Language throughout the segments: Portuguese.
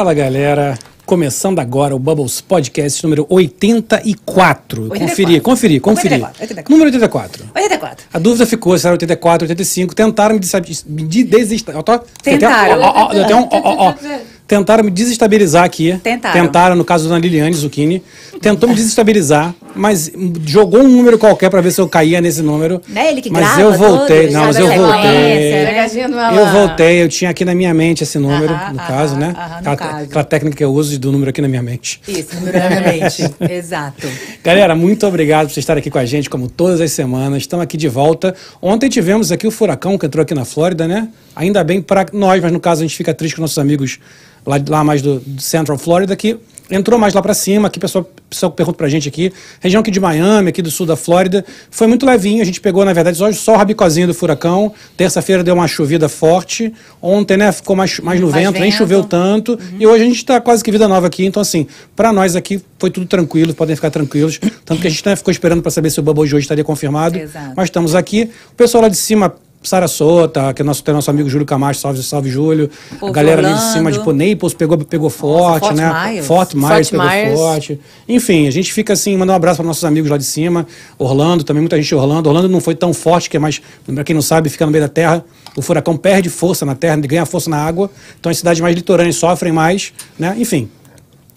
Fala galera, começando agora o Bubbles Podcast número 84. 84. Conferir, conferir, conferir. 84, 84. Número 84. 84. A dúvida ficou se era 84, 85. Tentaram me desestabilizar. Me de- desesta- ó, tem até- Tentaram. ó, ó, ó, tem até um- ó, ó, ó. Tentaram me desestabilizar aqui. Tentaram. Tentaram, no caso da Liliane Zucchini. Tentou me desestabilizar, mas jogou um número qualquer pra ver se eu caía nesse número. Não é ele que mas grava eu voltei. todos, não, mas eu voltei. né? Eu voltei, eu tinha aqui na minha mente esse número, Aham, no aham, caso, né? aham, no aquela, caso. aquela técnica que eu uso do número aqui na minha mente. Isso, número da minha mente. Exato. Galera, muito obrigado por vocês estarem aqui com a gente, como todas as semanas. Estamos aqui de volta. Ontem tivemos aqui o furacão que entrou aqui na Flórida, né? Ainda bem para nós, mas no caso a gente fica triste com nossos amigos lá, lá mais do, do Central Florida, que entrou mais lá para cima. Aqui, pessoal, pessoal pergunta pra gente aqui. Região aqui de Miami, aqui do sul da Flórida. Foi muito levinho. A gente pegou, na verdade, só, só o rabicozinho do furacão. Terça-feira deu uma chovida forte. Ontem, né, ficou mais, mais no Mais vento, nem vento. choveu tanto. E hoje a gente está quase que vida nova aqui. Então, assim, para nós aqui foi tudo tranquilo, podem ficar tranquilos. Tanto que a gente né, ficou esperando para saber se o Bubble de hoje estaria confirmado. Exato. Mas estamos aqui. O pessoal lá de cima. Sarasota, que é nosso, tem nosso amigo Júlio Camacho, salve, salve Júlio. a Povo galera ali de Orlando. cima, tipo, Naples pegou, pegou forte, Fort né? Myers. Fort Myers Fort pegou Myers. forte. Enfim, a gente fica assim, mandando um abraço para nossos amigos lá de cima. Orlando, também muita gente de Orlando. Orlando não foi tão forte, que é mais, pra quem não sabe, fica no meio da terra. O furacão perde força na terra, ganha força na água. Então as cidades mais litorâneas sofrem mais, né? Enfim.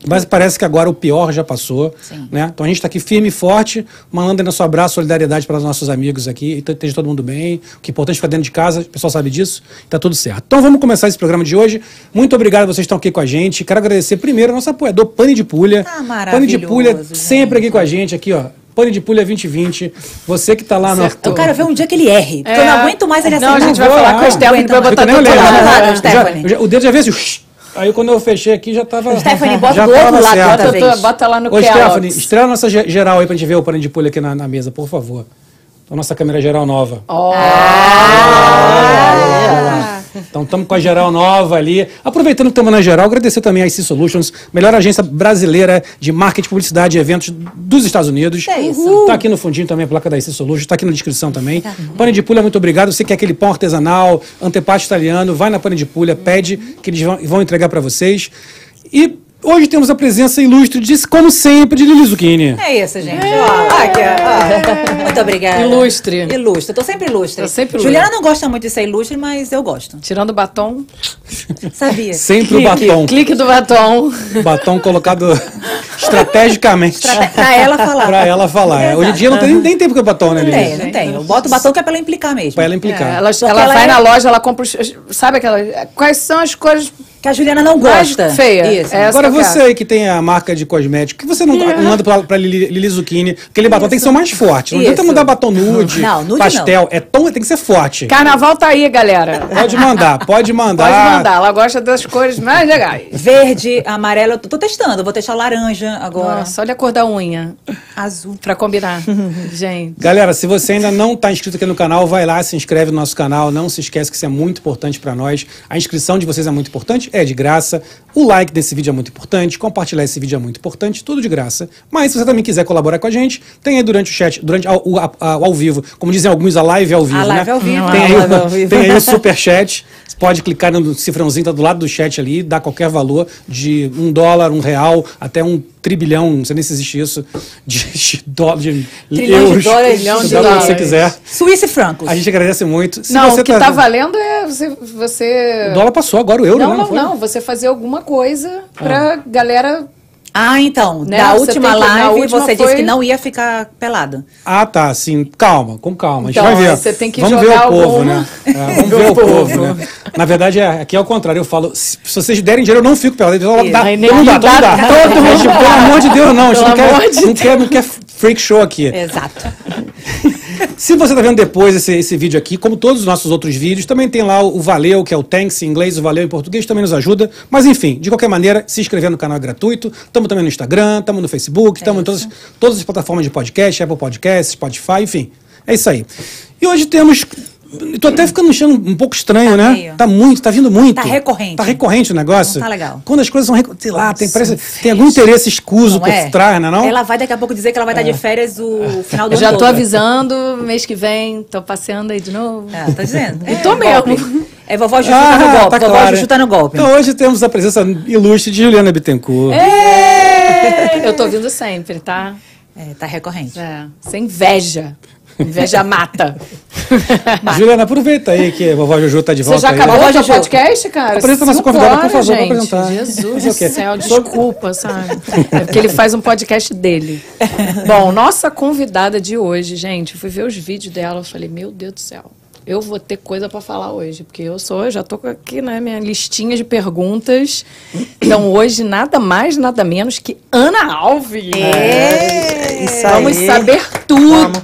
Mas parece que agora o pior já passou. Sim. Né? Então a gente está aqui firme e forte, mandando nosso abraço, solidariedade para os nossos amigos aqui. E esteja todo mundo bem. O que é importante é ficar dentro de casa, o pessoal sabe disso. Está tudo certo. Então vamos começar esse programa de hoje. Muito obrigado a vocês que estão aqui com a gente. Quero agradecer primeiro ao nosso apoiador, Pane de Pulha. Ah, Pane de Pulha, sempre gente. aqui com a gente, aqui, ó. Pane de Pulha 2020. Você que está lá no. Eu quero ver um dia que ele erre. Porque eu não aguento mais ele Não, a acertar. gente vai falar lá. com a Stephanie pra botar tudo lado, Stephanie. já- o dedo já veio assim. Aí quando eu fechei aqui já tava. Stephanie, bota já do outro tava lado, certo. bota Bota, vez. bota lá no Ô, Stephanie, estrela a nossa ge- geral aí pra gente ver o pano de pulha aqui na, na mesa, por favor. A nossa câmera geral nova. Ó. Então estamos com a geral nova ali. Aproveitando que estamos na geral, agradecer também a IC Solutions, melhor agência brasileira de marketing, publicidade e eventos dos Estados Unidos. É isso. Está aqui no fundinho também a placa da IC Solutions, está aqui na descrição também. Pane de Pulha, muito obrigado. Você quer aquele pão artesanal, antepasto italiano, vai na Pane de Pulha, pede que eles vão, vão entregar para vocês. E hoje temos a presença ilustre, de, como sempre, de Lili Zucchini. É isso, gente. Ó, aqui, ó. Muito obrigada. Ilustre. Ilustre. Eu tô sempre ilustre. Tô sempre Juliana ilustre. não gosta muito de ser ilustre, mas eu gosto. Tirando o batom. Sabia? Sempre o Clique, batom. Clique do batom. Batom colocado estrategicamente. Pra, pra ela falar. Pra ela falar. É, Hoje em dia não tem nem tempo que o batom, né, Não Lili? tem, não tem. Eu boto o batom que é pra ela implicar mesmo. Pra ela implicar. É, ela ela ela vai é- na loja, ela compra os. Sabe aquela. Quais são as cores Que a Juliana não mais gosta. feias? Isso. Essa Agora que eu você aí que tem a marca de cosmético, que você não, É. não manda pra, pra Lili, Lili Zucchini, aquele batom tem que ser o mais forte. Não adianta Isso. mandar batom nude, Não, nude pastel. É tom, tem que ser forte. Carnaval tá aí, galera. Pode mandar, pode mandar. Pode mandar. Ela gosta das cores mais legais. Verde, amarelo, eu tô testando. Eu vou testar laranja agora. Nossa, olha a cor da unha. Azul. Pra combinar. Gente. Galera, se você ainda não está inscrito aqui no canal, vai lá, se inscreve no nosso canal. Não se esquece que isso é muito importante para nós. A inscrição de vocês é muito importante, é de graça. O like desse vídeo é muito importante, compartilhar esse vídeo é muito importante, tudo de graça. Mas se você também quiser colaborar com a gente, tem aí durante o chat, durante ao, o- a- a- ao vivo, como dizem alguns, a live ao vivo, A live né? ao vivo. Tem A aí, live ao vivo. tem aí o super chat. Você pode clicar no cifrãozinho, tá do lado do chat ali, dá qualquer valor de um dólar, um real, até um tribilhão, não sei nem se existe isso, de, de, dó- de Trilhão de euros, dólares, dá trilhão de o que você dólares. quiser. Suíça e francos. A gente agradece muito. Se não, o que tá, valendo é você. você... O dólar passou, agora o euro, não, né? não, foi? não. Você fazer alguma coisa pra galera. Ah, então. Né? Da Você última que- live, última você foi- disse que não ia ficar pelada. Ah, tá, sim. Calma, com calma. A gente Então, vai ver. você tem que vamos ver jogar o povo, alguma- né? É, vamos ver o povo, né? Na verdade, é, aqui é o contrário. Eu falo, se, se vocês derem dinheiro, eu não fico pelado. Eu falo, dá, Aí não dá, não dá. Todo mundo, pelo amor de Deus, não. A gente não quer, de não, quer, não quer freak show aqui. Exato. Se você está vendo depois esse, esse vídeo aqui, como todos os nossos outros vídeos, também tem lá o, o Valeu, que é o Thanks em inglês, o Valeu em português, também nos ajuda. Mas enfim, de qualquer maneira, se inscrever no canal é gratuito. Estamos também no Instagram, estamos no Facebook, estamos em todas, todas as plataformas de podcast, Apple Podcasts, Spotify, enfim. É isso aí. E hoje temos Tô até ficando achando um pouco estranho, Tá né? meio. Tá muito, tá vindo muito. Tá recorrente. Tá recorrente o negócio. Não tá legal. Quando as coisas são recorrentes, sei lá, tem, parece, tem algum interesse escuso Não por é? trás, né? Não? Ela vai daqui a pouco dizer que ela vai estar de férias o final do Eu ano já tô todo. avisando, mês que vem, tô passeando aí de novo. Ah, tá dizendo? E tô mesmo. golpe. É vovó Juju tá no golpe. vovó claro. Juju tá no golpe. Então hoje temos a presença ilustre de Juliana Bittencourt. É, Eu tô vindo sempre, tá? É, tá recorrente. É, sem inveja. Inveja mata. Juliana, aproveita aí que a vovó Juju tá de Você volta já aí. acabou o podcast, cara? Apresenta nossa convidada, por favor, gente. apresentar. Jesus o do céu, desculpa, sabe? É porque ele faz um podcast dele. Bom, nossa convidada de hoje, gente, eu fui ver os vídeos dela, eu falei, meu Deus do céu. Eu vou ter coisa pra falar hoje, porque eu sou, já tô aqui na minha listinha de perguntas. Então, hoje, nada mais, nada menos que Ana Alves. É, Isso Vamos aí. saber tudo.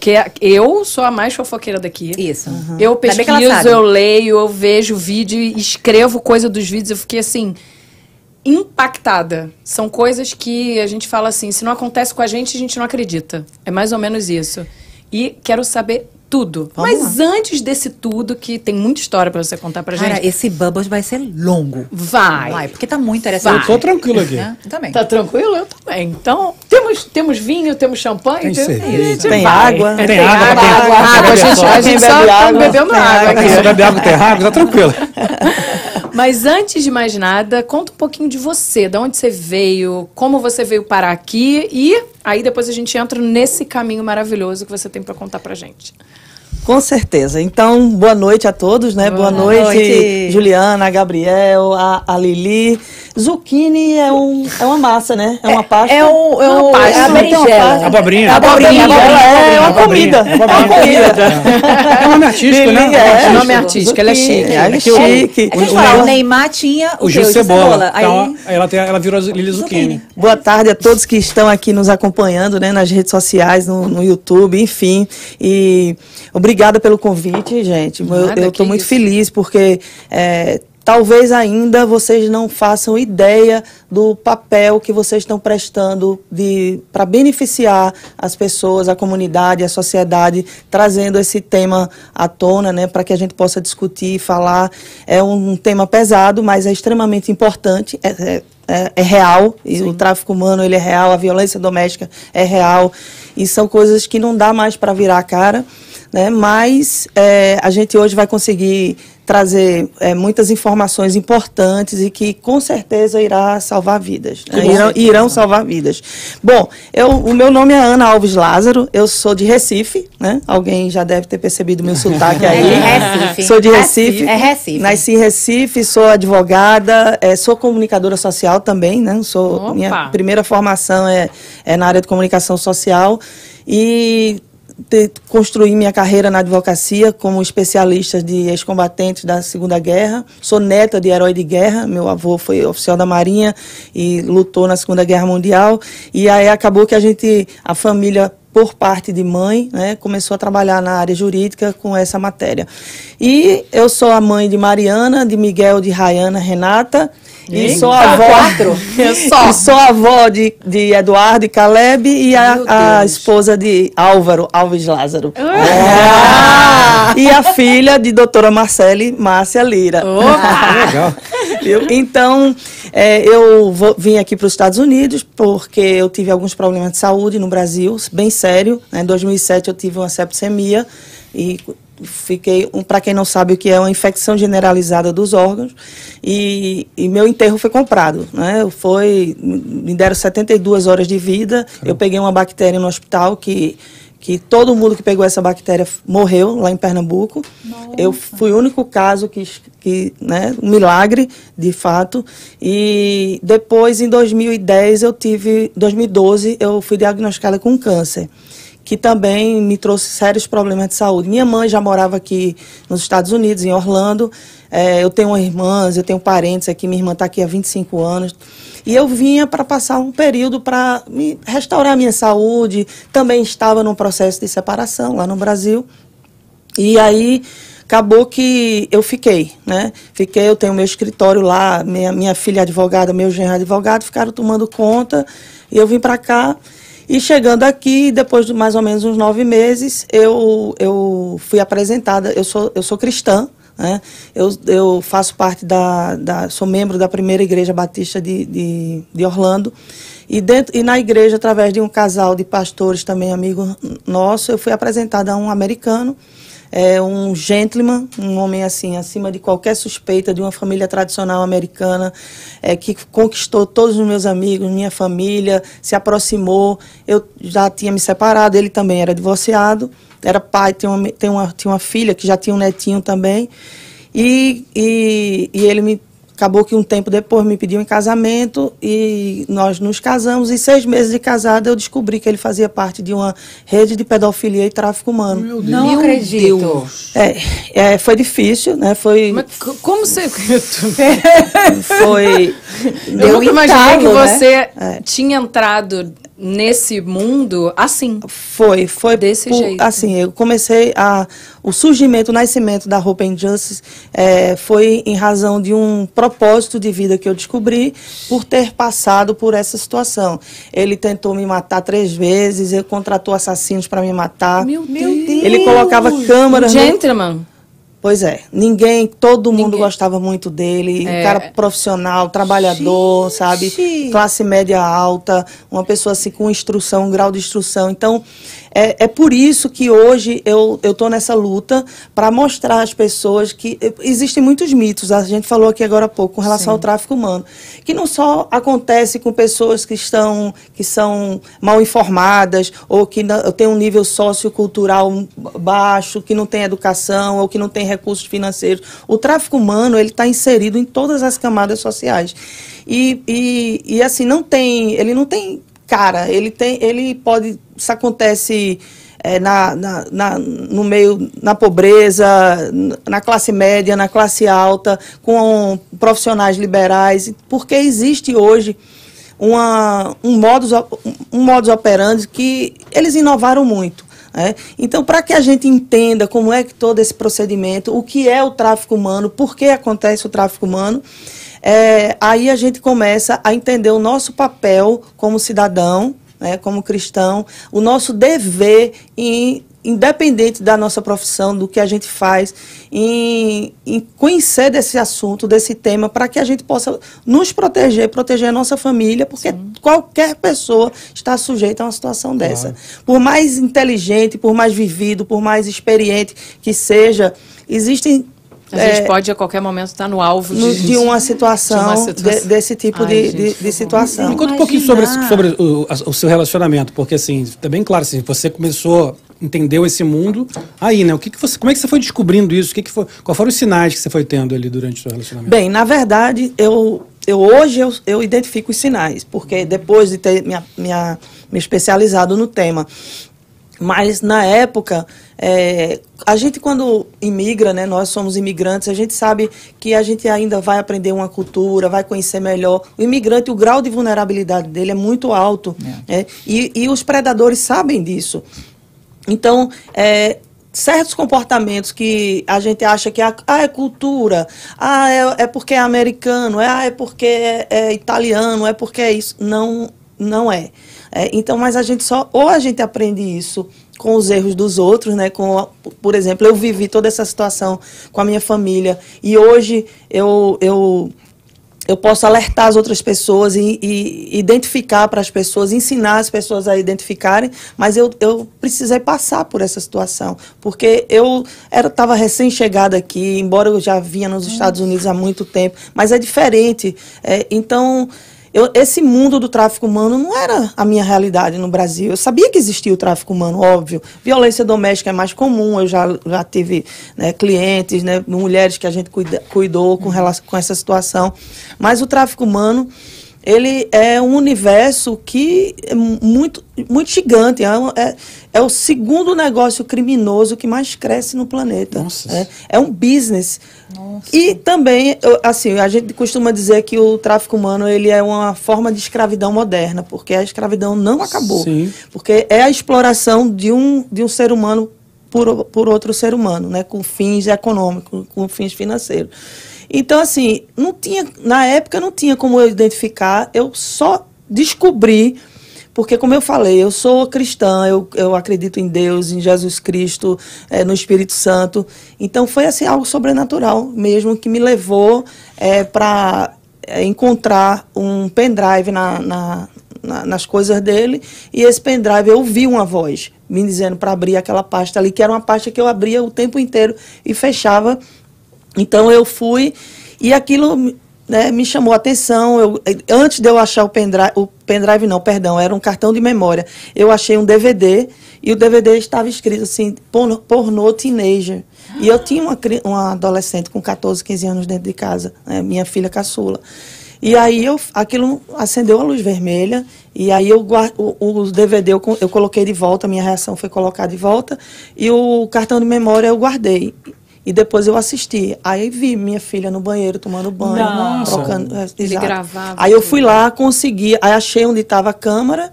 Que é- eu sou a mais fofoqueira daqui. Isso. Eu que ela pesquiso, eu leio, eu vejo vídeo e escrevo coisa dos vídeos. Eu fiquei assim impactada. São coisas que a gente fala assim, se não acontece com a gente, a gente não acredita. É mais ou menos isso. E quero saber tudo. Vamos Mas antes desse tudo, que tem muita história pra você contar pra Cara, gente. esse Bubbles vai ser longo. Vai. Vai, porque tá muito interessante. Eu tô tranquilo aqui. Eu também. Tá tranquilo? Eu também. Então, temos, temos vinho, temos champanhe. Tem temos- Tem vai. água. Tem, Tem água, água. tem água, água, água. A gente, a gente só tá água, bebendo água aqui. Você bebe água, tem água, tá tranquilo. Mas antes de mais nada, conta um pouquinho de você, de onde você veio, como você veio parar aqui e aí depois a gente entra nesse caminho maravilhoso que você tem pra contar pra gente. Com certeza. Então, boa noite a todos, né? Boa, Boa noite, noite. Juliana, a Gabriel, a, a Lili. Zucchini é, um, é uma massa, né? É uma pasta. É o, é o Uma pasta. é a berinjela. Abobrinha. A abobrinha, é uma comida. É uma comida. É um nome artístico, né? Lili, É um é, artístico. nome artístico, ela é chique. Ela é chique. É O- Neymar tinha o, O Gil? Cebola. Aí, Então, ela, tem, ela virou Lili Zucchini. Boa tarde a todos que estão aqui nos acompanhando, né, nas redes sociais, no, no YouTube, enfim. E obrigada pelo convite, gente. Eu- Nada, eu estou muito isso. feliz porque é, talvez ainda vocês não façam ideia do papel que vocês estão prestando para beneficiar as pessoas, a comunidade, a sociedade, trazendo esse tema à tona, né, para que a gente possa discutir e falar. É um, tema pesado, mas é extremamente importante. É- é- é, é real e o tráfico humano ele é real, a violência doméstica é real e são coisas que não dá mais para virar a cara, né? Mas é, a gente hoje vai conseguir trazer é, muitas informações importantes e que com certeza irá salvar vidas, né? irão, irão salvar vidas. Bom, eu, o meu nome é Ana Alves Lázaro, eu sou de Recife, né? Alguém já deve ter percebido meu sotaque aí. É Recife. Sou de Recife. É Recife. Nasci em Recife, sou advogada, eh, sou comunicadora social também, né? Sou, Opa! minha primeira formação é, é na área de comunicação social e te- construí minha carreira na advocacia como especialista de ex-combatentes da Segunda Guerra. Sou neta de herói de guerra, meu avô foi oficial da Marinha e lutou na Segunda Guerra Mundial. E aí acabou que a gente, a família por parte de mãe, né, começou a trabalhar na área jurídica com essa matéria. E eu sou a mãe de Mariana, de Miguel, de Rayana, Renata. E sou a avó. quatro? Só. E sou a avó de, de Eduardo e Caleb e a, a esposa de Álvaro Alves Lázaro. Ah! E a filha de doutora Marcele Márcia Lira. Ah, legal. Então, é, eu vou- vim aqui para os Estados Unidos porque eu tive alguns problemas de saúde no Brasil, bem sério. né? Em 2007 eu tive uma septicemia e fiquei, um, para quem não sabe o que é, uma infecção generalizada dos órgãos. E, e meu enterro foi comprado. Né? Foi, me deram 72 horas de vida. Eu peguei uma bactéria no hospital que que todo mundo que pegou essa bactéria morreu lá em Pernambuco. Eu fui o único caso que, que né, um milagre, de fato. E depois, em 2010, eu tive, 2012, eu fui diagnosticada com câncer, que também me trouxe sérios problemas de saúde. Minha mãe já morava aqui nos Estados Unidos, em Orlando. É, eu tenho irmãs, eu tenho parentes aqui, minha irmã está aqui há 25 anos. E eu vinha para passar um período para me restaurar minha saúde. Também estava num processo de separação lá no Brasil. E aí acabou que eu fiquei, né? Fiquei, eu tenho meu escritório lá, minha, minha filha advogada, meu genro advogado, ficaram tomando conta. E eu vim para cá E chegando aqui, depois de mais ou menos uns nove meses, eu, eu fui apresentada, eu sou, eu sou cristã, né? Eu, eu faço parte da, da. Sou membro da primeira igreja batista de, de, de Orlando. E, dentro, e na igreja, através de um casal de pastores também, amigo nosso, eu fui apresentada a um americano, é, um gentleman, um homem assim, acima de qualquer suspeita, de uma família tradicional americana, é, que conquistou todos os meus amigos, minha família, se aproximou. Eu já tinha me separado, ele também era divorciado, era pai, tinha uma, tinha uma, tinha uma filha que já tinha um netinho também. E, e, e ele me Acabou que um tempo depois me pediu em casamento e nós nos casamos. E seis meses de casada eu descobri que ele fazia parte de uma rede de pedofilia e tráfico humano. Meu Deus. Não Meu acredito. Deus. É, é, foi difícil, né? Foi. Mas como você. foi. Eu nunca imaginei que né? você né? tinha entrado nesse mundo assim. Foi, foi desse por, jeito. Assim, eu comecei a o surgimento, o nascimento da Hope and Justice é, foi em razão de um propósito de vida que eu descobri por ter passado por essa situação. Ele tentou me matar três vezes, ele contratou assassinos para me matar. Meu Deus! Ele colocava câmeras. Gentleman. No... Pois é, ninguém, todo mundo ninguém. gostava muito dele, é. um cara profissional, trabalhador, sabe? Classe média alta, uma pessoa assim com instrução, um grau de instrução. Então, é, é por isso que hoje eu estou nessa luta para mostrar às pessoas que existem muitos mitos, a gente falou aqui agora há pouco, com relação Sim. ao tráfico humano, que não só acontece com pessoas que estão que são mal informadas ou que têm um nível sociocultural baixo, que não tem educação ou que não tem recursos financeiros. O tráfico humano ele está inserido em todas as camadas sociais. E, e, e assim, não tem, ele não tem cara, ele tem, ele pode, isso acontece é, na, na, na, no meio, na pobreza, na classe média, na classe alta, com profissionais liberais, porque existe hoje uma, um, modus, um modus operandi que eles inovaram muito. É? Então, para que a gente entenda como é que todo esse procedimento, o que é o tráfico humano, por que acontece o tráfico humano, é, aí a gente começa a entender o nosso papel como cidadão, né, como cristão, o nosso dever em independente da nossa profissão, do que a gente faz, em, em conhecer desse assunto, desse tema, para que a gente possa nos proteger, proteger a nossa família, porque Sim. qualquer pessoa está sujeita a uma situação dessa. Claro. Por mais inteligente, por mais vivido, por mais experiente que seja, existem a gente é, pode a qualquer momento estar no alvo de, de, uma, situação, de uma situação, de, desse tipo Ai, de, gente, de, situação. Me conta um pouquinho sobre, sobre o, o, seu relacionamento, porque assim, está bem claro, assim, você começou, entendeu esse mundo aí, né? O que, que você, como é que você foi descobrindo isso? O que, que foi, quais foram os sinais que você foi tendo ali durante o seu relacionamento? Bem, na verdade, eu, eu hoje eu, eu identifico os sinais, porque depois de ter minha, minha, me especializado no tema, mas na época, é, a gente quando imigra, né, nós somos imigrantes, a gente sabe que a gente ainda vai aprender uma cultura, vai conhecer melhor. O imigrante, o grau de vulnerabilidade dele é muito alto. É. É, e, e, os predadores sabem disso. Então, é, certos comportamentos que a gente acha que é, ah, é cultura, ah, é, é porque é americano, é, ah, é porque é, é italiano, é porque é isso. Não, não é. É, então, mas a gente só, ou a gente aprende isso com os erros dos outros, né? Com, por exemplo, eu vivi toda essa situação com a minha família e hoje eu, eu, eu posso alertar as outras pessoas e, e identificar para as pessoas, ensinar as pessoas a identificarem, mas eu, eu precisei passar por essa situação, porque eu estava recém-chegada aqui, embora eu já vinha nos Estados Unidos há muito tempo, mas é diferente. É, então, eu, esse mundo do tráfico humano não era a minha realidade no Brasil. Eu sabia que existia o tráfico humano, óbvio. Violência doméstica é mais comum. Eu já, já tive né, clientes, né, mulheres que a gente cuida, cuidou com, relação, com essa situação. Mas o tráfico humano ele é um universo que é muito, muito gigante. É, é, é, o segundo negócio criminoso que mais cresce no planeta. É, é, um business. Nossa. E também, assim, a gente costuma dizer que o tráfico humano ele é uma forma de escravidão moderna, porque a escravidão não acabou. Sim. Porque é a exploração de um, de um ser humano por, por outro ser humano, né, com fins econômicos, com fins financeiros. Então, assim, não tinha, na época não tinha como eu identificar, eu só descobri porque como eu falei, eu sou cristã, eu, eu acredito em Deus, em Jesus Cristo, é, no Espírito Santo. Então foi assim algo sobrenatural mesmo que me levou é, para é, encontrar um pendrive na, na, na, nas coisas dele e esse pendrive eu ouvi uma voz me dizendo para abrir aquela pasta ali, que era uma pasta que eu abria o tempo inteiro e fechava. Então eu fui e aquilo né, me chamou a atenção. Eu, antes de eu achar o pendrive, o pendrive não, perdão, era um cartão de memória. Eu achei um DVD e o DVD estava escrito assim, pornô, teenager. E eu tinha uma, uma adolescente com 14, 15 anos dentro de casa, né, minha filha caçula. E aí eu, aquilo acendeu a luz vermelha, e aí eu o, o DVD eu, eu coloquei de volta, minha reação foi colocar de volta, e o cartão de memória eu guardei. E depois eu assisti. Aí vi minha filha no banheiro tomando banho, Nossa. trocando. é, Ele exato. gravava Aí eu fui lá, consegui, aí achei onde estava a câmera.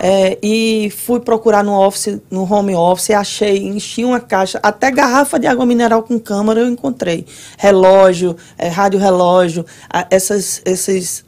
é, e fui procurar no office, no home office, e achei, enchi uma caixa, até garrafa de água mineral com câmera eu encontrei. Relógio, é, rádio relógio, a- essas, esses,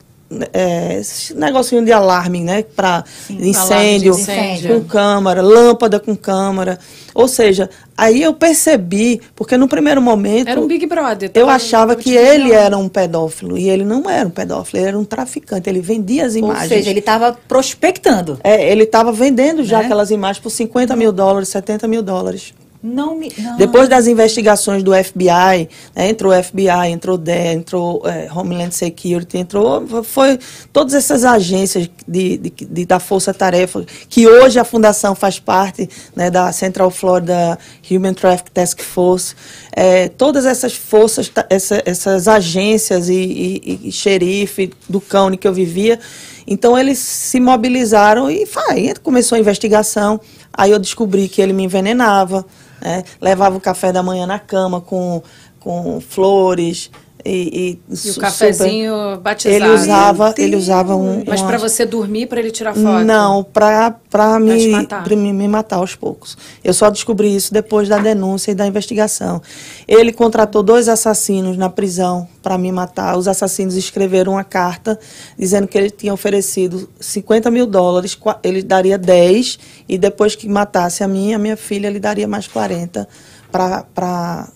é, negocinho de alarme, né? Para incêndio, incêndio. com câmara, lâmpada com câmara. Ou seja, aí eu percebi, porque no primeiro momento. Era um Big Brother. Eu achava que ele era um pedófilo. E ele não era um pedófilo, ele era um traficante. Ele vendia as Ou imagens. seja, ele estava prospectando. É, ele estava vendendo já Né? aquelas imagens por 50 mil dólares, 70 mil dólares. Não me. não. Depois das investigações do FBI, né, entrou o FBI, entrou o DE, entrou é, Homeland Security, entrou. Foi todas essas agências de, de- de- da Força Tarefa, que hoje a Fundação faz parte né, da Central Florida Human Traffic Task Force. é, todas essas forças, essa- essas agências e, e- e xerife do Cone que eu vivia. Então eles se mobilizaram e vai, começou a investigação. Aí eu descobri que ele me envenenava, né? levava o café da manhã na cama com, com flores e, e, E o cafezinho batizado. Ele usava, ele usava um. Mas uma- pra você dormir, pra ele tirar foto? não, para me, matar. me, me matar aos poucos. Eu só descobri isso depois da denúncia e da investigação. Ele contratou dois assassinos na prisão para me matar. Os assassinos escreveram uma carta dizendo que ele tinha oferecido 50 mil dólares, ele daria 10, e depois que matasse a minha, a minha filha, ele daria mais 40 para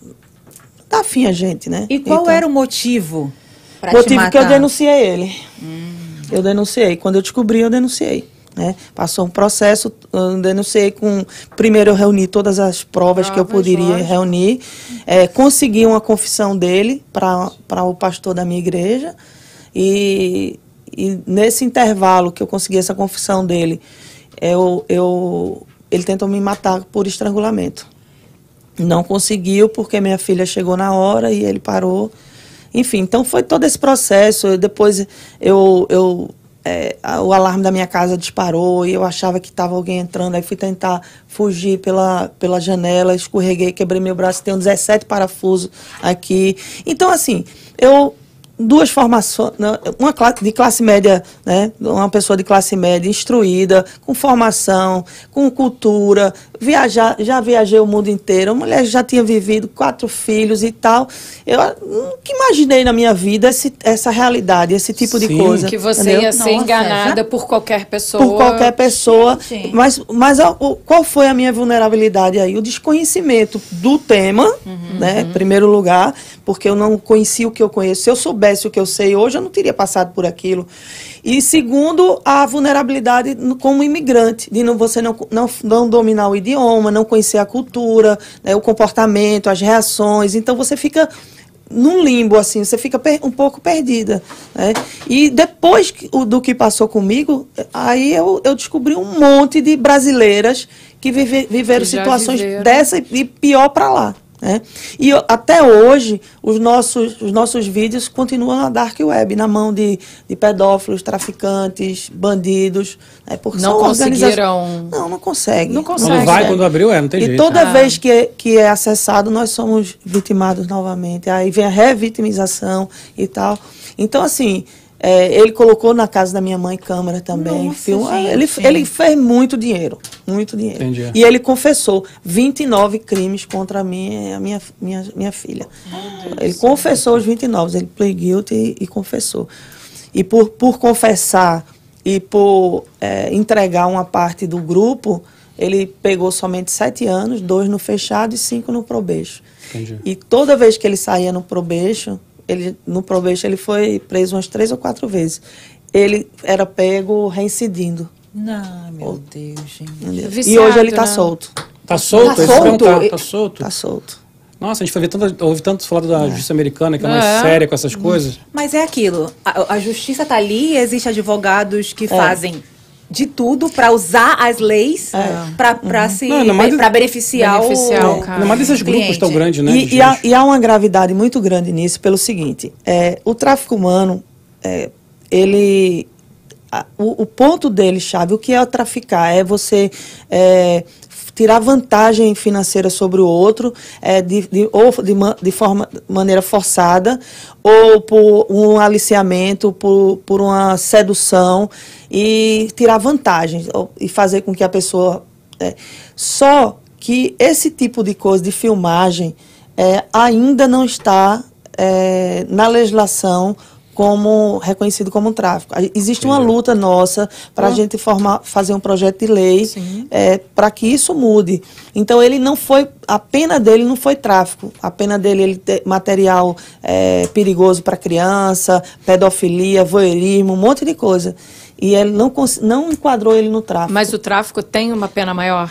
dar fim a gente, né? E qual Então- era o motivo para te motivo que eu denunciei ele. Eu denunciei. Quando eu descobri, eu denunciei. Né? Passou um processo, eu denunciei com. Primeiro eu reuni todas as provas que eu poderia lógico. reunir. É, consegui uma confissão dele para o pastor da minha igreja. E, e nesse intervalo que eu consegui essa confissão dele, eu, eu, ele tentou me matar por estrangulamento. Não conseguiu porque minha filha chegou na hora e ele parou. Enfim, então foi todo esse processo. Eu- Depois eu, eu é, o alarme da minha casa disparou e eu achava que estava alguém entrando. Aí fui tentar fugir pela, pela janela, escorreguei, quebrei meu braço, tenho 17 parafusos aqui. Então, assim, eu duas formações, uma de classe média, né, uma pessoa de classe média instruída, com formação, com cultura, viajar, já viajei o mundo inteiro, uma mulher já tinha vivido quatro filhos e tal. Eu nunca imaginei na minha vida esse, essa realidade, esse tipo de Sim. coisa. Que você entendeu? ia ser Nossa, enganada já- por qualquer pessoa. por qualquer pessoa. Gente. Mas, mas a- o- qual foi a minha vulnerabilidade aí? O desconhecimento do tema, né? Em primeiro lugar, porque eu não conhecia o que eu conheço. Se eu soubesse o que eu sei hoje, eu não teria passado por aquilo. E segundo, a vulnerabilidade como imigrante, de não, você não, não, não dominar o idioma, não conhecer a cultura, né, o comportamento, as reações. Então você fica num limbo, assim, você fica um pouco perdida. Né? E depois que- o- do que passou comigo, aí eu, eu descobri um monte de brasileiras que vive- viveram Que situações viveram. dessa e pior para lá. Né? E até hoje, os nossos, os nossos vídeos continuam na Dark Web, na mão de, de pedófilos, traficantes, bandidos. Né? Porque Não organiza- conseguiram- Não, não consegue. Não consegue. Quando vai, quando abriu, é, não tem E jeito. toda Ah. vez que é, que é acessado, nós somos vitimados novamente. Aí vem a revitimização e tal. Então, assim, é, ele colocou na casa da minha mãe câmera também. Nossa, filme. Ah, gente. ele, ele fez muito dinheiro. Muito dinheiro. Entendi. E ele confessou 29 crimes contra mim e a minha, minha, minha filha. Ele confessou os 29. Ele play guilty e, e confessou. E por, por confessar e por é, entregar uma parte do grupo, ele pegou somente sete anos, dois no fechado e cinco no probeixo. Entendi. E toda vez que ele saía no probeixo, ele, no probeixo ele foi preso umas três ou quatro vezes. Ele era pego reincidindo. Não, meu Deus, gente. entendeu? e Viciado, hoje ele está né? solto. Tá solto? Tá solto? Tá, tá solto? Está solto. Nossa, a gente foi ver tanto, ouve tanto falar da justiça americana, que é mais É. séria com essas coisas. Mas é aquilo, a, a justiça tá ali, existem advogados É. que fazem de tudo para usar as leis pra para Uhum. se para beneficiar, Beneficiar o, o cara. Mais desses grupos cliente. tão grandes, né? E, e há, e há uma gravidade muito grande nisso pelo seguinte: é, o tráfico humano, é, ele. a- o, o ponto dele, chave, o que é o traficar? É você é, tirar vantagem financeira sobre o outro, é, de, de- ou de, de forma, maneira forçada, ou por um aliciamento, por, por uma sedução, e tirar vantagem, ou- e fazer com que a pessoa. é, só que esse tipo de coisa, de filmagem, é, ainda não está é, na legislação como reconhecido como tráfico. Existe uma luta nossa para a gente formar, fazer um projeto de lei para que isso mude. Então ele não foi, a pena dele não foi tráfico. A pena dele ele ter material é, perigoso para criança, pedofilia, voyeurismo, um monte de coisa. E ele não, não enquadrou ele no tráfico. Mas o tráfico tem uma pena maior?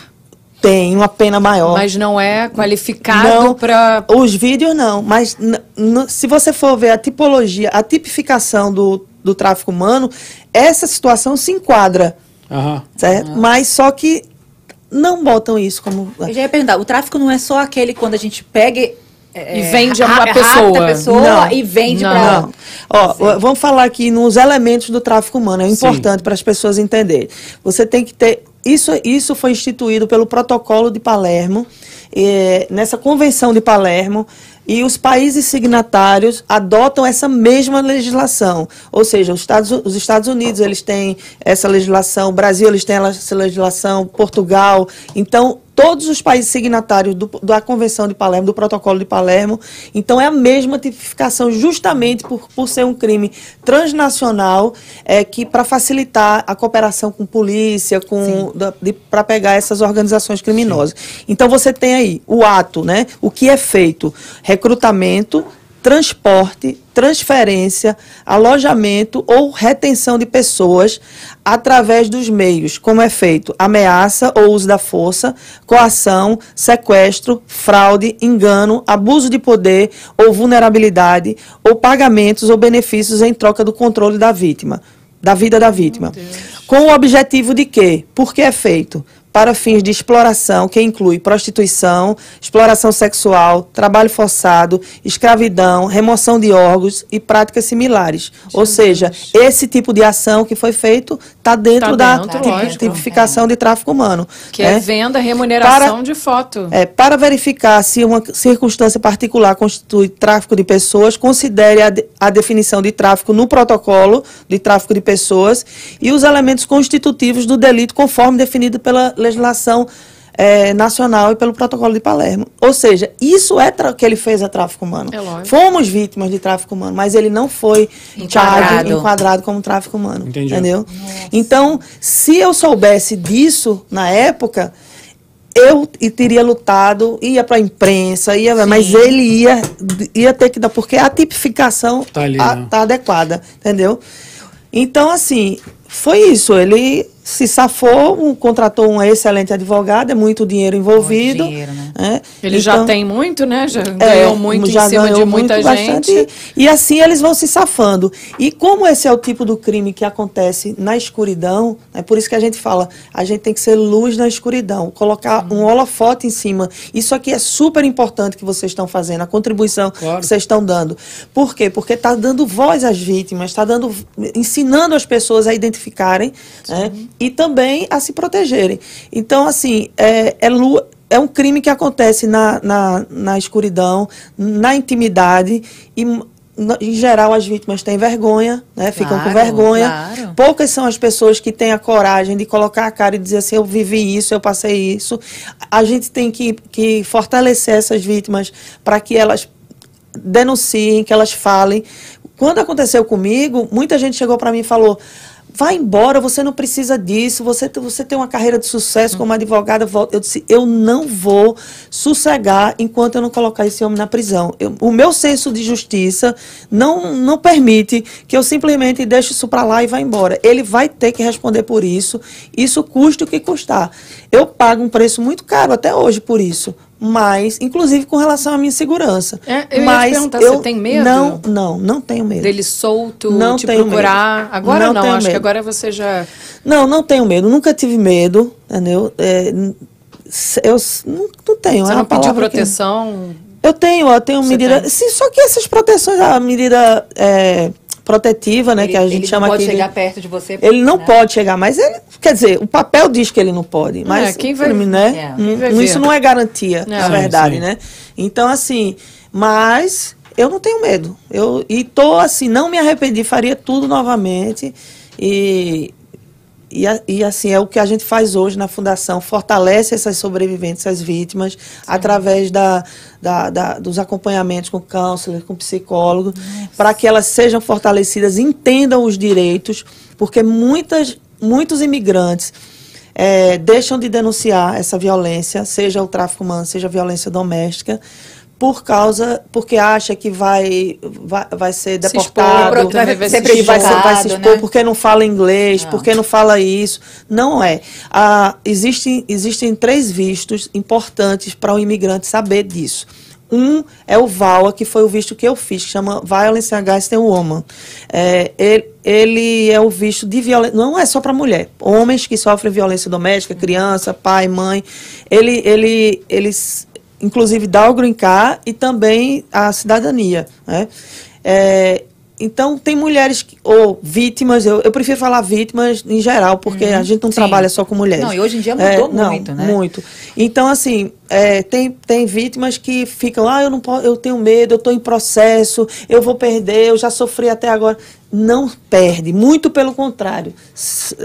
Tem uma pena maior. Mas não é qualificado para. Os vídeos não, mas se você for ver a tipologia, a tipificação do, do tráfico humano, essa situação se enquadra, Aham. certo? Mas só que não botam isso como. Eu já ia perguntar, o tráfico não é só aquele quando a gente pega e, é, E vende a uma pessoa. a pessoa Não. e vende Não. para Não. Ó, vamos falar aqui nos elementos do tráfico humano. É Sim. importante para as pessoas entenderem. Você tem que ter. Isso, isso foi instituído pelo protocolo de Palermo, nessa convenção de Palermo, e os países signatários adotam essa mesma legislação. Ou seja, os Estados, os Estados Unidos eles têm essa legislação, o Brasil eles têm essa legislação, Portugal. Então, todos os países signatários do- da Convenção de Palermo, do Protocolo de Palermo, então é a mesma tipificação, justamente por, por ser um crime transnacional, é, que para facilitar a cooperação com polícia, com para pegar essas organizações criminosas. Então você tem aí o ato, né? O que é feito? Recrutamento, transporte, transferência, alojamento ou retenção de pessoas através dos meios, como é feito ameaça ou uso da força, coação, sequestro, fraude, engano, abuso de poder ou vulnerabilidade, ou pagamentos ou benefícios em troca do controle da vítima, da vida da vítima. Com o objetivo de quê? Por que é feito? Para fins de exploração, que inclui prostituição, exploração sexual, trabalho forçado, escravidão, remoção de órgãos e práticas similares. Ou seja, esse tipo de ação que foi feito está dentro Tá da dentro, lógico. tipificação de tráfico humano. Que né? é venda, remuneração Para- de foto. É, para verificar se uma circunstância particular constitui tráfico de pessoas, considere a, de- a definição de tráfico no protocolo de tráfico de pessoas e os elementos constitutivos do delito conforme definido pela legislação eh, nacional e pelo protocolo de Palermo. Ou seja, isso é que ele fez a tráfico humano. É lógico. Fomos vítimas de tráfico humano, mas ele não foi Enquadrado. enquadrado como tráfico humano. Entendi. Entendeu? Então, se eu soubesse disso na época, eu teria lutado, ia para a imprensa, ia, mas ele ia, ia ter que dar, porque a tipificação Tá a- né? tá adequada, entendeu? Então, assim, foi isso. Ele se safou, um- contratou um excelente advogado, é muito dinheiro envolvido. dinheiro, né? né? Ele já Então, tem muito, né? Já é, ganhou muito já em cima de muita muito, gente. bastante, e assim eles vão se safando. E como esse é o tipo do crime que acontece na escuridão, é por isso que a gente fala, a gente tem que ser luz na escuridão, colocar um holofote em cima. Isso aqui é super importante que vocês estão fazendo, a contribuição Claro. que vocês estão dando. Por quê? Porque está dando voz às vítimas, está dando, ensinando as pessoas a identificarem né? E também a se protegerem. Então, assim, é, é é um crime que acontece na, na, na escuridão, na intimidade e na- em geral as vítimas têm vergonha, né? Ficam com Claro, vergonha. claro. Poucas são as pessoas que têm a coragem de colocar a cara e dizer assim, eu vivi isso, eu passei isso. A gente tem que, que fortalecer essas vítimas para que elas denunciem, que elas falem. Quando aconteceu comigo, muita gente chegou para mim e falou: vai embora, você não precisa disso, você, você tem uma carreira de sucesso como advogada. Eu disse, eu não vou sossegar enquanto eu não colocar esse homem na prisão. Eu, o meu senso de justiça não, não permite que eu simplesmente deixe isso para lá e vá embora. Ele vai ter que responder por isso, isso custe o que custar. Eu pago um preço muito caro até hoje por isso, mas, inclusive com relação à minha segurança. É, eu mas ia te perguntar, eu você tem medo? Não, não, não tenho medo. Dele solto, Não te tenho procurar. medo. Agora Não não, acho que medo. agora você já. Não, não tenho medo. Nunca tive medo, entendeu? É, eu não, não tenho. Você é não pediu palavra que- proteção. Eu tenho, eu tenho Você medida. Sim, só que essas proteções, a medida é, protetiva, né, Ele, que a gente ele chama não pode aqui. de- chegar perto de você. Ele não né? pode chegar, mas ele, quer dizer, o papel diz que ele não pode, mas quem vai- né? É, quem vai isso não é garantia, Não. na Sim, verdade, sim. né? Então assim, mas eu não tenho medo. Eu e tô assim, não me arrependi, faria tudo novamente e e, e, assim, é o que a gente faz hoje na Fundação, fortalece essas sobreviventes, essas vítimas, através da, da- da- dos acompanhamentos com counselor, com psicólogo, para que elas sejam fortalecidas, entendam os direitos, porque muitas, muitos imigrantes eh, deixam de denunciar essa violência, seja o tráfico humano, seja a violência doméstica, por causa, porque acha que vai, vai, vai ser Se expor, deportado, vai ser que vai, ser, vai se expor né? porque não fala inglês, porque não fala isso. Não é. Ah, existem, existem três vistos importantes para o imigrante saber disso. Um é o VAWA, que foi o visto que eu fiz, que chama Violence Against a Woman. É, ele, ele é o visto de violência, não é só para mulher. Homens que sofrem violência doméstica, criança, pai, mãe. Ele, ele, eles, inclusive, dá o green card e também a cidadania. Né? É, então, tem mulheres, que, ou vítimas, eu, eu prefiro falar vítimas em geral, porque a gente não Sim. trabalha só com mulheres. Não, e hoje em dia mudou muito, né? Muito. Então, assim, é, tem, tem vítimas que ficam, ah, eu não posso, eu tenho medo, eu estou em processo, eu vou perder, eu já sofri até agora. Não perde, muito pelo contrário. S-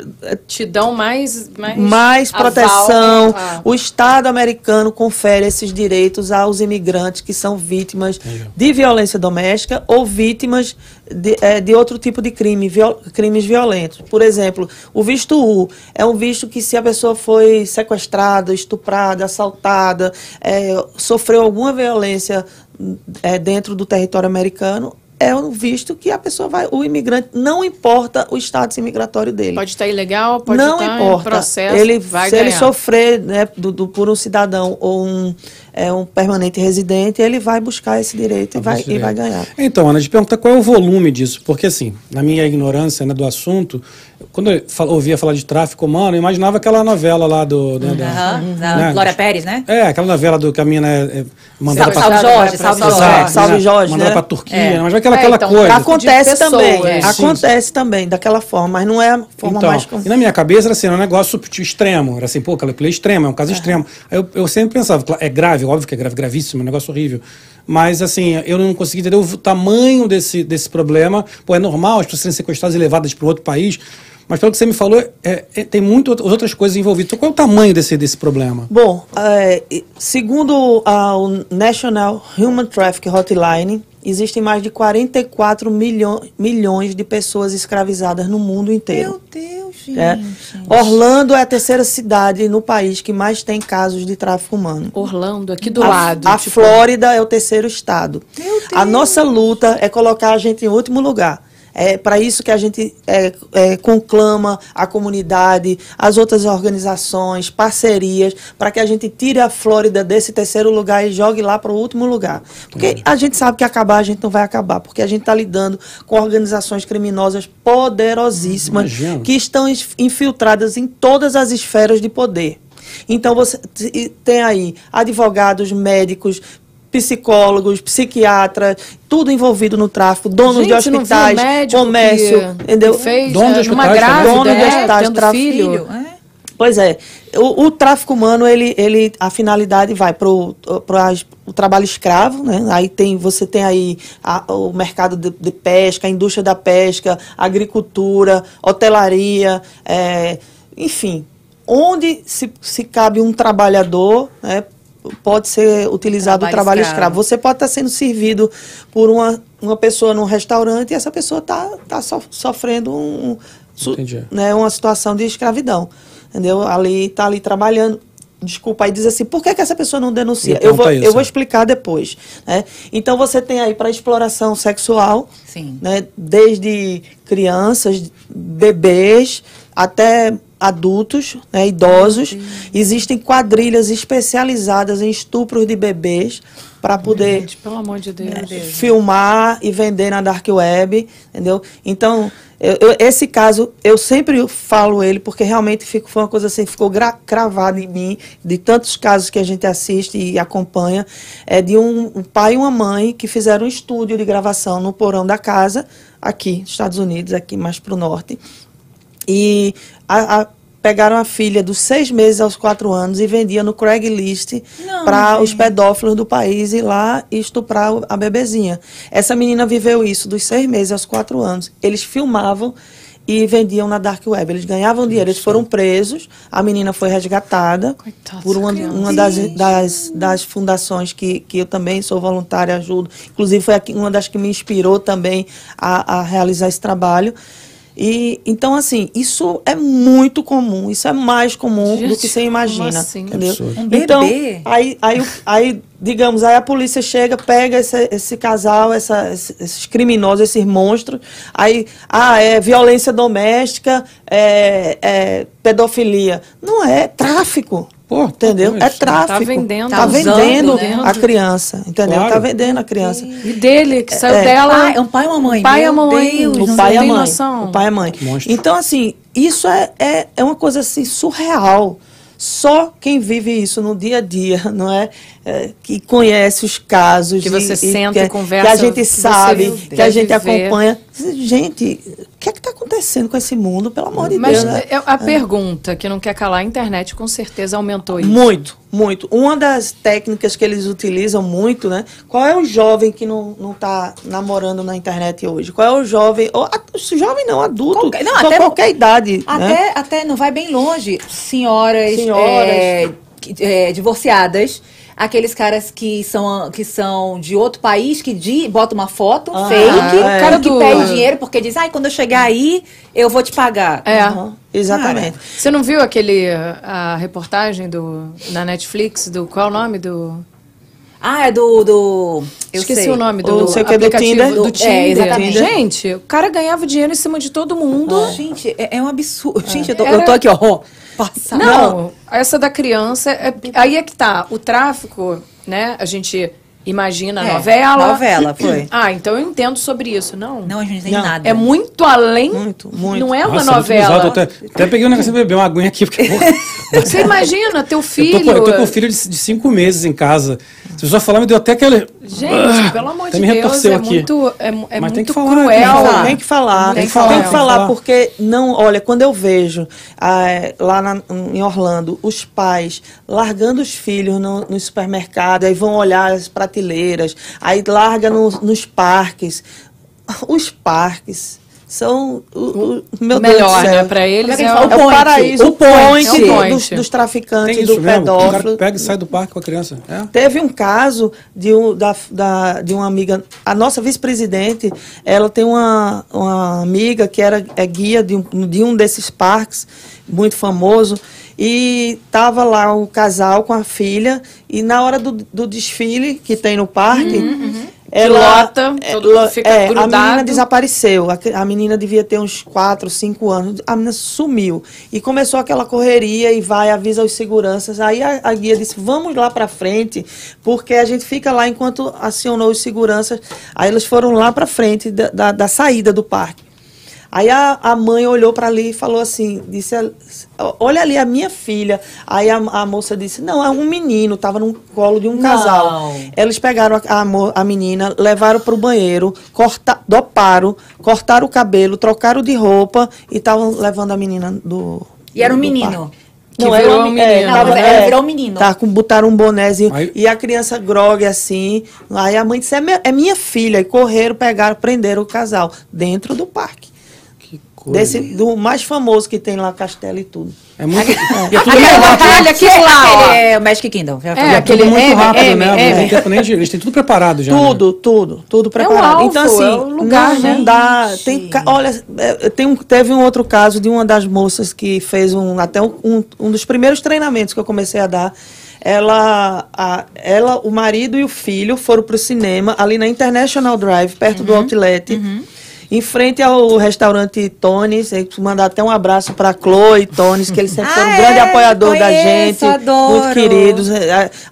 Te dão mais. Mais, mais aval. proteção. Ah. O Estado americano confere esses direitos aos imigrantes que são vítimas de violência doméstica ou vítimas de, eh, de outro tipo de crime, viol- crimes violentos. Por exemplo, o visto U é um visto que se a pessoa foi sequestrada, estuprada, assaltada, eh, sofreu alguma violência eh, dentro do território americano, é um visto que a pessoa vai, o imigrante, não importa o status imigratório dele Pode estar ilegal, pode não estar importa. em processo. ele, vai se ganhar. ele sofrer né, do, do- por um cidadão ou um, é, um permanente residente, ele vai buscar esse direito e vai, e vai ganhar. Então, Ana, de perguntar qual é o volume disso, porque assim, na minha ignorância né, do assunto, quando eu fal- ouvia falar de tráfico humano, eu imaginava aquela novela lá do. né, da- Aham, da né? Glória Pérez, né? É, aquela novela do que a mina é, é mandada Salve, pra salve Jorge, salve Salve Jorge. Salve né? Jorge, Mandada né? pra Turquia, É. mas aquela, É, aquela então, coisa. Acontece pessoa, também, é. Sim. acontece também, daquela forma, mas não é a forma Então, mais... e na minha cabeça era assim, era um negócio tipo, extremo. Era assim, pô, aquela é extrema, é um caso extremo. Aí eu, eu sempre pensava, é grave, óbvio que é grave, gravíssimo, é um negócio horrível. Mas assim, eu não consegui entender o tamanho desse, desse problema. Pô, é normal as pessoas serem sequestradas e levadas para outro país. Mas pelo que você me falou, é- é- tem muitas outras coisas envolvidas. Então qual é o tamanho desse, desse problema? Bom, é, segundo o National Human Traffic Hotline, existem mais de 44 milho, milhões de pessoas escravizadas no mundo inteiro. Meu Deus, gente. É. Orlando é a terceira cidade no país que mais tem casos de tráfico humano. Orlando, aqui do a, lado. A tipo, Flórida é o terceiro estado. A nossa luta é colocar a gente em último lugar. É para isso que a gente é, é, conclama a comunidade, as outras organizações, parcerias, para que a gente tire a Flórida desse terceiro lugar e jogue lá para o último lugar. Porque a gente sabe que acabar a gente não vai acabar, porque a gente está lidando com organizações criminosas poderosíssimas Imagino. que estão es- infiltradas em todas as esferas de poder. Então você tem aí advogados, médicos, psicólogos, psiquiatras, tudo envolvido no tráfico, donos Gente, de não viu o hospitais, comércio, que- entendeu? fez Dono de é, numa hospitais grávida, Dono de é, hospitais, tráfico. filho. Filho, é. Pois é. O, o tráfico humano, ele, ele, a finalidade vai para o trabalho escravo, né? Aí tem, você tem aí a- o mercado de, de pesca, a indústria da pesca, agricultura, hotelaria, é, enfim. Onde se, se cabe um trabalhador, né? Pode ser utilizado o Trabalho trabalho escravo. escravo. Você pode estar sendo servido por uma, uma pessoa num restaurante e essa pessoa está tá so- sofrendo um, su- né, uma situação de escravidão. Entendeu? Ali está ali trabalhando. Desculpa, aí diz assim, por que, que essa pessoa não denuncia? Me Eu vou, isso. eu vou explicar depois. Né? Então você tem aí para exploração sexual, Sim. né, desde crianças, bebês, até adultos, né, idosos. Existem quadrilhas especializadas em estupros de bebês para poder Gente, pelo amor de Deus. filmar e vender na dark web, entendeu? Então, eu- eu- esse caso eu sempre falo ele porque realmente fico, foi uma coisa assim, ficou gra- cravada em mim de tantos casos que a gente assiste e acompanha, é de um, um pai e uma mãe que fizeram um estúdio de gravação no porão da casa aqui, Estados Unidos, aqui mais para o norte, e a- a- pegaram a filha dos seis meses aos quatro anos e vendia no Craigslist para os pedófilos do país ir lá e estuprar a bebezinha. Essa menina viveu isso dos seis meses aos quatro anos. Eles filmavam e vendiam na dark web. Eles ganhavam dinheiro, eles foram presos. A menina foi resgatada Coitada por uma, uma das, das, das fundações que, que eu também sou voluntária, ajudo. Inclusive, foi aqui uma das que me inspirou também a, a realizar esse trabalho. E então, assim, isso é muito comum, isso é mais comum do Gente, que você como imagina. assim? Entendeu? Um Então, bebê? aí, aí, aí, digamos, aí a polícia chega, pega esse, esse casal, essa- esse- esses criminosos, esses monstros, aí, ah, é violência doméstica, é, é pedofilia. Não é, é tráfico. Pô, entendeu? tá É isso. tráfico. Tá vendendo, Tá tá usando, vendendo né? a criança, entendeu? Claro. Tá vendendo a criança. E dele, que saiu É. dela. Pai- é um pai e uma mãe, pai e a meu mamãe. Deus. O pai e a tem mãe. noção. O pai e a mãe. Monstro. Então, assim, isso é, é, é uma coisa assim surreal. Só quem vive isso no dia a dia, não é? É, que conhece os casos. Que você senta que, e conversa, Que a gente que sabe, que a gente acompanha. Gente, o que é que está acontecendo com esse mundo, pelo amor de Mas Deus? né? é- a pergunta que não quer calar, a internet com certeza aumentou isso. Muito, muito. Uma das técnicas que eles utilizam muito, né? Qual é o jovem que não, não tá namorando na internet hoje? Qual é o jovem, ou jovem não, adulto, Qualquer- não, até- qualquer idade, né? Até, até não vai bem longe. Senhoras, Senhoras. é, é, divorciadas. Aqueles caras que são, que são de outro país, que di, botam uma foto Ah, fake, é. o cara que pede dinheiro porque diz, ai, quando eu chegar aí, eu vou te pagar. É. Aham, exatamente. Você não viu aquele a reportagem do na Netflix do qual é o nome do Ah, é do. do eu Esqueci sei. o nome do não sei o que, do aplicativo Tinder? do É, Tinder. exatamente. Gente, o cara ganhava dinheiro em cima de todo mundo. Gente, é, é um absurdo. Gente, eu tô, Era- eu tô aqui, ó. Passada. Não, essa da criança, é- aí é que tá. O tráfico, né? A gente imagina a É, novela. novela, foi. Ah, então eu entendo sobre isso. Não. Não, a gente não entende Não, nada. É muito além. Muito, muito. Não é uma Nossa, muito novela. eu Até, até peguei um negócio de beber uma aguinha aqui. Porque, Você imagina teu eu, filho. tô, com- eu tô com um filho de, de cinco meses em casa. Se você falar, me deu até aquele. Gente, pelo amor Até de Deus, é aqui. muito, é, é Mas tem muito que falar, cruel. tem que falar. Tem que falar, Tem que falar, tem que falar. porque não, olha, quando eu vejo ah, lá na- em Orlando os pais largando os filhos no, no supermercado, aí vão olhar as prateleiras, aí larga no- nos parques. Os parques são o, o- meu Melhor, do né? Pra eles é é, o- É o point, paraíso, o point, point. É o point. dos, dos traficantes, Tem do isso mesmo. O pedófilo. cara pega e sai do parque com a criança. É. Teve um caso de, um, da, da- de uma amiga, a nossa vice-presidente, ela tem uma, uma amiga que era é guia de um, de um desses parques, muito famoso, e estava lá o casal com a filha, e na hora do, do desfile que tem no parque, ela Que lota, todo mundo fica é, a grudado. menina desapareceu. A, a menina devia ter uns 4, 5 anos. A menina sumiu. E começou aquela correria e vai, avisa os seguranças. Aí a, a guia disse: vamos lá para frente, porque a gente fica lá enquanto acionou os seguranças. Aí eles foram lá para frente da, da, da saída do parque. Aí a, a mãe olhou para ali e falou assim, disse, olha ali a minha filha. Aí a, a moça disse, não, é um menino, estava no colo de um casal. Não. Eles pegaram a, a, a menina, levaram para o banheiro, corta, doparam, cortaram o cabelo, trocaram de roupa e estavam levando a menina do E era um menino. parque. Que Não, virou era um menino. É, Não, tava- é, virou um menino. Tá, com, botaram um bonézinho. Aí- E a criança grogue assim. Aí a mãe disse: é, minha- é minha filha. E correram, pegaram, prenderam o casal dentro do parque. Coisa. Desse, do mais famoso que tem lá, Castelo e tudo. É muito. e é tudo Aquele batalha, aquele lá, ó. Aquele é o Magic Kingdom. É. É aquele tudo muito M, rápido, M, né? Não M. tem tempo nem. Eles têm tudo preparado já. né? Tudo, tudo, tudo preparado. alvo, então, assim, é o lugar, não, né? não dá. Tem, olha, é, tem um, teve um outro caso de uma das moças que fez um, até um, um, um dos primeiros treinamentos que eu comecei a dar. Ela, a, ela, o marido e o filho foram para o cinema ali na International Drive, perto Uhum, do Outlet. Em frente ao restaurante Tones, eu mandar até um abraço para Chloe e Tones, que eles sempre foram um Ah, grande é? apoiador da Conheço, gente, adoro. muito queridos.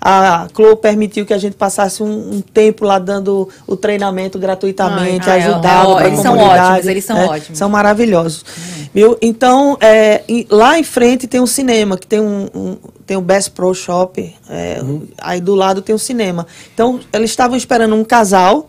A, a Chloe permitiu que a gente passasse um, um tempo lá dando o treinamento gratuitamente, ai, ajudava ó, pra eles são comunidade. ótimos, eles são É, ótimos. São maravilhosos. Viu? Então, é, em- lá em frente tem um cinema, que tem um, um- tem o Best Pro Shop, é, aí do lado tem um cinema. Então, eles estavam esperando um casal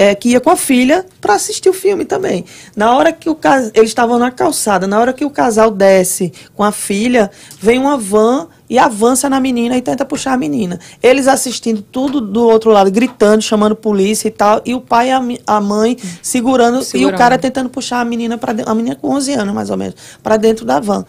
é, que ia com a filha para assistir o filme também. Na hora que o cas... eles estavam na calçada, na hora que o casal desce com a filha, vem uma van e avança na menina e tenta puxar a menina. Eles assistindo tudo do outro lado, gritando, chamando polícia e tal, e o pai e a, mãe segurando, e Segurando. o cara tentando puxar a menina para a menina com 11 anos mais ou menos, para dentro da van.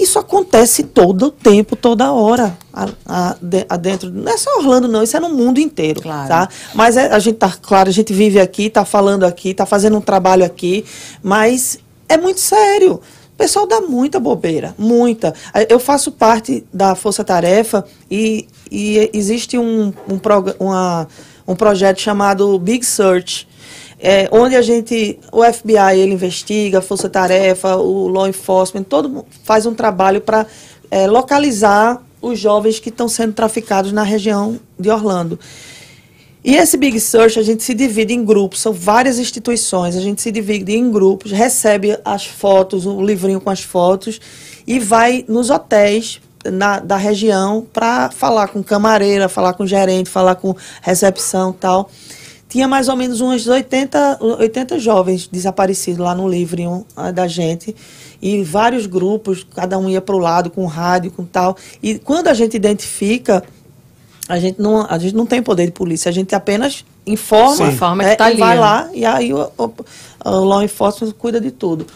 Isso acontece todo o tempo, toda hora, a, a, a dentro. Não é só Orlando, não, isso é no mundo inteiro. Claro. Tá? Mas é- a gente tá, claro, a gente vive aqui, tá falando aqui, tá fazendo um trabalho aqui, mas é muito sério. O pessoal dá muita bobeira, muita. Eu faço parte da Força Tarefa e, e existe um, um, prog- uma- um projeto chamado Big Search, é, onde a gente, o FBI, ele investiga, a Força Tarefa, o Law Enforcement, todo faz um trabalho para localizar os jovens que estão sendo traficados na região de Orlando. E esse Big Search a gente se divide em grupos, são várias instituições, a gente se divide em grupos, recebe as fotos, o livrinho com as fotos e vai nos hotéis na- da região para falar com camareira, falar com gerente, falar com recepção tal. Tinha mais ou menos uns 80, 80 jovens desaparecidos lá no livrinho ah, da gente. E vários grupos, cada um ia para o lado, com rádio, com tal. E quando a gente identifica, a gente não, a gente não tem poder de polícia, a gente apenas informa, Sim. Informa que é, tá e ali, vai né? lá e aí o, o, o law enforcement cuida de tudo.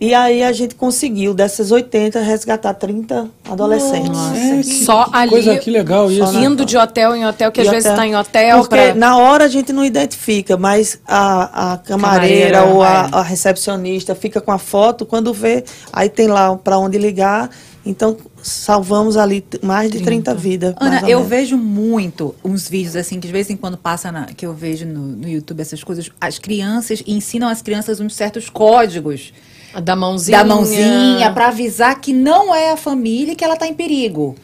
E aí a gente conseguiu, dessas 80, resgatar 30 adolescentes. É, que- Só que ali. Coisa que legal isso. Indo de hotel em hotel, que às E vezes está em hotel. Porque pra- na hora a gente não identifica, mas a, a camareira, Camareira, ou a, é. a recepcionista fica com a foto, quando vê, aí tem lá para onde ligar. Então, salvamos ali mais de 30 vidas. mais Ana, eu menos. vejo muito uns vídeos assim que de vez em quando passa na, que eu vejo no, no YouTube essas coisas. As crianças ensinam as crianças uns certos códigos Da mãozinha. da mãozinha pra avisar que não é a família que ela tá em perigo.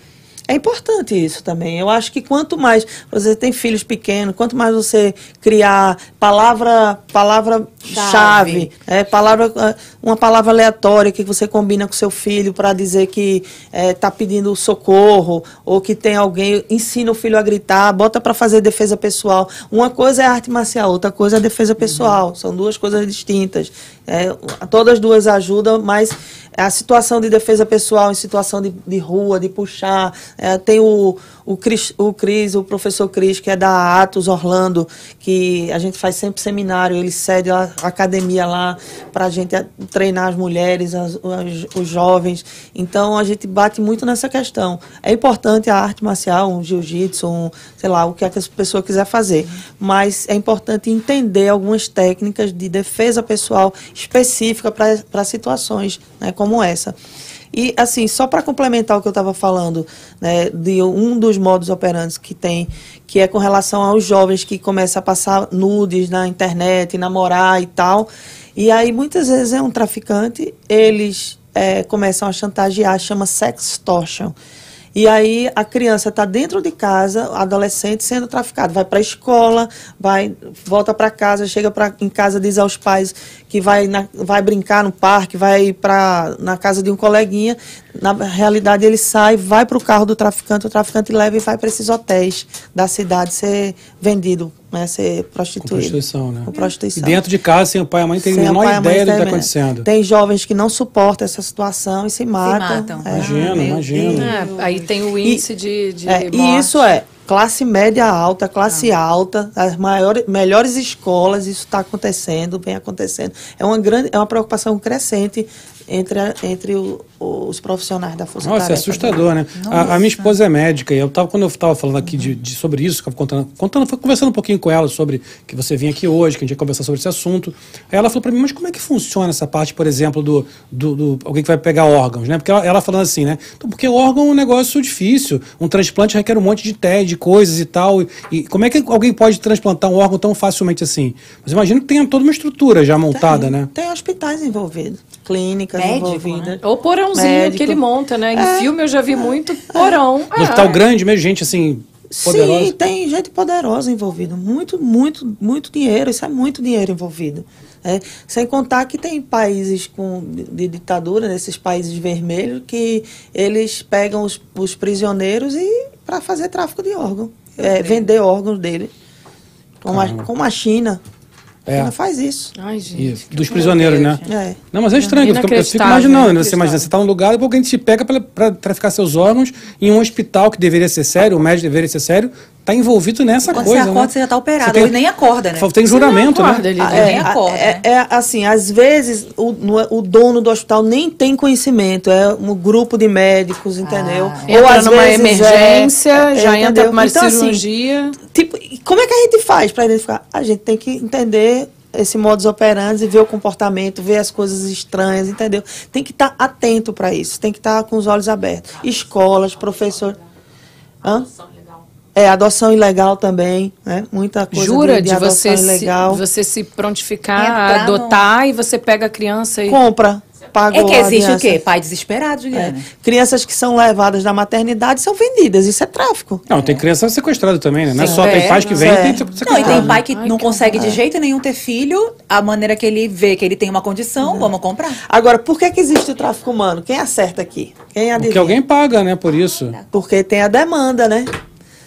É importante isso também. Eu acho que quanto mais você tem filhos pequenos, quanto mais você criar palavra palavra Chave. chave, é, palavra ah, uma palavra aleatória que você combina com seu filho para dizer que está pedindo socorro ou que tem alguém ensina o filho a gritar, bota para fazer defesa pessoal. Uma coisa é arte marcial, outra coisa é defesa pessoal. São duas coisas distintas. É, todas as duas ajudam, mas a situação de defesa pessoal em situação de, de rua, de puxar. É, tem o, o, Cris, o Cris, o professor Cris, que é da Atos Orlando, que a gente faz sempre seminário, ele cede a academia lá para a gente treinar as mulheres, as- as- os jovens. Então a gente bate muito nessa questão. É importante a arte marcial, um jiu-jitsu, um, sei lá, o que, é a pessoa quiser fazer. Mas é importante entender algumas técnicas de defesa pessoal específica para situações né, como essa. E, assim, só para complementar o que eu estava falando, né, de um dos modos operantes que tem, que é com relação aos jovens que começam a passar nudes na internet, namorar e tal. E aí, muitas vezes, é um traficante, eles eh, começam a chantagear, chama sextortion. E aí a criança está dentro de casa, adolescente sendo traficado, vai para a escola, vai volta para casa, chega pra, em casa diz aos pais que vai na- vai brincar no parque, vai para na casa de um coleguinha. Na realidade ele sai, vai para o carro do traficante, o traficante leva e vai para esses hotéis da cidade ser vendido, né, ser Com prostituído. prostituição, né? Com E prostituição. dentro de casa, sem o pai e a mãe, tem a Sem menor pai e a mãe ideia do que está acontecendo. Tem jovens que não suportam essa situação e se matam. matam. É. Imagina, meu imagina. É, aí tem o índice de, de É, e isso é. classe média alta, classe alta, as maiores, melhores escolas, isso está acontecendo, vem acontecendo. É uma grande, é uma preocupação crescente entre, a- entre o- os profissionais da Força Nossa, é assustador, né? A, a minha esposa é médica e eu tava, quando eu estava falando aqui de, de- sobre isso, ficava contando, contando, conversando um pouquinho com ela sobre que você vinha aqui hoje, que a gente ia conversar sobre esse assunto. Aí ela falou para mim, mas como é que funciona essa parte, por exemplo, do, do, do- alguém que vai pegar órgãos, né? Porque ela, ela falando assim, né? Então, porque órgão é um negócio difícil, um transplante requer um monte de TED, de coisas e tal. E, e como é que alguém pode transplantar um órgão tão facilmente assim? Mas imagino que tenha toda uma estrutura já montada, tem, né? Tem hospitais envolvidos, clínicas Médico, envolvidas. Ou porãozinho Médico. que ele monta, né? Em filme eu já vi muito porão. Ah, hospital grande mesmo, gente assim, poderosa. Sim, tem gente poderosa envolvida. Muito, muito, muito dinheiro. Isso é muito dinheiro envolvido. né? Sem contar que tem países com, de, de ditadura, nesses países vermelhos, que eles pegam os, os prisioneiros e para fazer tráfico de órgão. É, vender órgãos dele. Como a, como a China. É. A China faz isso. Ai, gente. Isso, dos prisioneiros, né? É. Não, mas é estranho, eu fico, eu fico imaginando, né? Você imagina, você está num lugar e alguém te pega para traficar seus órgãos em um hospital que deveria ser sério, o médico deveria ser sério, está envolvido nessa Quando coisa. você acorda, né? você já tá operado. Tem- Ele nem acorda, né? Tem juramento, acorda, né? ele Ah, nem é, acorda, é, né? é assim, às vezes o, no- o dono do hospital nem tem conhecimento, é um grupo de médicos, entendeu? Ah. Entra às numa vezes emergência, é- já é, entra entendeu? pra uma Então, assim, cirurgia. Tipo, como é que a gente faz para identificar? A gente tem que entender esse modus operandi, ver o comportamento, ver as coisas estranhas, entendeu? Tem que estar atento para isso, tem que estar com os olhos abertos. Escolas, professor. Hã? É, adoção ilegal também, né? Muita coisa Jura de, de, de você, adoção se, ilegal. você se prontificar a Entrar no- adotar e você pega a criança e. Compra, pagou É que a existe o quê? Pai desesperado, É. Juliana. Crianças que são levadas da maternidade são vendidas, isso é tráfico. Não, tem criança sequestrada também, né? Não é só, tem É, pais que vêm e É. tem Não, e tem pai que Ai, não que consegue de jeito nenhum ter filho, a maneira que ele vê que ele tem uma condição, vamos comprar. Agora, por que, que existe o tráfico humano? Quem acerta aqui? Quem adivinha? Porque alguém paga, né, por isso. Porque tem a demanda, né?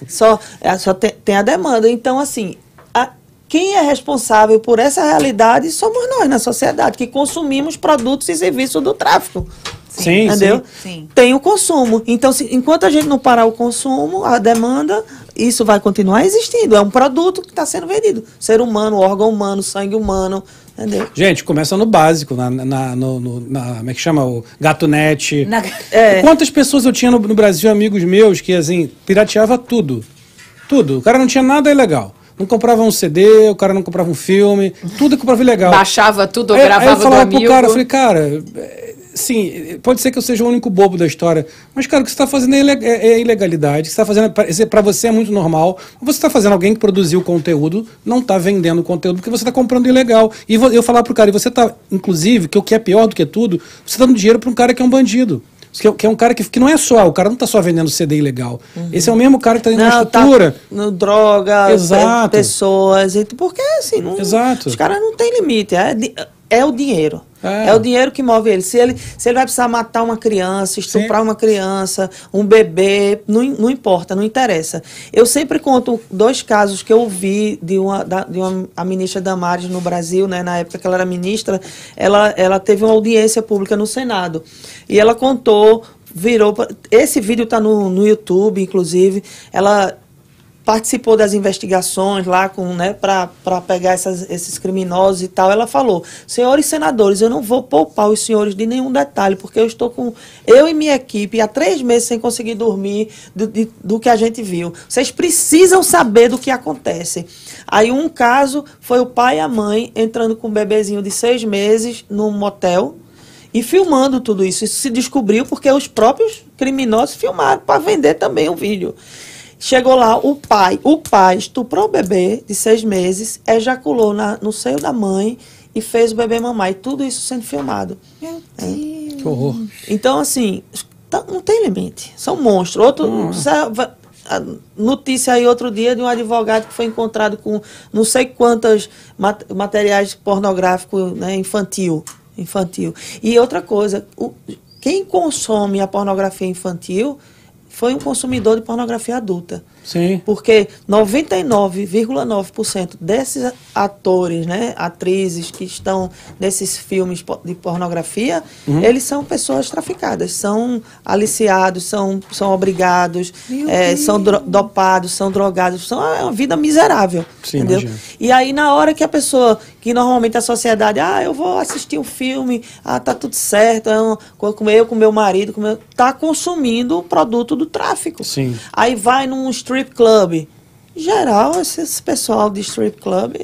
Só, é, só tem, tem a demanda. Então, assim, a- quem é responsável por essa realidade somos nós na sociedade, que consumimos produtos e serviços do tráfico. Sim, entendeu? sim. Sim. Tem o consumo. Então, se- enquanto a gente não parar o consumo, a demanda, isso vai continuar existindo. É um produto que está sendo vendido. Ser humano, órgão humano, sangue humano, entendeu? Gente, começa no básico, na, na, no, no- na- como é que chama? O GatoNet. Na- É. Quantas pessoas eu tinha no, no Brasil, amigos meus, que assim, pirateava tudo. Tudo. O cara não tinha nada ilegal. Não comprava um CD, o cara não comprava um filme, tudo que comprava ilegal. Baixava tudo, ou Aí- aí gravava eu falava pro amigo. cara, eu falei, cara, é, sim, pode ser que eu seja o único bobo da história, mas, cara, o que você está fazendo é, é- é ilegalidade. Está fazendo, para você é muito normal. Você está fazendo alguém que produziu conteúdo, não está vendendo conteúdo, porque você está comprando ilegal. E eu falar pro cara, e você está, inclusive, que o que é pior do que tudo, você está dando dinheiro para um cara que é um bandido. Que é, é um cara que, que não é só, o cara não está só vendendo CD ilegal. Esse é o mesmo cara que está dentro da tá estrutura. no droga, Exato. pe- pessoas, porque assim, não, Exato. os caras não têm limite, é, é o dinheiro. É. É. o dinheiro que move ele. Se, ele. se ele vai precisar matar uma criança, estuprar uma criança, um bebê, não, não importa, não interessa. Eu sempre conto dois casos que eu vi de uma, da, de uma a ministra Damares no Brasil, né, na época que ela era ministra, ela, ela teve uma audiência pública no Senado. E ela contou, virou. Esse vídeo está no, no YouTube, inclusive. Ela participou das investigações lá com, né, para pegar essas- esses criminosos e tal. Ela falou: senhores senadores, eu não vou poupar os senhores de nenhum detalhe, porque eu estou com eu e minha equipe há três meses sem conseguir dormir do, de- do que a gente viu. Vocês precisam saber do que acontece. Aí um caso foi o pai e a mãe entrando com um bebezinho de seis meses num motel. E filmando tudo isso. Isso se descobriu porque os próprios criminosos filmaram para vender também o vídeo. Chegou lá, o pai, o pai estuprou o bebê de seis meses, ejaculou na, no seio da mãe e fez o bebê mamar. E tudo isso sendo filmado. Que horror. Então, assim, tá- não tem limite. São monstros. Outro, a notícia aí outro dia de um advogado que foi encontrado com não sei quantos mat- materiais pornográficos né, infantil, infantil. E outra coisa, o- quem consome a pornografia infantil foi um consumidor de pornografia adulta. Sim. Porque 99,9% desses atores, né, atrizes que estão nesses filmes de pornografia, Uhum. eles são pessoas traficadas, são aliciados, são, são obrigados, eh, são dro- dopados, são drogados, são é uma vida miserável, Sim, entendeu? E aí na hora que a pessoa, que normalmente a sociedade, ah, eu vou assistir um filme, ah, tá tudo certo, é um, com com eu, com meu marido, com meu, tá consumindo o produto do tráfico. Sim. Aí vai num strip club. Em geral, esses pessoal de strip club,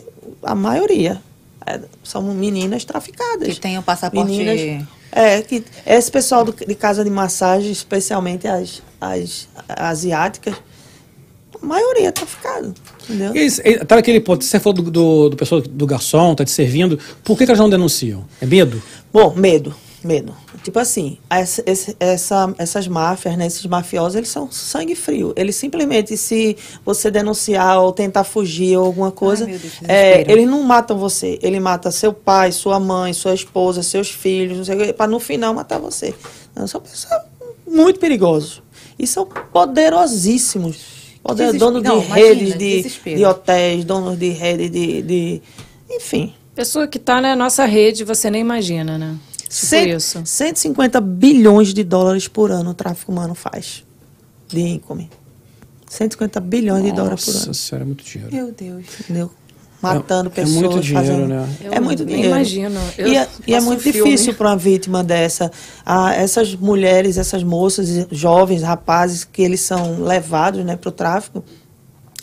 a maioria, é, são meninas traficadas. Que tem o passaporte- Meninas, é, que esse pessoal do- de casa de massagem, especialmente as, as asiáticas, a maioria é traficado. Entendeu? E esse- e- tá naquele ponto, você falou do, do, do pessoal do garçom, tá te servindo. Por que, que elas não denunciam? É medo? Bom, medo, medo. Tipo assim, essa, essa- essas máfias, né, esses mafiosos, eles são sangue frio. Eles simplesmente, se você denunciar ou tentar fugir ou alguma coisa, meu Deus, é, eles não matam você. Ele mata seu pai, sua mãe, sua esposa, seus filhos, não sei o quê, pra no final matar você. Não, são pessoas muito perigosos. E são poderosíssimos. Poder, donos de não, imagina, redes de, desespero. de hotéis, donos de rede de, de. Enfim. Pessoa que tá na nossa rede, você nem imagina, né? Tipo Cento- isso. 150 bilhões de dólares por ano o tráfico humano faz de income. 150 bilhões de dólares por Nossa ano. senhora, é muito dinheiro. Meu Deus. Entendeu? Matando é pessoas. muito dinheiro, fazendo... né? É Eu muito nem dinheiro. imagino. Eu e é, e é muito um difícil para uma vítima dessa. Ah, essas mulheres, essas moças, jovens, rapazes que eles são levados né, para o tráfico,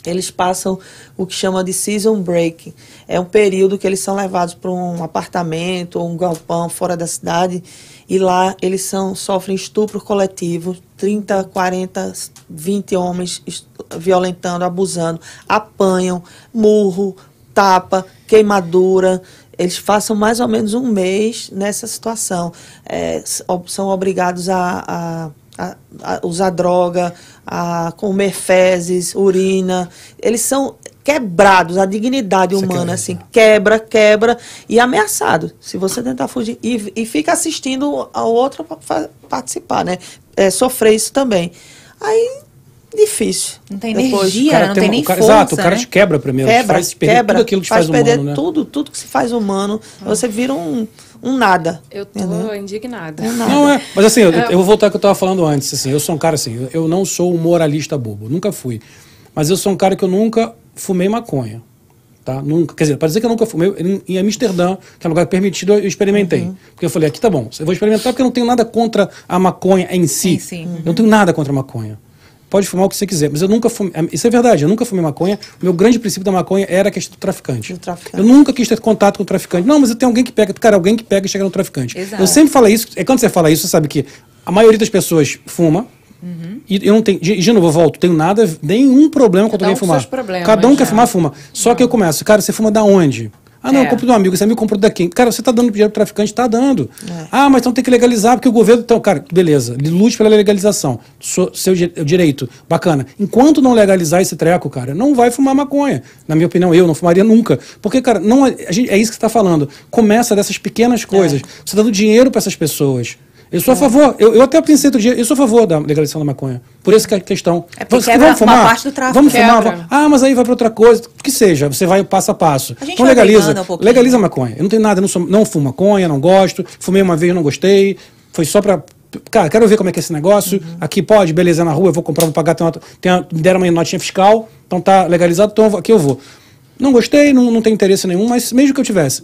eles passam o que chama de season break. É um período que eles são levados para um apartamento ou um galpão fora da cidade e lá eles são, sofrem estupro coletivo, 30, 40, 20 homens violentando, abusando, apanham, murro, tapa, queimadura. Eles passam mais ou menos um mês nessa situação. É, são obrigados a- a a, a usar droga, a comer fezes, urina. Eles são quebrados, a dignidade Você humana, quer assim, quebra, quebra e ameaçado. Se você tentar fugir. E, e fica assistindo ao outro para participar, né? É, sofrer isso também. Aí, difícil. Não tem Depois, energia, não tem tem nem o cara- força, exato, o cara né? te quebra primeiro, te Quebra, faz perder quebra, tudo aquilo que te faz faz perder humano, né? tudo, tudo que se faz humano. Você vira um, um nada. Eu tô entendeu? indignada. Um nada. Não, é. Mas assim, eu, eu vou voltar ao que eu estava falando antes. Assim, eu sou um cara assim, eu- não sou um moralista bobo, nunca fui. Mas eu sou um cara que eu nunca fumei maconha. Tá? Nunca. Quer dizer, para dizer que eu nunca fumei, em, em Amsterdã, que é um lugar permitido, eu experimentei. Uhum. Porque eu falei, aqui tá bom, eu vou experimentar porque eu não tenho nada contra a maconha em si. Em si. Eu não tenho nada contra a maconha. Pode fumar o que você quiser, mas eu nunca fumei. Isso é verdade, eu nunca fumei maconha. O meu grande princípio da maconha era a questão do traficante. Do traficante. Eu nunca quis ter contato com o traficante. Não, mas eu tenho alguém que pega. Cara, alguém que pega e chega no traficante. Exato. Eu sempre falo isso. É quando você fala isso, você sabe que a maioria das pessoas fuma. E eu não tenho. De, de novo, eu volto, tenho nada, nenhum problema com alguém um fumar. Cada um quer né? fumar, fuma. Só que eu começo, cara, você fuma da onde? Ah, não, É. de um amigo, esse amigo comprou daqui. Cara, você tá dando dinheiro pro traficante, tá dando. Ah, mas então tem que legalizar, porque o governo. Então, cara, beleza, lute pela legalização. So- seu di- direito, bacana. Enquanto não legalizar esse treco, cara, não vai fumar maconha. Na minha opinião, eu não fumaria nunca. Porque, cara, não, é- gente- é isso que você tá falando. Começa dessas pequenas coisas. Você tá dando dinheiro para essas pessoas. Eu sou a favor, eu, eu até pensei outro dia, eu sou a favor da legalização da maconha. Por essa que é a questão. É porque Vamos- quebra vamos uma fumar? parte do tráfico. Vamos fumar? Quebra. vamos- Ah, mas aí vai para outra coisa. Que seja, você vai passo a passo. A gente Então vai legaliza. um legaliza a maconha. Eu não tenho nada, eu não, sou, não fumo maconha, não gosto. Fumei uma vez, não gostei. Foi só pra. Cara, quero ver como é que é esse negócio. Uhum. Aqui pode, beleza, é na rua, eu vou comprar, vou pagar. Tem uma, tem uma- me deram uma notinha fiscal, então tá legalizado, então aqui eu vou. Não gostei, não, não tenho interesse nenhum, mas mesmo que eu tivesse.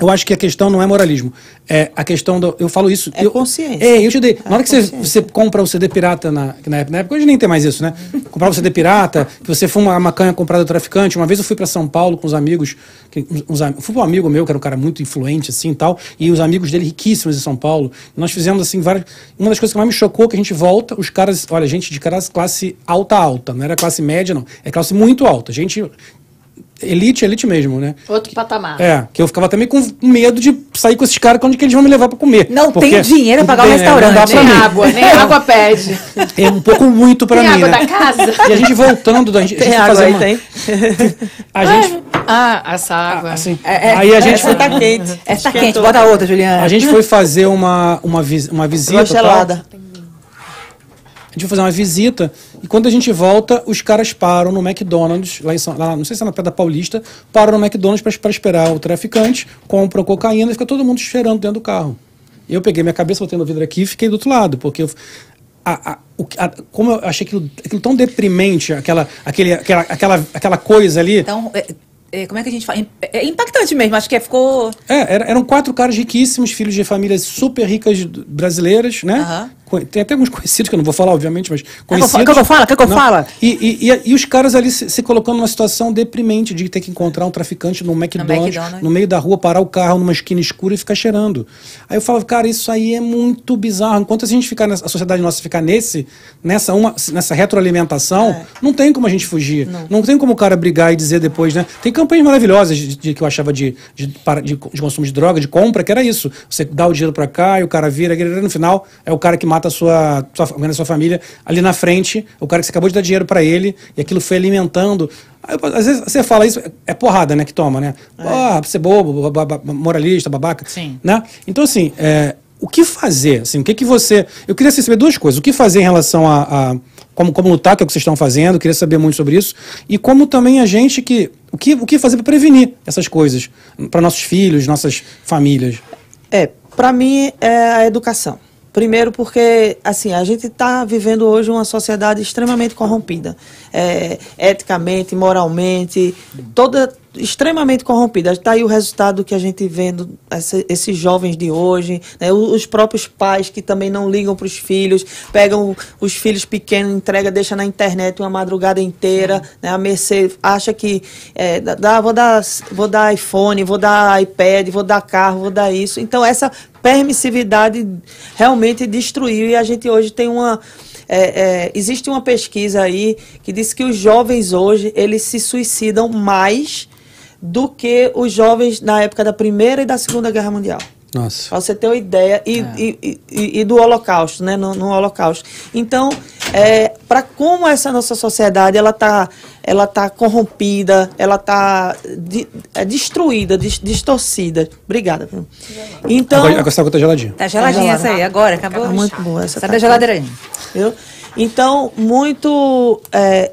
Eu acho que a questão não é moralismo. É a questão do. Eu falo isso. É eu, consciência. É, eu te dei. Na hora que você, consciência. você compra o CD pirata na, na época, na época, hoje nem tem mais isso, né? Comprar o CD pirata, que você fuma a maconha comprada do traficante. Uma vez eu fui para São Paulo com os amigos, que, uns, fui com um amigo meu, que era um cara muito influente, assim e tal, e os amigos dele riquíssimos em São Paulo. Nós fizemos, assim, várias. Uma das coisas que mais me chocou é que a gente volta, os caras, olha, gente de caras classe alta, alta, não era classe média, não. É classe muito alta. Gente. Elite, elite mesmo, né? Outro patamar. É, que eu ficava também com medo de sair com esses caras, onde que eles vão me levar pra comer. Não Porque tem dinheiro pra pagar o tem, é, não dá restaurante. pra Nem mim. água, nem água pede. É um pouco muito pra Tem mim, água né? da casa? E a gente voltando, da gente, a Tem gente foi água fazer aí, uma- tem? A gente, Ah, essa água. assim, É, é, aí a gente, Essa tá quente. Essa tá quente, bota outra, Juliana. a gente foi fazer uma, uma, vis- uma visita tal. gelada. A gente foi fazer uma visita e quando a gente volta, os caras param no McDonald's, lá em São, lá, não sei se é na Pedra Paulista, param no McDonald's para esperar o traficante, compram cocaína e fica todo mundo esperando dentro do carro. Eu peguei minha cabeça, botei no vidro aqui e fiquei do outro lado, porque eu, a, a, o, a, como eu achei aquilo, aquilo tão deprimente, aquela, aquele, aquela, aquela, aquela coisa ali. Então, é, é, como é que a gente fala? É, é impactante mesmo, acho que ficou. É, era- eram quatro caras riquíssimos, filhos de famílias super ricas brasileiras, né? Aham. Tem até alguns conhecidos, que eu não vou falar, obviamente, mas que eu conhecidos. falo? Quer que eu fale? Quer que eu Não. fale? E, e, e, os caras ali se, se colocando numa situação deprimente de ter que encontrar um traficante no McDonald's, no, McDonald's. meio da rua, parar o carro numa esquina escura e ficar cheirando. Aí eu falava, cara, isso aí é muito bizarro. Enquanto a gente ficar nessa, a sociedade nossa ficar nesse, nessa, uma, nessa retroalimentação, É. não tem como a gente fugir. Não. tem como o cara brigar e dizer depois, né? Tem campanhas maravilhosas de, de- que eu achava de, de, para- de, de consumo de droga, de compra, que era isso. Você dá o dinheiro pra cá e o cara vira, no final é o cara que mata a sua, sua, alguém da sua família ali na frente, o cara que você acabou de dar dinheiro pra ele, e aquilo foi alimentando. Aí, às vezes você fala isso, é porrada, né, que toma, né? Ah, você é bobo, moralista, babaca. Sim. Né? Então, assim, é, o que fazer? Assim, o que, que você. Eu queria saber duas coisas. O que fazer em relação a. a- como, como lutar, que é o que vocês estão fazendo, eu queria saber muito sobre isso. E como também a gente que. O que, o que fazer para prevenir essas coisas para nossos filhos, nossas famílias? É, para mim é a educação. Primeiro porque, assim, a gente está vivendo hoje uma sociedade extremamente corrompida. É, eticamente, moralmente, toda extremamente corrompida. Está aí o resultado que a gente vendo essa- esses jovens de hoje, né, os próprios pais que também não ligam para os filhos, pegam os filhos pequenos, entrega, deixa na internet uma madrugada inteira, né, a mercê acha que é, dá, vou dar vou dar iPhone, vou dar iPad, vou dar carro, vou dar isso. Então essa permissividade realmente destruiu e a gente hoje tem uma é, é, existe uma pesquisa aí que diz que os jovens hoje eles se suicidam mais do que os jovens na época da Primeira e da Segunda Guerra Mundial. Nossa. Pra você ter uma ideia, e, e, e- e- e do Holocausto, né? No, no Holocausto. Então, é, para como essa nossa sociedade ela tá, ela tá corrompida, ela tá de- é, destruída, dis- distorcida. Obrigada. Então, Agora, agora essa água tá geladinha. Tá geladinha essa aí, agora, acabou. Tá muito boa essa Sai tá da geladeira aí. Viu? Então, muito. é,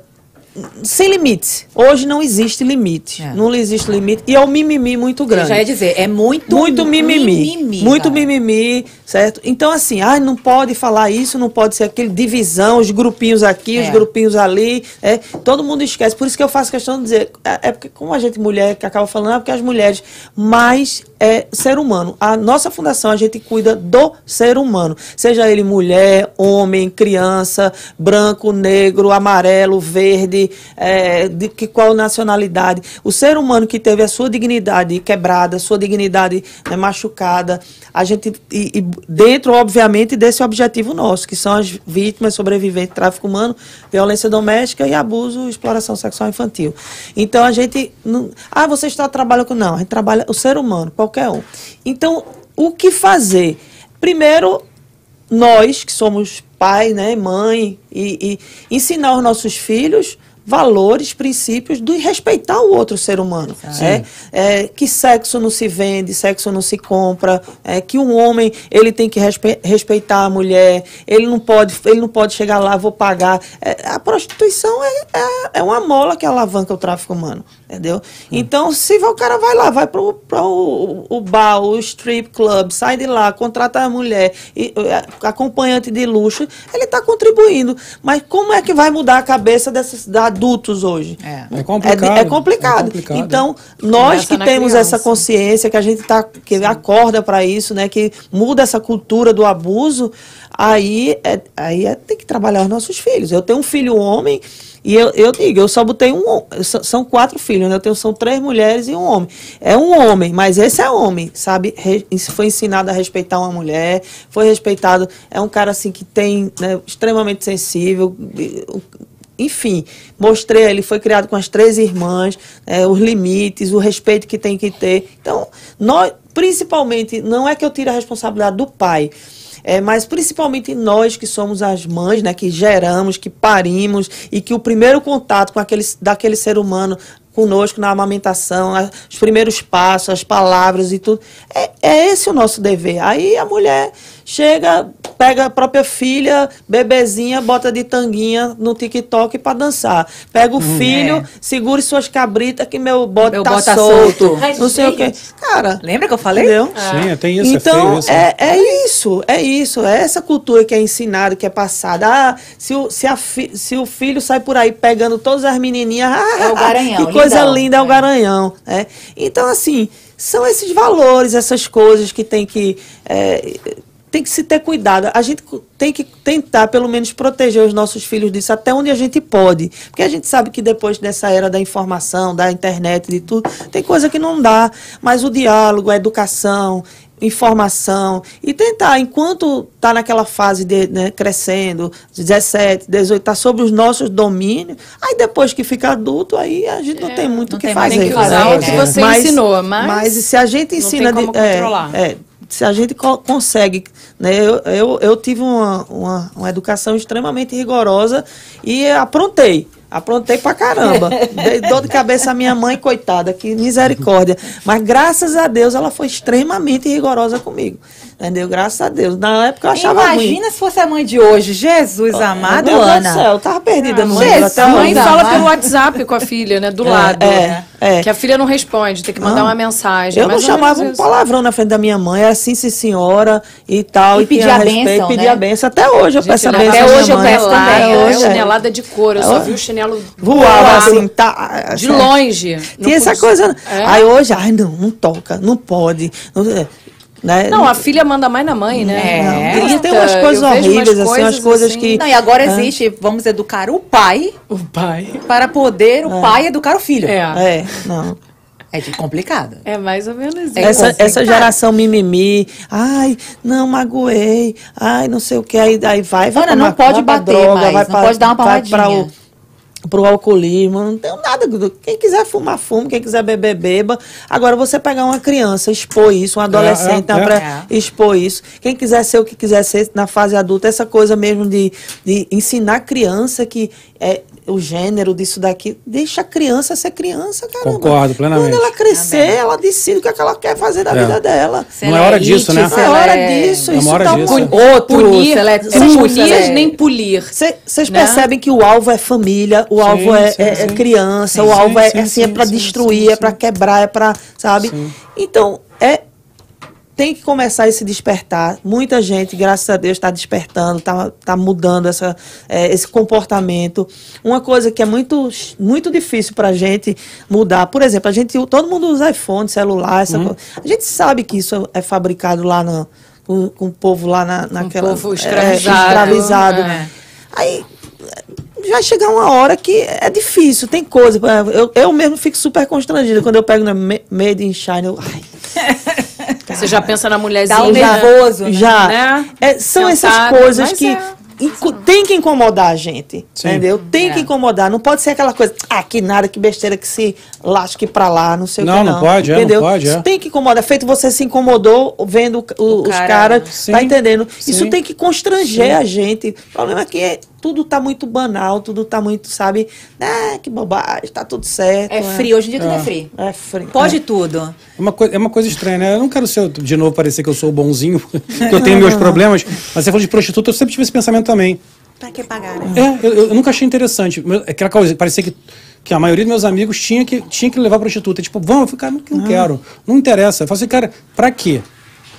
sem limites. Hoje não existe limite. É. Não existe limite. E é um mimimi muito Eu grande. já ia dizer, é muito, muito mimimi. muito cara. mimimi, certo? Então, assim, ah, não pode falar isso, não pode ser aquele divisão, os grupinhos aqui, os É. grupinhos ali. É, todo mundo esquece. Por isso que eu faço questão de dizer, é, é porque, como a gente mulher que acaba falando, é porque as mulheres, mais é ser humano. A nossa fundação, a gente cuida do ser humano. Seja ele mulher, homem, criança, branco, negro, amarelo, verde, é, de que qual nacionalidade. O ser humano que teve a sua dignidade quebrada, a sua dignidade né, machucada, a gente, e, e dentro, obviamente, desse objetivo nosso, que são as vítimas sobreviventes de tráfico humano, violência doméstica e abuso e exploração sexual infantil. Então a gente. Não, ah, você está trabalhando com. Não, a gente trabalha o ser humano, qualquer um. Então, o que fazer? Primeiro, nós que somos pai, né, mãe, e, e ensinar os nossos filhos valores, princípios do respeitar o outro ser humano. É, é, que sexo não se vende, sexo não se compra, é, que um homem ele tem que respe- respeitar a mulher, ele não pode, ele não pode chegar lá, vou pagar. É, a prostituição é, é, é uma mola que alavanca o tráfico humano. Entendeu? Então, se o cara vai lá, vai para o, o bar, o strip club, sai de lá, contrata a mulher, e, acompanhante de luxo, ele está contribuindo. Mas como é que vai mudar a cabeça desses da adultos hoje? É. É complicado. É, é complicado. É complicado. Então, nós Começa que temos criança. essa consciência, que a gente tá, que acorda para isso, né, que muda essa cultura do abuso, aí, é, aí é, tem que trabalhar os nossos filhos. Eu tenho um filho homem e eu, eu digo, eu só botei um, são quatro filhos, né? Eu tenho são três mulheres e um homem. É um homem, mas esse é homem, sabe? Re- foi ensinado a respeitar uma mulher, foi respeitado, é um cara assim que tem, né, extremamente sensível, enfim, mostrei, ele foi criado com as três irmãs, é, os limites, o respeito que tem que ter. Então, nós, principalmente, não é que eu tire a responsabilidade do pai, é, mas principalmente nós que somos as mães, né, que geramos, que parimos e que o primeiro contato com aquele, daquele ser humano conosco na amamentação, os primeiros passos, as palavras e tudo, é, é esse o nosso dever. Aí a mulher chega, pega a própria filha, bebezinha, bota de tanguinha no TikTok pra dançar. Pega o filho, é. segure suas cabritas que meu bote Meu tá bote tá solto. solto. Ai, Não sei o quê. Cara, Lembra que eu falei? entendeu? Sim, tem isso, é então, feio isso. é, é isso, é isso. É essa cultura que é ensinada, que é passada. Ah, se o, se, a fi- se o filho sai por aí pegando todas as menininhas, ah, É o garanhão, que coisa lindão. linda é o É. garanhão. né? Então, assim, são esses valores, essas coisas que tem que... é, tem que se ter cuidado. A gente tem que tentar, pelo menos, proteger os nossos filhos disso até onde a gente pode. Porque a gente sabe que depois dessa era da informação, da internet, de tudo, tem coisa que não dá. Mas o diálogo, a educação, informação e tentar, enquanto está naquela fase de né, crescendo, 17, 18, está sobre os nossos domínios, aí depois que fica adulto, aí a gente não tem muito o não que tem fazer. nem que usar fazer, o que você ensinou, mas se a gente não ensina tem como de- é, controlar. é, se a gente co- consegue, né? Eu, eu, eu tive uma, uma, uma educação extremamente rigorosa e aprontei. Aprontei pra caramba. Dei dor de cabeça à minha mãe, coitada, que misericórdia. Mas graças a Deus ela foi extremamente rigorosa comigo. Entendeu? Graças a Deus. Na época eu achava ruim. Imagina se fosse a mãe de hoje. Jesus amado, Meu Deus Ana. do céu, eu tava perdida no Jesus, mundo até A mãe fala pelo WhatsApp com a filha, né? Do lado. é, é. Que a filha não responde, tem que mandar Não. uma mensagem. Eu não chamava um palavrão na frente da minha mãe, era assim, sim, senhora e tal. E pedir tinha a respeito, bênção, pedir né? a benção. Até hoje eu Gente, peço a benção. Até hoje eu peço também, é, hoje é. chinelada de couro. Eu só vi o chinelo Voava voar assim, tá. de longe. Não Tinha essa podia- coisa. É. Aí hoje, ai, não, não toca, não pode. Não, né? Não, a filha manda mais na mãe, né? É. Grita, tem umas coisas vejo umas horríveis, assim, umas coisas assim. que. Não, e agora existe, vamos educar o pai O pai. para poder o pai educar o filho. É. É, não. É de complicado. É mais ou menos isso. É essa, essa geração mimimi, ai, não magoei, ai, não sei o que, aí, aí vai, vai Ana, não pode bater droga, mais, vai não pra, pode dar uma vai pra palmadinha. o pro alcoolismo, não tem nada. Quem quiser fumar, fume, quem quiser beber, beba. Agora, você pegar uma criança, expor isso, um adolescente, é, é. pré- expor isso. Quem quiser ser o que quiser ser na fase adulta, essa coisa mesmo de, de ensinar a criança que é o gênero disso daqui, deixa a criança ser criança, caramba. Concordo plenamente. Quando ela crescer, ela decide o que, é que ela quer fazer da É. vida dela. Se Não é hora it, disso, né? Não é hora é- disso, É uma hora tá disso. Outro, punir, é tudo, punir se ela é- nem polir. Vocês né? percebem que o alvo é família, o alvo é, sim, é- é sim. criança, Sim, o alvo sim, é sim, assim, é sim, para sim, destruir, sim, é para sim. quebrar, é para, sabe? Sim. Então, é tem que começar esse despertar. Muita gente, graças a Deus, está despertando, está tá mudando essa, é, esse comportamento. Uma coisa que é muito, muito difícil para a gente mudar. Por exemplo, a gente, todo mundo usa iPhone, celular, essa coisa. A gente sabe que isso é fabricado lá no, com, com o povo lá na, naquela. povo é, escravizado. escravizado. É. Aí vai chegar uma hora que é difícil, tem coisa. Eu, eu mesmo fico super constrangida quando eu pego na Ma- Made in China. Eu, ai, Você já pensa na mulherzinha. Dá um nervoso, né? já. Né? É, são essas Sentada, coisas que é. inco- tem que incomodar a gente. Sim. Entendeu? Tem É. que incomodar. Não pode ser aquela coisa, ah, que nada, que besteira, que se lasque pra lá, não sei Não, o que. não Não, pode, é, não entendeu? pode, é. Isso tem que incomodar. Feito você se incomodou vendo o- O os cara- caras, Sim. tá entendendo? Isso Sim. tem que constranger a gente. O problema é que é- tudo tá muito banal, tudo tá muito, sabe? Ah, que bobagem, tá tudo certo. É frio, hoje em dia tudo é frio. É frio. Pode tudo. É uma, coi- é uma coisa estranha, né? Eu não quero ser, de novo, parecer que eu sou o bonzinho, que eu tenho meus problemas, mas você falou de prostituta, eu sempre tive esse pensamento também. Pra que pagar, né? É, eu, eu nunca achei interessante. Meu- Aquela coisa, parecia que, que a maioria dos meus amigos tinha que, tinha que levar prostituta. Tipo, vamos, eu falei, cara, não, não quero, não interessa. Eu falei assim, cara, pra quê?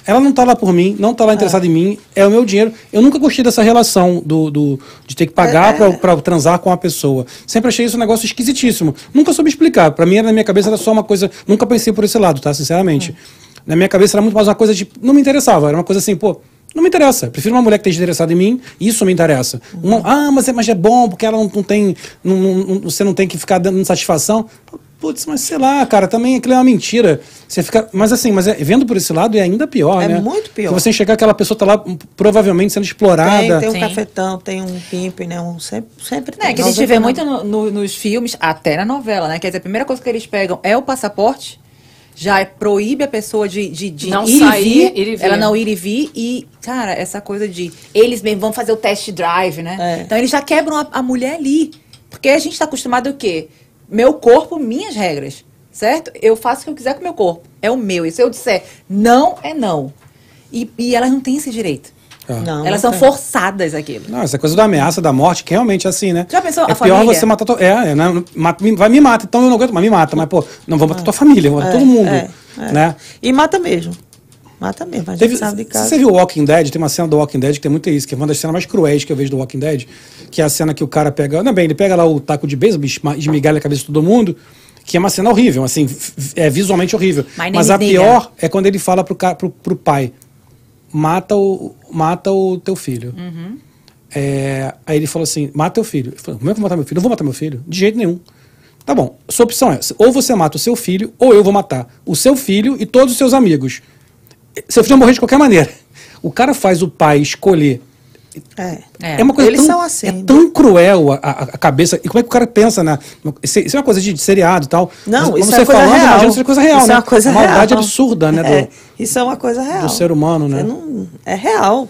Ela não tá lá por mim, não tá lá interessada em mim, é o meu dinheiro. Eu nunca gostei dessa relação do, do- de ter que pagar pra, pra transar com a pessoa. Sempre achei isso um negócio esquisitíssimo. Nunca soube explicar. Pra mim, era- na minha cabeça, era só uma coisa. Nunca pensei por esse lado, tá? Sinceramente. Na minha cabeça era muito mais uma coisa tipo. Não me interessava. Era uma coisa assim, pô. Não me interessa. Prefiro uma mulher que esteja interessada em mim, isso me interessa. Uma, ah, mas é, mas é bom, porque ela não, não tem. não- não- você não tem que ficar dando satisfação. Putz, mas sei lá, cara, também aquilo é uma mentira. Você fica. Mas assim, mas é- vendo por esse lado é ainda pior, É né? muito pior. Se você enxergar aquela pessoa tá lá, hum, provavelmente sendo explorada. Tem, tem um Sim. cafetão, tem um pimp, né? Um, sempre, sempre Não, é tem. que a gente vê não. muito no- no- nos filmes, até na novela, né? Quer dizer, a primeira coisa que eles pegam é o passaporte, já é- proíbe a pessoa de, de, de Não ir, sair, e vir, ir e vir. ela não ir e vir, e, cara, essa coisa de eles mesmos vão fazer o test drive, né? É. Então eles já quebram a, a mulher ali. Porque a gente está acostumado o quê? Meu corpo, minhas regras. Certo? Eu faço o que eu quiser com o meu corpo. É o meu. E se eu disser não, é não. E, e elas não têm esse direito. Não, Elas não são tem. forçadas aquilo. Não, essa coisa da ameaça, da morte, que realmente é assim, né? Já pensou é a pior família? você matar tua... É, é né? Mata- me- vai me mata, então eu não aguento, mas me mata. Mas, pô, não vou matar tua família, vou matar todo mundo, é, é. né? E mata mesmo. Mata mesmo, a gente Teve, sabe de casa. você viu o Walking Dead, tem uma cena do Walking Dead que tem muito isso, que é uma das cenas mais cruéis que eu vejo do Walking Dead, que é a cena que o cara pega, não bem, ele pega lá o taco de beisebol, esmigalha a cabeça de todo mundo, que é uma cena horrível, assim, é visualmente horrível. Mas a pior é quando ele fala pro, cara, pro, pro pai, mata o, mata o teu filho. Uhum. É, aí ele falou assim, mata teu filho. Ele falou, como é que eu vou matar meu filho? Eu vou matar meu filho? De jeito nenhum. Tá bom, sua opção é, ou você mata o seu filho, ou eu vou matar o seu filho e todos os seus amigos. Seu filho vai morrer de qualquer maneira. O cara faz o pai escolher. É. É, uma coisa Eles tão, são assim. é tão cruel a, a- a cabeça. E como é que o cara pensa na. no- Isso isso é uma coisa de, de seriado e tal. Não, Mas isso você é coisa falando, real. imagina isso é coisa real, isso né? é uma coisa maldade real. absurda, né? do- É, isso é uma coisa real. do ser humano, né? Não- é real.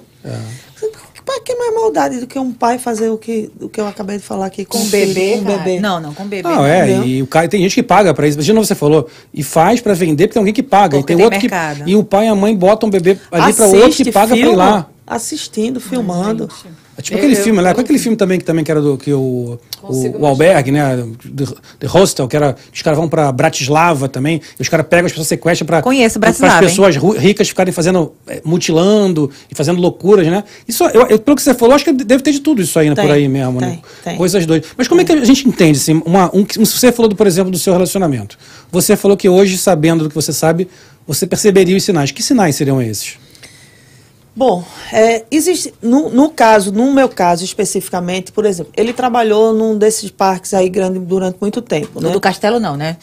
Para que mais maldade do que um pai fazer o que, o que eu acabei de falar aqui com, um bebê, filho, com um bebê? Não, não, com bebê. Não, é, Entendeu? e o cara, tem gente que paga pra isso. Imagina você falou, e faz pra vender porque tem alguém que paga. Porque e tem, tem outro mercado. que. E o pai e a mãe botam o bebê ali pra outro que paga pra ir lá. Assistindo, filmando. É tipo Eu- aquele eu- filme lá, eu- qual aquele filme também que também que era do que o, o, o albergue, né? The, The Hostel, que era. Os caras vão pra Bratislava também, e os caras pegam as pessoas sequestram Para Bratislava, as pessoas ru- ricas ficarem fazendo. eh, mutilando e fazendo loucuras, né? Isso, eu, eu- pelo que você falou, acho que deve ter de tudo isso aí, né, Tem, por aí mesmo, né? tem, tem. Coisas doidas. Mas como é que a gente entende, assim, uma, um, um- você falou, do, por exemplo, do seu relacionamento. Você falou que hoje, sabendo do que você sabe, você perceberia os sinais. Que sinais seriam esses? Bom, é, existe, no, no caso, no meu caso especificamente, por exemplo, ele trabalhou num desses parques aí grande durante muito tempo, O né? do castelo não, né?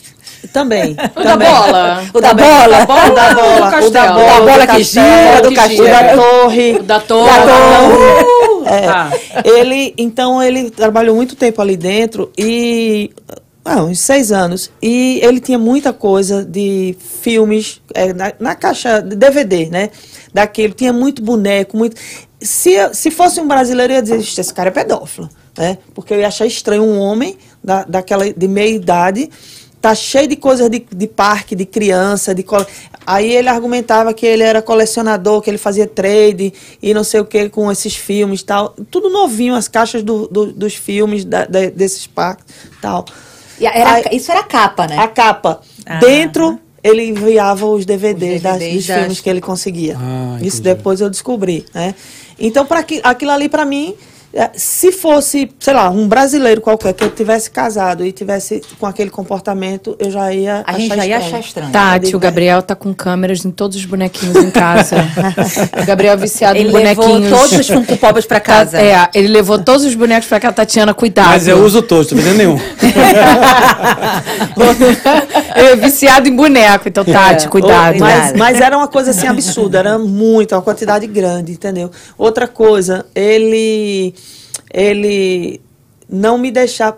Também. O da bola. O da Também. bola. O da bola. O da O da bola, bola do que gira, castelo, do o castelo. da torre. O da torre. Da torre. É. Tá. Ele, então, ele trabalhou muito tempo ali dentro e. Ah, uns seis anos. E ele tinha muita coisa de filmes é, na, na caixa de DVD, né? Daquele. Tinha muito boneco, muito. Se, se fosse um brasileiro, eu ia dizer, "Ixi, esse cara é pedófilo, né? Porque eu ia achar estranho um homem da, daquela de meia idade tá cheio de coisas de, de parque, de criança, de cole... aí ele argumentava que ele era colecionador, que ele fazia trade e não sei o que com esses filmes tal, tudo novinho, as caixas do, do- dos filmes da- da- desses parques tal. E era- Aí- isso era a capa, né? A capa. Ah. Dentro ele enviava os DVDs, Os das- DVDs dos das- filmes que ele conseguia. Ah, Isso depois eu descobri, né? Então, para aquilo ali para mim, se fosse, sei lá, um brasileiro qualquer que eu tivesse casado e tivesse com aquele comportamento, eu já ia A gente já ia achar estranho. Tati, o Gabriel tá com câmeras em todos os bonequinhos em casa. o Gabriel é viciado Ele em levou bonequinhos. todos os Funko Pops pra casa. É, ele levou todos os bonecos pra cá, Tatiana, cuidado. Mas eu uso todos, tô vendendo nenhum. ele é viciado em boneco, então, Tati, É. cuidado. Mas, Cuidado. mas era uma coisa assim absurda, era muito, uma quantidade grande, entendeu? Outra coisa, ele ele não me deixar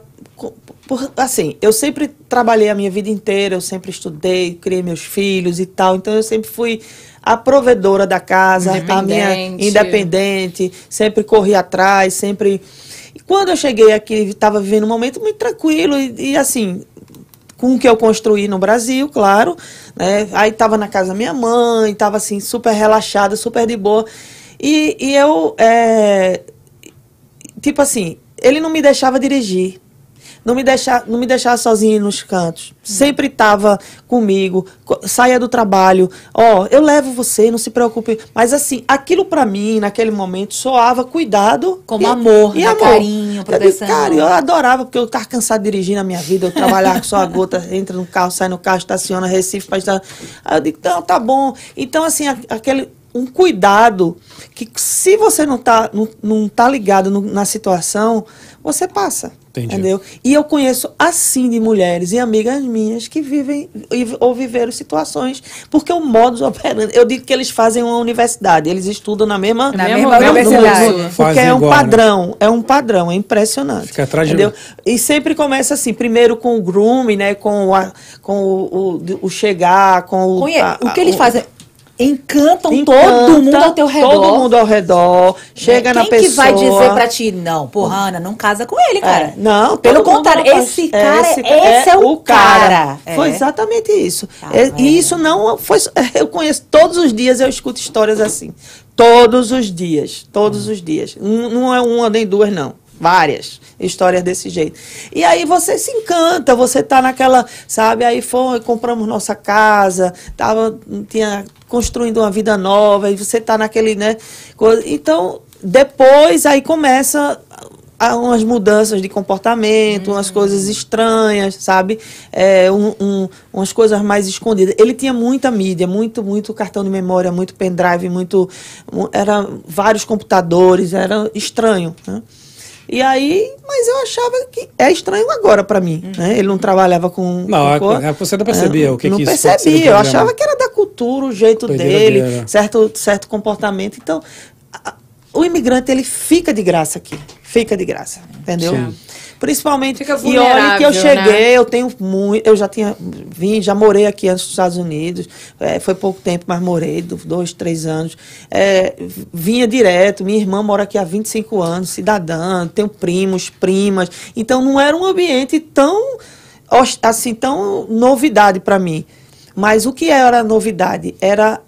por- assim, eu sempre trabalhei a minha vida inteira, eu sempre estudei, criei meus filhos e tal, então eu sempre fui a provedora da casa, a minha Independente. sempre corri atrás, sempre e quando eu cheguei aqui, estava vivendo um momento muito tranquilo e, e assim, com o que eu construí no Brasil, claro, né? Aí tava na casa da minha mãe, tava assim, super relaxada, super de boa. E, e eu, é, tipo assim, ele não me deixava dirigir. Não me, deixava, não me deixava sozinho nos cantos. Sempre estava comigo. co- Saía do trabalho. Ó, eu levo você, não se preocupe. Mas assim, aquilo para mim, naquele momento, soava cuidado. Como amor, né? Carinho, Eu proteção. digo, cara, eu adorava, porque eu estava cansado de dirigir na minha vida. Eu trabalhava com só a gota, entra no carro, sai no carro, estaciona, Recife, estar. Aí eu digo, não, tá bom. Então, assim, aquele. Um cuidado que se você não tá, não, não tá ligado no- na situação, você passa. Entendi. Entendeu? E eu conheço assim de mulheres e amigas minhas que vivem e- ou viveram situações, porque o modus operandi, eu digo que eles fazem uma universidade, eles estudam na mesma Na mesma universidade. curso. porque é um igual, né? padrão, é um padrão, é impressionante. Fica atrás de- entendeu? E sempre começa assim, primeiro com o grooming, né, com o, a- com o, o, o chegar, com o Conhe- a- o que eles fazem? Encantam Encanta todo mundo ao teu redor. Todo mundo ao redor. Chega Quem na pessoa. que vai dizer pra ti, não, porra, Ana, não casa com ele, cara. É, não, pelo contrário, esse cara, esse, esse é, o cara. Foi É. exatamente isso. Tá É, vendo? e isso não foi. Eu conheço todos os dias, eu escuto histórias assim. Todos os dias. Todos os dias. Não é uma nem duas, não. Várias histórias desse jeito. E aí você se encanta, você tá naquela, sabe? Aí foi, compramos nossa casa, tava, tinha construindo uma vida nova, e você tá naquele, né? coisa- Então, depois aí começa umas mudanças de comportamento, umas coisas estranhas, sabe? É, um- um- umas coisas mais escondidas. Ele tinha muita mídia, muito, muito cartão de memória, muito pendrive, muito. mu- Era vários computadores, era estranho. Né? E aí, mas eu achava que é estranho agora para mim. Né? Ele não trabalhava com. Não, com é- é- você não percebia o que Não que isso percebia. Eu achava que era da cultura, o jeito dele, dele, é. certo, certo comportamento. Então, a- o imigrante ele fica de graça aqui, fica de graça, entendeu? Sim. Principalmente Fica e olha que eu vulnerável, cheguei, né? eu tenho muito, eu já tinha vim, já morei aqui antes dos Estados Unidos, é, foi pouco tempo, mas morei do- dois, três anos. É, vinha direto, minha irmã mora aqui há 25 anos, cidadã, tenho primos, primas, então não era um ambiente tão assim tão novidade para mim. Mas o que era novidade era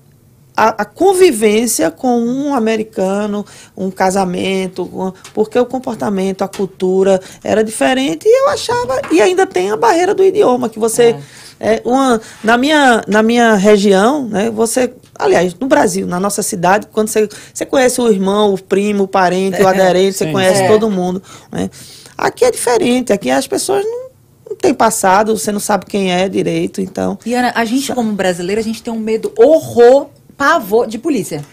a, a convivência com um americano, um casamento, porque o comportamento, a cultura era diferente e eu achava e ainda tem a barreira do idioma que você é, uma, na minha na minha região, né? Você aliás no Brasil, na nossa cidade, quando você você conhece o irmão, o primo, o parente, o aderente, você Sim. conhece É. todo mundo, né? Aqui é diferente, aqui as pessoas não, não têm passado, você não sabe quem é direito, então E Ana, a gente como brasileira, a gente tem um medo horror, pavor de polícia.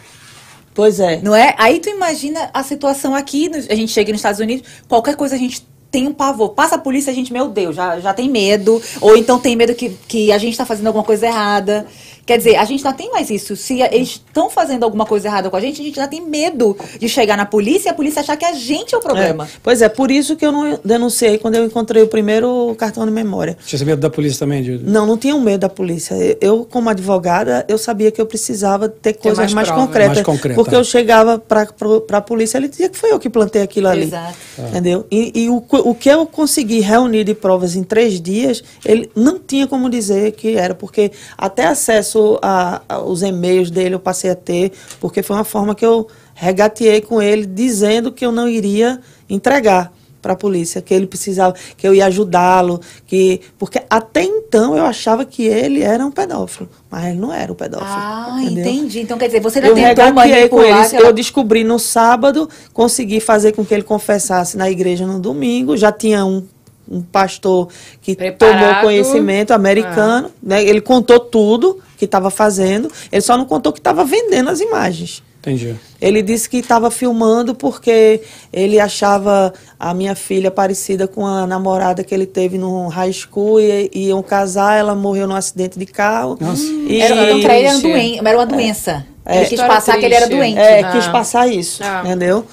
pois é. Não é? Aí tu imagina a situação aqui, a gente chega nos Estados Unidos, qualquer coisa a gente tem um pavor. Passa a polícia, a gente, meu Deus, já, já tem medo. Ou então tem medo que, que a gente está fazendo alguma coisa errada. Quer dizer, a gente não tem mais isso. Se eles estão fazendo alguma coisa errada com a gente, a gente já tem medo de chegar na polícia e a polícia achar que a gente é o problema. É. Pois é, por isso que eu não denunciei quando eu encontrei o primeiro cartão de memória. Tinha medo da polícia também, de... Não, não tinha um medo da polícia. Eu, como advogada, eu sabia que eu precisava ter coisas mais mais, prova. concretas. Mais concreta. Porque eu chegava para a polícia, ele dizia que foi eu que plantei aquilo ali. Exato. Entendeu? E, e o, o que eu consegui reunir de provas em três dias, ele não tinha como dizer que era, porque até acesso a- aos e-mails dele eu passei a ter, porque foi uma forma que eu regateei com ele, dizendo que eu não iria entregar para a polícia, que ele precisava, que eu ia ajudá-lo, que porque até então eu achava que ele era um pedófilo, mas ele não era um pedófilo. Ah, entendeu? entendi. Então, quer dizer, você ainda Eu tentou com aquela- Eu descobri no sábado, consegui fazer com que ele confessasse na igreja no domingo. Já tinha um, um pastor que Preparado. tomou conhecimento americano. né? Ele contou tudo que estava fazendo. Ele só não contou que estava vendendo as imagens. Entendi. Ele disse que estava filmando porque ele achava a minha filha parecida com a namorada que ele teve no high school e iam casar. Ela morreu num acidente de carro. Nossa. E- Era, então, pra ele era, um Triste. doen- era uma doença. É. Ele quis História passar que ele era triste. doente. É, Ah. quis passar isso, Ah. entendeu?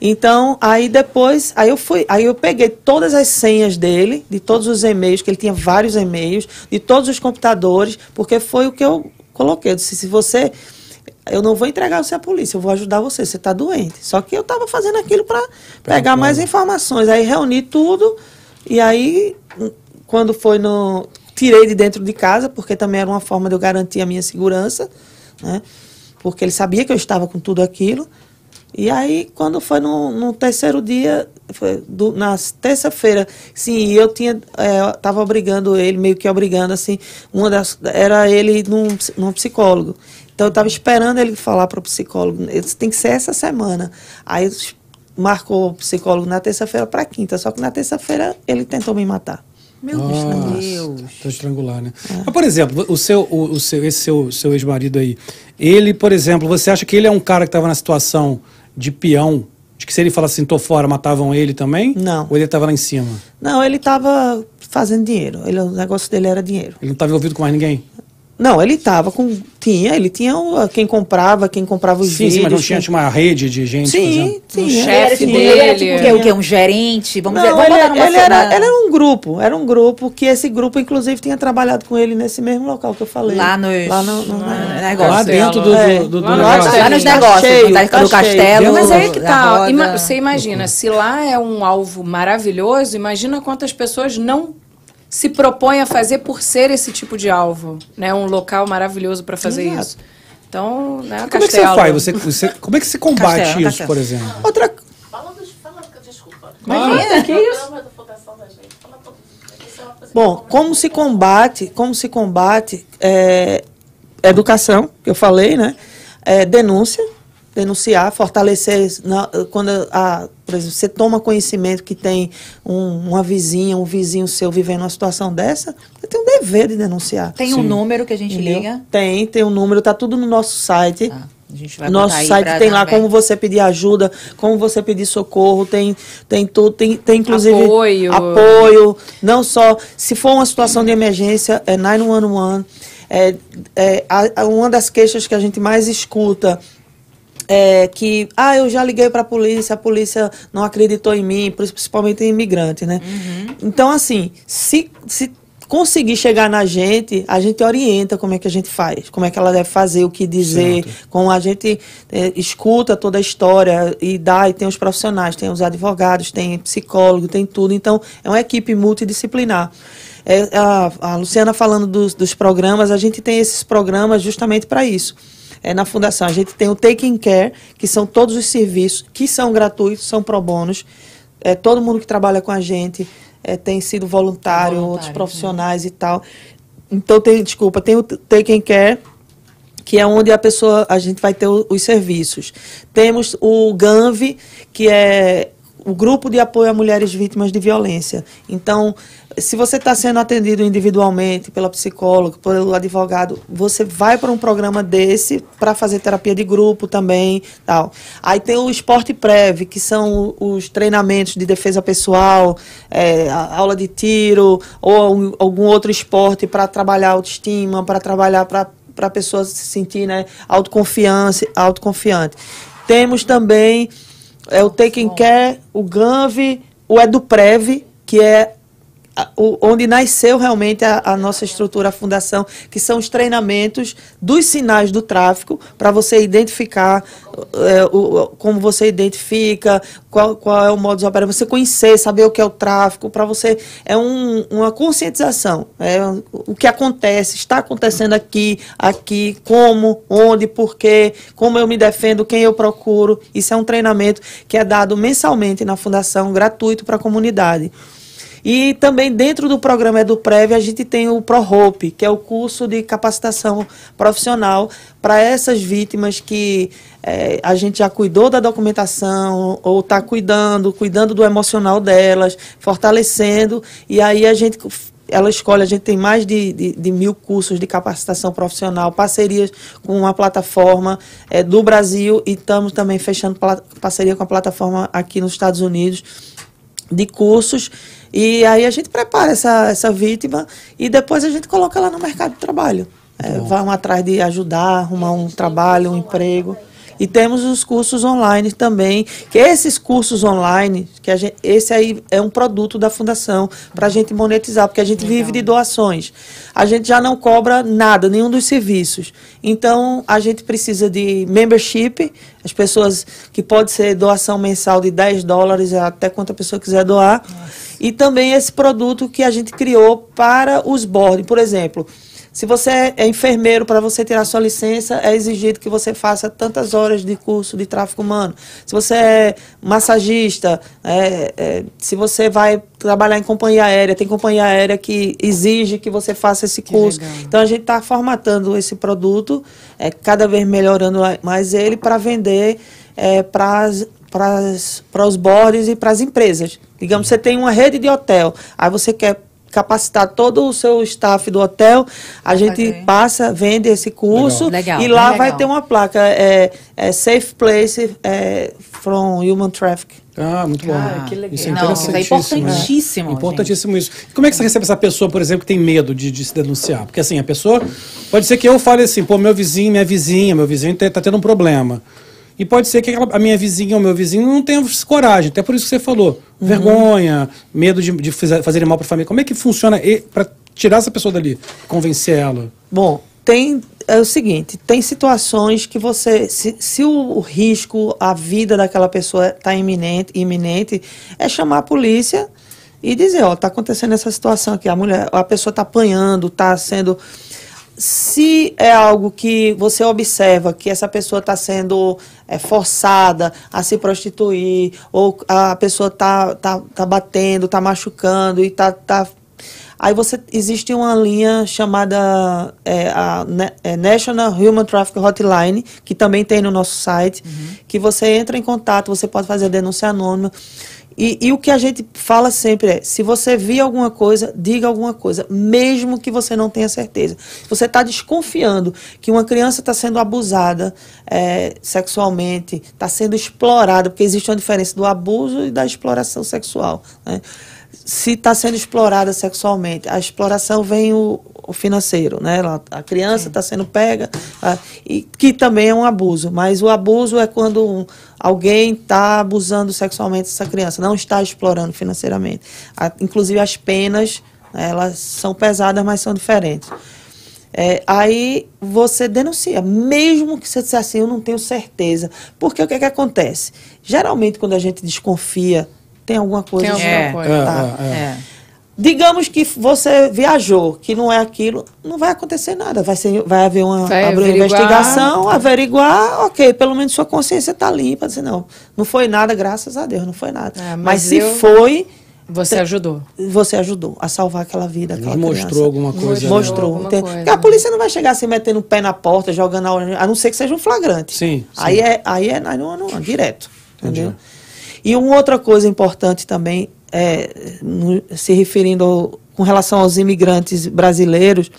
Então, aí depois, aí eu fui, aí eu peguei todas as senhas dele, de todos os e-mails, que ele tinha vários e-mails, de todos os computadores, porque foi o que eu coloquei. Eu disse, se você eu não vou entregar você à polícia, eu vou ajudar você, você está doente. Só que eu estava fazendo aquilo para pegar claro. mais informações. Aí reuni tudo e aí quando foi no tirei de dentro de casa, porque também era uma forma de eu garantir a minha segurança, né? Porque ele sabia que eu estava com tudo aquilo. E aí, quando foi no, no terceiro dia, foi do- na terça-feira, sim, eu tinha, é, tava obrigando ele, meio que obrigando, assim, uma das, era ele num, num psicólogo. Então, eu estava esperando ele falar para o psicólogo, isso tem que ser essa semana. Aí, marcou o psicólogo na terça-feira para quinta, só que na terça-feira ele tentou me matar. Meu Nossa, Deus. Tentou estrangular, né? Mas, por exemplo, o seu, o, o seu, esse seu, seu ex-marido aí, ele, por exemplo, você acha que ele é um cara que estava na situação de peão, de que se ele falasse assim, tô fora, matavam ele também? Não. Ou ele estava lá em cima? Não, ele estava fazendo dinheiro, ele, o negócio dele era dinheiro. Ele não estava envolvido com mais ninguém? Não, ele tava com. Tinha, ele tinha quem comprava, quem comprava os Sim, vídeos. sim, mas não quem- tinha uma rede de gente Sim, fazendo. sim. Um é. chefe tipo, dele. ele era tipo o quê? O quê? Um gerente? Vamos, Não, vamos ele, botar numa ele era, ele era um grupo, era um grupo que esse grupo, inclusive, tinha trabalhado com ele nesse mesmo local que eu falei. Lá nos- Lá no, no- no na- negócio. Lá dentro do, É. do, do, do Lá no negócio. Lá nos Tá negócios, cheio, tá do cheio. castelo. Mas aí que tá. ima- você imagina, se lá é um alvo maravilhoso, imagina quantas pessoas não se propõem a fazer por ser esse tipo de alvo, né? Um local maravilhoso para fazer Exato. isso. Então, né, Como é que você Castelo. faz? Você, você- como é que se combate Castelo, isso, Castelo. por exemplo? Outra, Fala dos. Fala, desculpa. Imagina. que isso? Isso é coisa Bom, como se combate, como se combate é, educação, que eu falei, né? É, denúncia, denunciar, fortalecer na- quando a, por exemplo, você toma conhecimento que tem um- uma vizinha, um vizinho seu vivendo uma situação dessa, você tem um dever de denunciar. Tem um número que a gente Entendeu? liga. Tem, tem um número, tá tudo no nosso site. Ah, a gente vai Nosso site tem lá como você pedir ajuda, como você pedir socorro, tem, tem tudo, tem, tem inclusive Apoio. apoio, não só, se for uma situação de emergência, é 911. É, é, a- a- uma das queixas que a gente mais escuta é que, ah, eu já liguei para a polícia, a polícia não acreditou em mim, principalmente em imigrante, né? Então, assim, se, se conseguir chegar na gente, a gente orienta como é que a gente faz, como é que ela deve fazer, o que dizer, como a gente eh, escuta toda a história e dá, e tem os profissionais, tem os advogados, tem psicólogo, tem tudo. Então, é uma equipe multidisciplinar. É, a, a Luciana falando dos, dos programas, a gente tem esses programas justamente para isso é, na fundação. A gente tem o Taking Care, que são todos os serviços que são gratuitos, são pro bônus. É, todo mundo que trabalha com a gente é, tem sido voluntário, Voluntário, outros profissionais e tal. Então, tem, desculpa, tem o Taking Care, que é onde a pessoa, a gente vai ter o- os serviços. Temos o GANV, que é o Grupo de Apoio a Mulheres Vítimas de Violência. Então, se você está sendo atendido individualmente pela psicóloga, pelo advogado, você vai para um programa desse para fazer terapia de grupo também, tal. Aí tem o Esporte Prev, que são os treinamentos de defesa pessoal, é, aula de tiro ou um- algum outro esporte para trabalhar autoestima, para trabalhar para para a pessoa se sentir né, autoconfiança, autoconfiante. Temos também é, o Taking Care, o GANV, o EduPrev, que é onde nasceu realmente a, a nossa estrutura, a fundação, que são os treinamentos dos sinais do tráfico, para você identificar é, o- como você identifica, qual, qual é o modus operandi, você conhecer, saber o que é o tráfico, para você. É um- uma conscientização. É o que acontece, está acontecendo aqui, aqui, como, onde, por quê, como eu me defendo, quem eu procuro. Isso é um treinamento que é dado mensalmente na fundação, gratuito para a comunidade. E também dentro do programa EduPrev a gente tem o ProHope, que é o curso de capacitação profissional para essas vítimas que eh, a gente já cuidou da documentação ou está cuidando, cuidando do emocional delas, fortalecendo. E aí a gente ela escolhe, a gente tem mais de, de, de mil cursos de capacitação profissional, parcerias com uma plataforma eh, do Brasil e estamos também fechando parceria com a plataforma aqui nos Estados Unidos de cursos. E aí a gente prepara essa, essa vítima e depois a gente coloca ela no mercado de trabalho. É, vamos atrás de ajudar, arrumar um trabalho, um emprego. E temos os cursos online também, que esses cursos online, que gente, esse aí é um produto da fundação para a gente monetizar, porque a gente vive de doações. A gente já não cobra nada, nenhum dos serviços. Então, a gente precisa de membership, as pessoas que pode ser doação mensal de 10 dólares, até quanto a pessoa quiser doar. E também esse produto que a gente criou para os boarding. Por exemplo, se você é enfermeiro, para você tirar sua licença, é exigido que você faça tantas horas de curso de tráfico humano. Se você é massagista, é, é, se você vai trabalhar em companhia aérea, tem companhia aérea que exige que você faça esse curso. Então a gente está formatando esse produto, é, cada vez melhorando mais ele para vender é, para os boards e para as empresas. Digamos, você tem uma rede de hotel, aí você quer capacitar todo o seu staff do hotel, a gente passa, vende esse curso Legal. e Legal, lá bem vai ter uma placa, é, é Safe Place é, from Human Trafficking. Ah, muito bom. Ah, que legal. Isso é Não, isso é interessantíssimo. importantíssimo, É. Importantíssimo isso. E como é que você recebe essa pessoa, por exemplo, que tem medo de, de se denunciar? Porque assim, a pessoa. Pode ser que eu fale assim, pô, meu vizinho, minha vizinha, meu vizinho tá, tá tendo um problema. E pode ser que a minha vizinha ou meu vizinho não tenha coragem, até por isso que você falou. Vergonha, medo de, de mal para a família. Como é que funciona para tirar essa pessoa dali, convencer ela? Bom, tem é o seguinte, tem situações que você, se, se o, risco, a vida daquela pessoa está iminente, iminente, é chamar a polícia e dizer, ó, tá acontecendo essa situação aqui, a mulher, a pessoa está apanhando, está sendo se é algo que você observa que essa pessoa está sendo é, forçada a se prostituir, ou a pessoa está tá, tá batendo, está machucando e está. Tá, Aí você existe uma linha chamada é, a é, National Human Trafficking Hotline, que também tem no nosso site, que você entra em contato, você pode fazer a denúncia anônima. E, e o que a gente fala sempre é: se você vir alguma coisa, diga alguma coisa, mesmo que você não tenha certeza. Se você está desconfiando que uma criança está sendo abusada é, sexualmente, está sendo explorada, porque existe uma diferença do abuso e da exploração sexual. Né? Se está sendo explorada sexualmente, a exploração vem o, o financeiro, né? A criança está sendo pega, ah, e que também é um abuso. Mas o abuso é quando um- alguém está abusando sexualmente dessa criança, não está explorando financeiramente. A- inclusive as penas, né, elas são pesadas, mas são diferentes. É, aí você denuncia, mesmo que você disser assim, eu não tenho certeza. Porque o que, é que acontece? Geralmente, quando a gente desconfia, tem alguma coisa. Tem alguma É, coisa. Tá. É, é. É. Digamos que você viajou, que não é aquilo, não vai acontecer nada. Vai, ser, vai haver uma, Vai abrir uma averiguar. investigação, averiguar, ok, pelo menos sua consciência está limpa. Dizer, não, não foi nada, graças a Deus, não foi nada. É, mas mas se eu- foi, Você ajudou. você ajudou a salvar aquela vida, aquela Ele criança. mostrou alguma coisa. né? Mostrou. alguma entende? coisa. Porque a polícia não vai chegar assim metendo o pé na porta, jogando a ordem, a não ser que seja um flagrante. Sim, Aí sim. é, aí é 911, direto. Entendeu? Entendi. E uma outra coisa importante também, é, no- se referindo ao- com relação aos imigrantes brasileiros,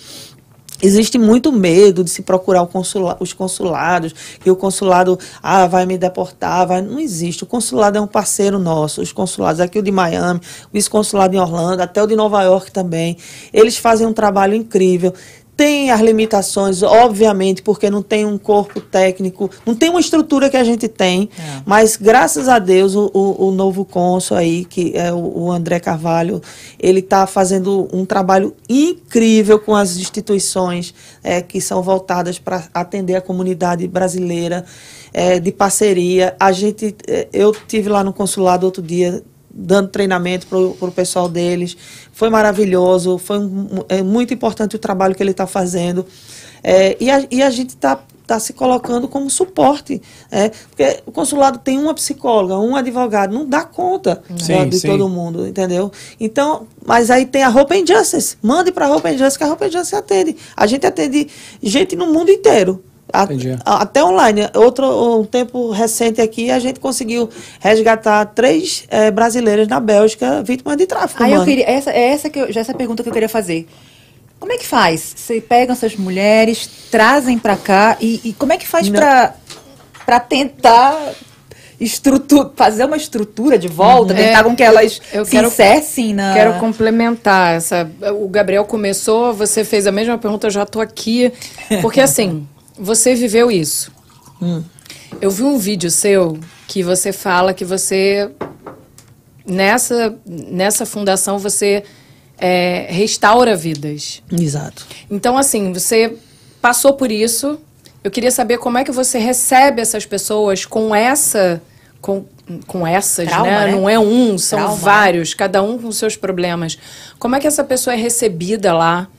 Existe muito medo de se procurar consula- os consulados, que o consulado ah, vai me deportar. Vai... Não existe. O consulado é um parceiro nosso. Os consulados, aqui o de Miami, o vice-consulado em Orlando, até o de Nova York também. Eles fazem um trabalho incrível. Tem as limitações, obviamente, porque não tem um corpo técnico, não tem uma estrutura que a gente tem, É. mas graças a Deus o, o, o novo cônsul aí, que é o, o André Carvalho, ele está fazendo um trabalho incrível com as instituições é, que são voltadas para atender a comunidade brasileira é, de parceria. A gente, é, eu tive lá no consulado outro dia dando treinamento para o pessoal deles. Foi maravilhoso, foi um- é muito importante o trabalho que ele está fazendo. É, e, a, e a gente está tá se colocando como suporte. é, porque o consulado tem uma psicóloga, um advogado, não dá conta Sim, né, de sim. todo mundo, entendeu? Então, mas aí tem a Hope and Justice. Mande para a Hope and Justice, que a Hope and Justice atende. A gente atende gente no mundo inteiro. A- Entendi. a- até online. Outro um tempo recente aqui, a gente conseguiu resgatar três eh, brasileiras na Bélgica vítimas de tráfico. Aí eu queria, essa, é essa, que eu, já essa pergunta que eu queria fazer. Como é que faz? Você pegam essas mulheres, trazem pra cá e, e como é que faz para tentar fazer uma estrutura de volta, Uhum. tentar É, com que elas eu se quero- na Quero complementar essa. O Gabriel começou, você fez a mesma pergunta, eu já tô aqui. Porque assim, você viveu isso. Eu vi um vídeo seu que você fala que você nessa nessa fundação você é, restaura vidas. Exato. Então, assim, você passou por isso. Eu queria saber como é que você recebe essas pessoas com essa. Com, com essas, Trauma, né? né? Não é um, são Trauma, né? vários, cada um com seus problemas. Como é que essa pessoa é recebida lá?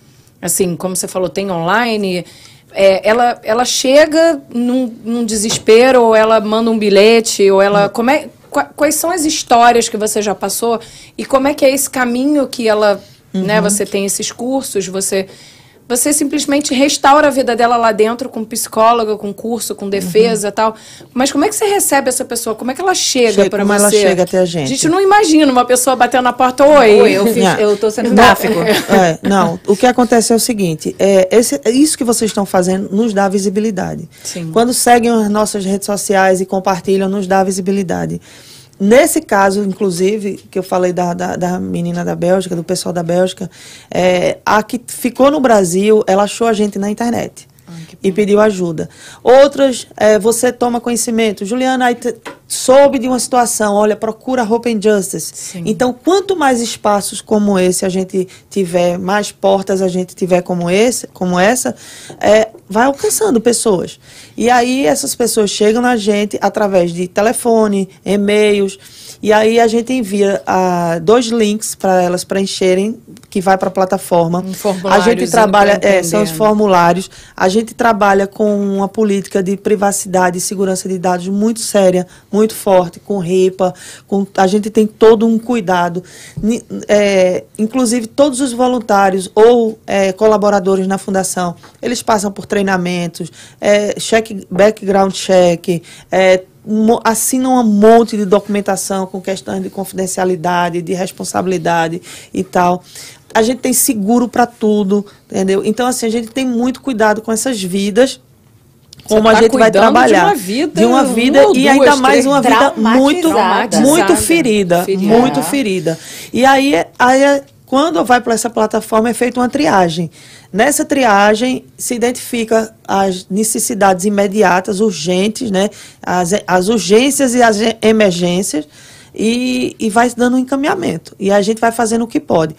Assim, como você falou, tem online. É, ela, ela chega num, num desespero, ou ela manda um bilhete, ou ela. Como é, qua- quais são as histórias que você já passou? E como é que é esse caminho que ela. Né, você tem esses cursos, você. Você simplesmente restaura a vida dela lá dentro com psicóloga, com curso, com defesa e tal. Mas como é que você recebe essa pessoa? Como é que ela chega Chega- para como você? ela chega até a gente? A gente não imagina uma pessoa batendo na porta, oi. Oi, eu, fiz, Não. eu tô sendo Não, gráfico. é, não, o que acontece é o seguinte: é, esse- isso que vocês estão fazendo nos dá visibilidade. Sim. Quando seguem as nossas redes sociais e compartilham, nos dá visibilidade. Nesse caso, inclusive, que eu falei da, da, da menina da Bélgica, do pessoal da Bélgica, é, a que ficou no Brasil, ela achou a gente na internet e pediu ajuda. Outras, é, você toma conhecimento. Juliana, aí soube de uma situação, olha, procura Open Justice. Sim. Então, quanto mais espaços como esse a gente tiver, mais portas a gente tiver como, esse, como essa, é, vai alcançando pessoas. E aí essas pessoas chegam na gente através de telefone, e-mails, e aí a gente envia ah, dois links para elas preencherem, que vai para a plataforma. Um a gente trabalha, é, são os formulários. A gente trabalha com uma política de privacidade e segurança de dados muito séria, muito forte, com RIPA. Com, a gente tem todo um cuidado. É, inclusive, todos os voluntários ou é, colaboradores na fundação, eles passam por treinamentos, é, check, background check, é, assinam um monte de documentação com questões de confidencialidade, de responsabilidade e tal. A gente tem seguro para tudo, entendeu? Então, assim, a gente tem muito cuidado com essas vidas. Como tá a gente vai cuidando de trabalhar. uma vida, De uma uma vida ou e duas, ainda mais uma vida muito, muito ferida. Ferida. Muito ferida. E aí, aí é- quando vai para essa plataforma, é feita uma triagem. Nessa triagem, se identifica as necessidades imediatas, urgentes, né? as, as urgências e as emergências, e, e vai dando um encaminhamento. E a gente vai fazendo o que pode.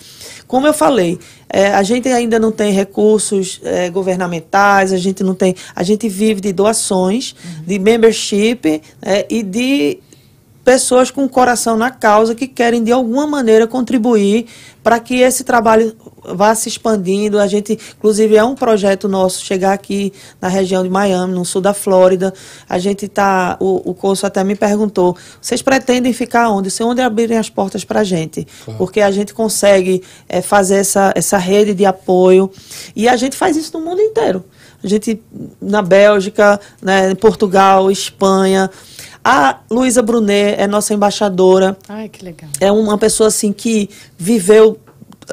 Como eu falei, eh, a gente ainda não tem recursos eh, governamentais, a gente não tem. A gente vive de doações, de membership eh, e de pessoas com o coração na causa que querem de alguma maneira contribuir para que esse trabalho vá se expandindo. A gente, inclusive, é um projeto nosso chegar aqui na região de Miami, no sul da Flórida. A gente está, o, o Corso até me perguntou, vocês pretendem ficar onde? Se onde abrirem as portas para a gente? Porque a gente consegue eh, fazer essa, essa rede de apoio e a gente faz isso no mundo inteiro. A gente, na Bélgica, né, em Portugal, Espanha. A Luísa Brunet é nossa embaixadora. Ai, que legal. É uma pessoa assim que viveu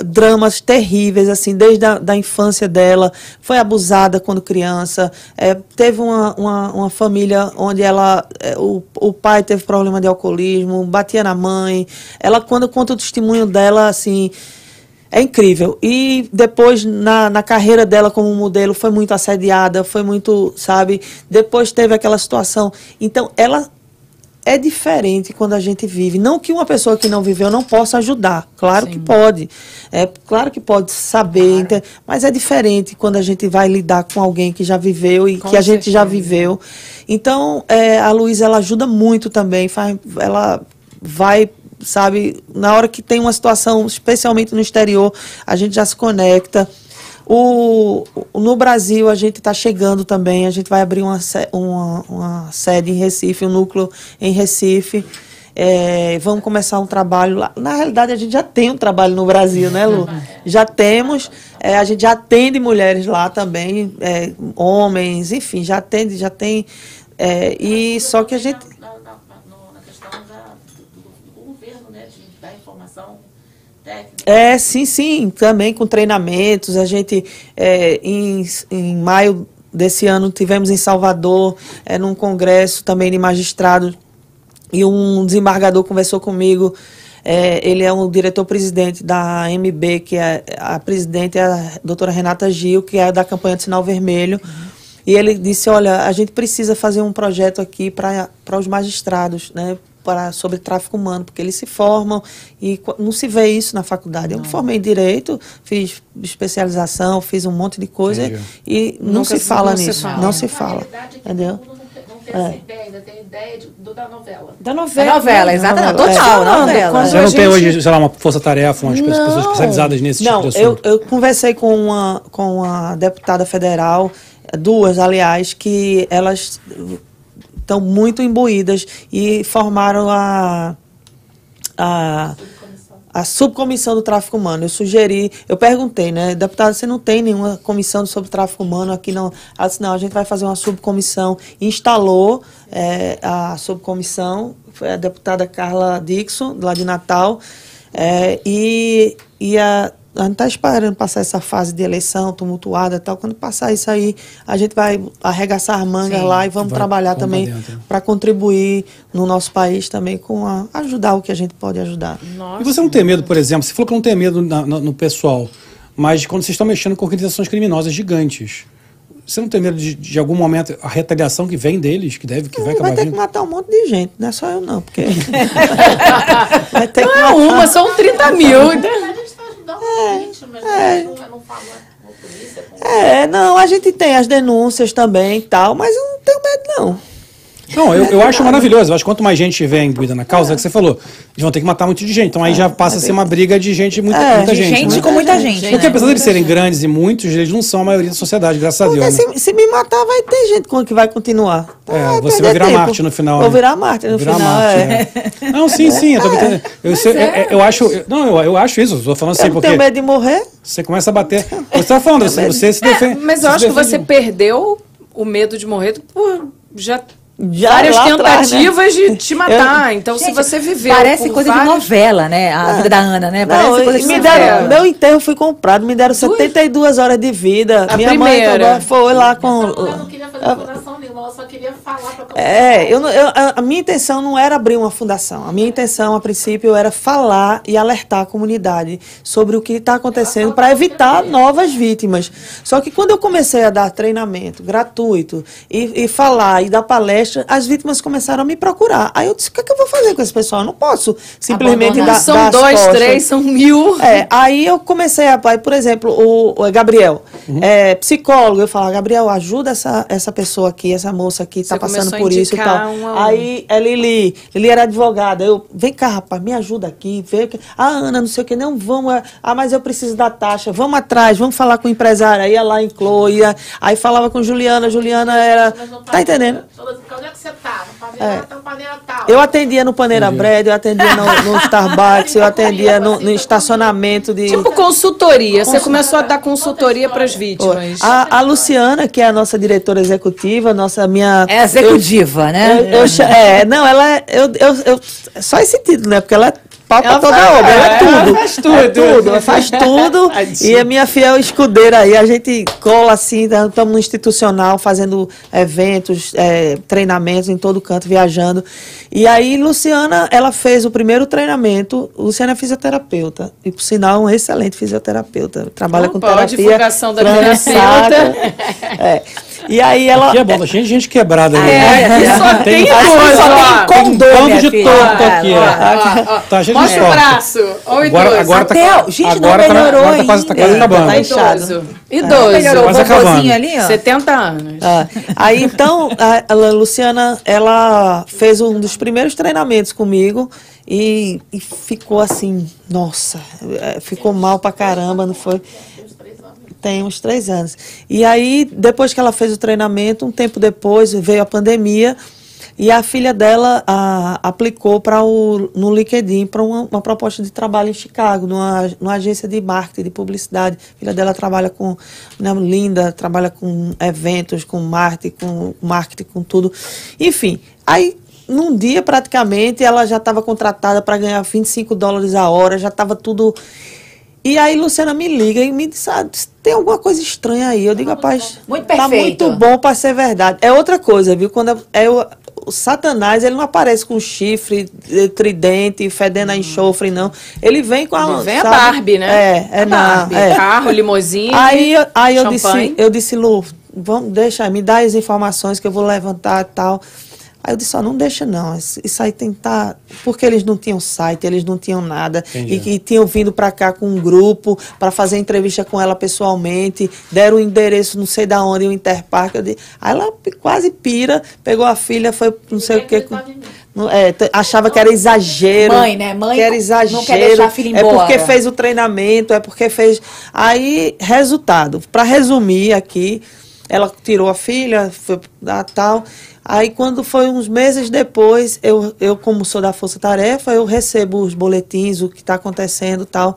dramas terríveis assim desde a da infância dela foi abusada quando criança é, teve uma, uma, uma família onde ela é, o, o pai teve problema de alcoolismo batia na mãe ela quando conta o testemunho dela assim é incrível. E depois, na, na carreira dela como modelo, foi muito assediada, foi muito, sabe? Depois teve aquela situação. Então, ela é diferente quando a gente vive. Não que uma pessoa que não viveu não possa ajudar. Claro que pode. É claro que pode saber, ente- mas é diferente quando a gente vai lidar com alguém que já viveu e Com que a gente já viveu. Então, é, a Luísa, ela ajuda muito também. Faz, ela vai, sabe, na hora que tem uma situação, especialmente no exterior, a gente já se conecta. O, no Brasil, a gente está chegando também. A gente vai abrir uma, uma, uma sede em Recife, um núcleo em Recife. É, vamos começar um trabalho lá. Na realidade, a gente já tem um trabalho no Brasil, né, Lu? Já temos. é, a gente já atende mulheres lá também, é, homens, enfim, já atende, já tem. é, e só que a gente. Na, na, na, no- na questão da, do, do governo, né, de dar informação É, sim, sim, também com treinamentos. A gente, é, em, em maio desse ano, tivemos em Salvador, é, num congresso também de magistrados, e um desembargador conversou comigo. é, ele é um diretor-presidente da MB, que é a presidente é a doutora Renata Gil, que é da campanha de Sinal Vermelho. E ele disse: Olha, a gente precisa fazer um projeto aqui para os magistrados, né? Para, sobre tráfico humano, porque eles se formam e não se vê isso na faculdade. Eu me formei em direito, fiz especialização, fiz um monte de coisa Entendi. e não Nunca se se- fala não se nisso. fala. Não se A fala. realidade é que Entendeu? não tem, não tem ideia, ainda tem ideia de, do, da novela. Da É novela. novela, exatamente. novela. Total, É. novela. Quando Você não tem gente- hoje, sei lá, uma força-tarefa, umas pessoas Não. especializadas nesse Não, tipo de eu, assunto? eu conversei com uma, com uma deputada federal, duas, aliás, que elas estão muito imbuídas e formaram a, a, a subcomissão do tráfico humano. Eu sugeri, eu perguntei, né, deputado, você não tem nenhuma comissão sobre tráfico humano aqui não? Ela disse, não, a gente vai fazer uma subcomissão. Instalou é, a subcomissão, foi a deputada Carla Dixon, lá de Natal, é, e, e a, a gente está esperando passar essa fase de eleição tumultuada e tal. Quando passar isso aí, a gente vai arregaçar as mangas Sim. lá e vamos Vai- trabalhar também para contribuir no nosso país também com a, ajudar o que a gente pode ajudar. Nossa. E você não tem medo, por exemplo, você falou que não tem medo na- na- no pessoal, mas quando vocês estão mexendo com organizações criminosas gigantes, você não tem medo de, de algum momento a retaliação que vem deles, que deve, que vai vai acabar ter que vindo? matar um monte de gente, não é só eu não, porque vai ter que Não é matar. uma, são 30 mil. Vítima, mas gente não, não fala com a polícia. Com... É, não, a gente tem as denúncias também e tal, mas eu não tenho medo não. Não, eu, eu acho maravilhoso. Eu acho que quanto mais gente tiver imbuída na causa, é o que você falou, eles vão ter que matar muito de gente. Então aí já passa a ser uma briga de gente, muita, É, muita de gente. Gente né? com muita gente. Porque né? apesar de eles serem grandes e muitos, eles não são a maioria da sociedade, graças a Porque Deus. né? se, se me matar, vai ter gente com- que vai continuar. É, Ah, você vai virar tempo. Marte no final. Vou né? virar Marte no Virar final. Marte, é. né? Não, sim, sim. Eu, tô entendendo. eu, sei- é. eu- eu acho. eu- Não, eu, eu acho isso. Eu tô falando Eu assim, não porque tenho medo de morrer. você começa a bater. Você tá falando, você, você se defende. É, Mas eu se acho que você perdeu o medo de morrer por já, Já várias lá atrás, né? tentativas de te matar. Então, se Gente, você viveu. Parece coisa de vários- novela, né? A vida da Ana, né? Parece Não, coisa de me novela. deram, meu enterro foi comprado, me deram 72 horas de vida. A Minha primeira. mãe também foi lá com. Essa mulher não queria fazer fundação nenhuma, ela só queria falar para É, eu, eu- a, a minha intenção não era abrir uma fundação. A minha intenção, a princípio, era falar e alertar a comunidade sobre o que está acontecendo para evitar novas vítimas. Só que quando eu comecei a dar treinamento gratuito e, e falar e dar palestra, as vítimas começaram a me procurar. Aí eu disse: o que, é que eu vou fazer com esse pessoal? Eu não posso simplesmente Abandonar. dar. São dar as dois, costas. três, são mil. É, aí eu comecei a, por exemplo, o, o Gabriel, Uhum. é, psicólogo, eu falava, Gabriel, ajuda essa, essa pessoa aqui, essa moça aqui, Você tá passando por isso e tal. um a um. Aí a Lili, Lili era advogada, eu, vem cá, rapaz, me ajuda aqui, que, ah, Ana, não sei o que, não, vamos, é, ah, mas eu preciso da taxa, vamos atrás, vamos falar com o empresário, aí ia lá em Chloe, ia- aí falava com Juliana, Juliana era, tá entendendo? Onde é que você tá? Paneira, tá no paneira tal. Eu atendia no Paneira Bread, eu atendia no, no Starbucks, eu atendia no, no estacionamento de... Tipo consultoria. Você começou a dar consultoria para as vítimas. A, a Luciana, que é a nossa diretora executiva, nossa minha. É executiva, né? Eu, eu cha- é, não, ela é. Eu, eu, eu- só esse título, né? Porque ela é pau pra Ela toda faz- a obra, ela é é, tudo. ela faz tudo. É tudo, ela faz tudo. E é minha fiel escudeira aí. A gente cola assim, estamos no institucional, fazendo eventos, é, treinamentos em todo canto, viajando. E aí, Luciana, ela fez o primeiro treinamento. Luciana é fisioterapeuta. E, por sinal, um excelente fisioterapeuta. Trabalha com Opa, a terapia. divulgação da trançada. É. E aí ela. Aqui é bom, tá cheio de gente quebrada ali. É, né? só tem Tem- coisa, só tem um minha de filha. torto aqui, ó, ó. Ó, ó. Tá cheio de Mostra o braço. Ó, o Agora, idoso. agora tá, Até- gente, não agora tá, melhorou agora tá quase, tá quase ainda. acabando. Tá. Idoso. Idoso. Melhorou o Quase acabando. vovozinho ali, ó. 70 anos. Ah, aí então, a, Luciana, ela fez um dos primeiros treinamentos comigo e, e ficou assim, nossa, eh, ficou mal pra caramba, não foi? Tem uns três anos. E aí, depois que ela fez o treinamento, um tempo depois veio a pandemia e a filha dela a, aplicou para o no LinkedIn para uma, uma proposta de trabalho em Chicago, numa, numa agência de marketing, de publicidade. A filha dela trabalha com né, linda, trabalha com eventos, com marketing, com marketing, com tudo. Enfim, aí num dia praticamente ela já estava contratada para ganhar 25 dólares a hora, já estava tudo e aí Luciana me liga e me diz, ah, tem alguma coisa estranha aí. Eu digo, rapaz, Muito tá perfeito. muito bom para ser verdade. É outra coisa, viu? Quando é, é o, o Satanás, ele não aparece com chifre, eh, tridente, fedendo a enxofre, não. Ele vem com a... Ele vem a sabe? Barbie, né? É, é A na... Barbie. é. Carro, limousine. Aí, eu- aí eu champanhe. disse, eu disse, Lu, vamos, deixa, me dá as informações que eu vou levantar e tal. Aí eu disse, ó, não deixa não, isso aí tem que tá... Porque eles não tinham site, eles não tinham nada. Entendi. E que tinham vindo para cá com um grupo para fazer entrevista com ela pessoalmente, deram o endereço não sei da onde, o Interpark. Eu disse, aí ela quase pira, pegou a filha, foi não sei o que... Não, é, achava que era exagero. Mãe, né? Mãe que era não exagero. quer deixar a filha É embora. porque fez o treinamento, é porque fez. Aí, resultado. Para resumir aqui, ela tirou a filha, foi a tal. Aí, quando foi uns meses depois, eu, eu como sou da Força Tarefa, eu recebo os boletins, o que está acontecendo tal.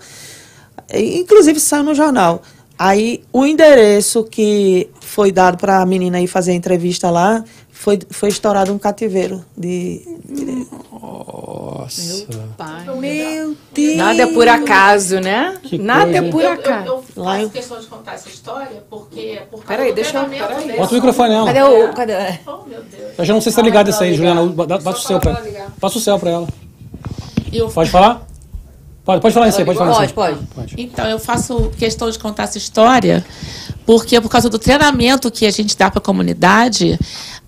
Inclusive, saiu no jornal. Aí, o endereço que foi dado para a menina ir fazer a entrevista lá, foi, foi estourado um cativeiro de... de- Nossa. Pai. Meu Deus. Nada é por acaso, né? Que Nada coisa, é por Eu, eu, acaso. eu Lá faço questão de contar essa história porque é por causa Peraí, do deixa eu- peraí. Bota o microfone nela. Cadê o. Cadê? Oh, meu Deus. Eu já não sei se tá ligado isso aí, Ah, Juliana. ligar. Bota bota o céu pra ela. Passa o céu pra ela. Eu Pode falar? Pode, pode falar isso aí, pode falar Pode, isso aí. pode. Pode. Então, eu faço questão de contar essa história porque por causa do treinamento que a gente dá para a comunidade,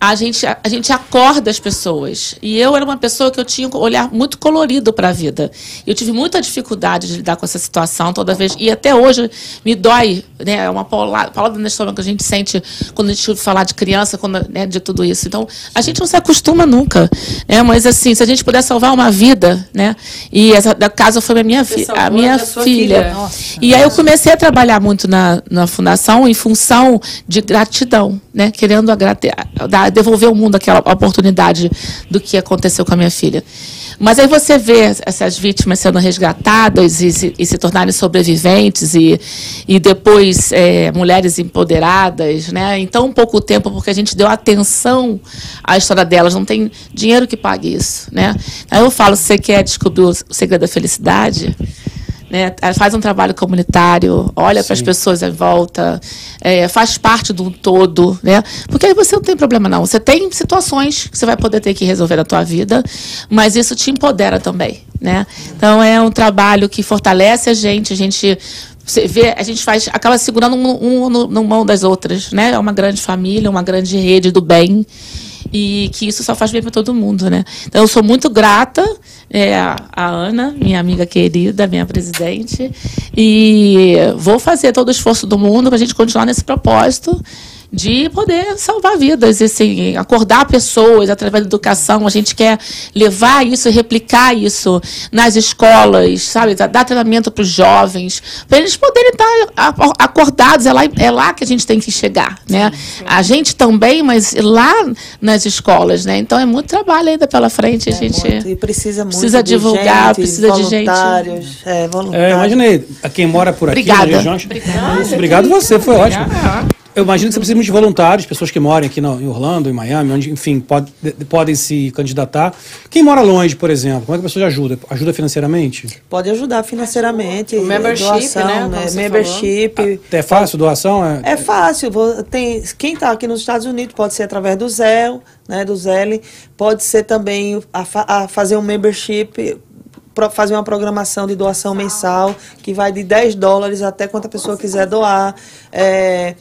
a gente, a, gente acorda as pessoas. E eu era uma pessoa que eu tinha um olhar muito colorido para a vida. Eu tive muita dificuldade de lidar com essa situação toda vez. E até hoje me dói, né? É uma paulada, paulada no estômago que a gente sente quando a gente ouve falar de criança, quando, né, de tudo isso. Então, a gente não se acostuma nunca. Né? Mas, assim, se a gente puder salvar uma vida, né? E essa da casa foi a minha, fi, a minha filha. filha. Nossa. E aí eu comecei a trabalhar muito na, na fundação em função de gratidão, né? Querendo dar- devolver ao mundo aquela oportunidade do que aconteceu com a minha filha. Mas aí você vê essas vítimas sendo resgatadas e se, e se tornarem sobreviventes e, e depois é, mulheres empoderadas, né? Em tão pouco tempo, porque a gente deu atenção à história delas, não tem dinheiro que pague isso, né? Aí eu falo, você quer descobrir o segredo da felicidade? Né, faz um trabalho comunitário, olha para as pessoas em volta, é, faz parte de um todo, né? Porque aí você não tem problema não. Você tem situações que você vai poder ter que resolver na tua vida, mas isso te empodera também, né? Então é um trabalho que fortalece a gente, a gente você vê, a gente faz, acaba segurando um, um no mão das outras, né? É uma grande família, uma grande rede do bem e que isso só faz bem para todo mundo, né? Então eu sou muito grata é, a Ana, minha amiga querida, minha presidente, e vou fazer todo o esforço do mundo para a gente continuar nesse propósito de poder salvar vidas, e, assim, acordar pessoas através da educação. A gente quer levar isso e replicar isso nas escolas, sabe? Dar treinamento para os jovens, para eles poderem estar acordados. É lá, é lá que a gente tem que chegar, né? A gente também, mas lá nas escolas, né? Então é muito trabalho ainda pela frente. A gente muito, e precisa muito precisa divulgar, gente, precisa de gente. voluntários, É, voluntários. É, imaginei, a quem mora por aqui, Obrigada. regiões. Isso, obrigado você, foi ótimo. Eu imagino que você precisa de voluntários, pessoas que moram aqui no- em Orlando, em Miami, onde, enfim, pode- de- podem se candidatar. Quem mora longe, por exemplo, como é que a pessoa ajuda? Ajuda financeiramente? Pode ajudar financeiramente, O membership, doação, né, você membership. É fácil doação? É, É fácil. Tem, quem está aqui nos Estados Unidos pode ser através do Zelle, né, do Zelle, pode ser também a, a fazer um membership, fazer uma programação de doação mensal, que vai de 10 dólares até quanto a pessoa quiser doar. É,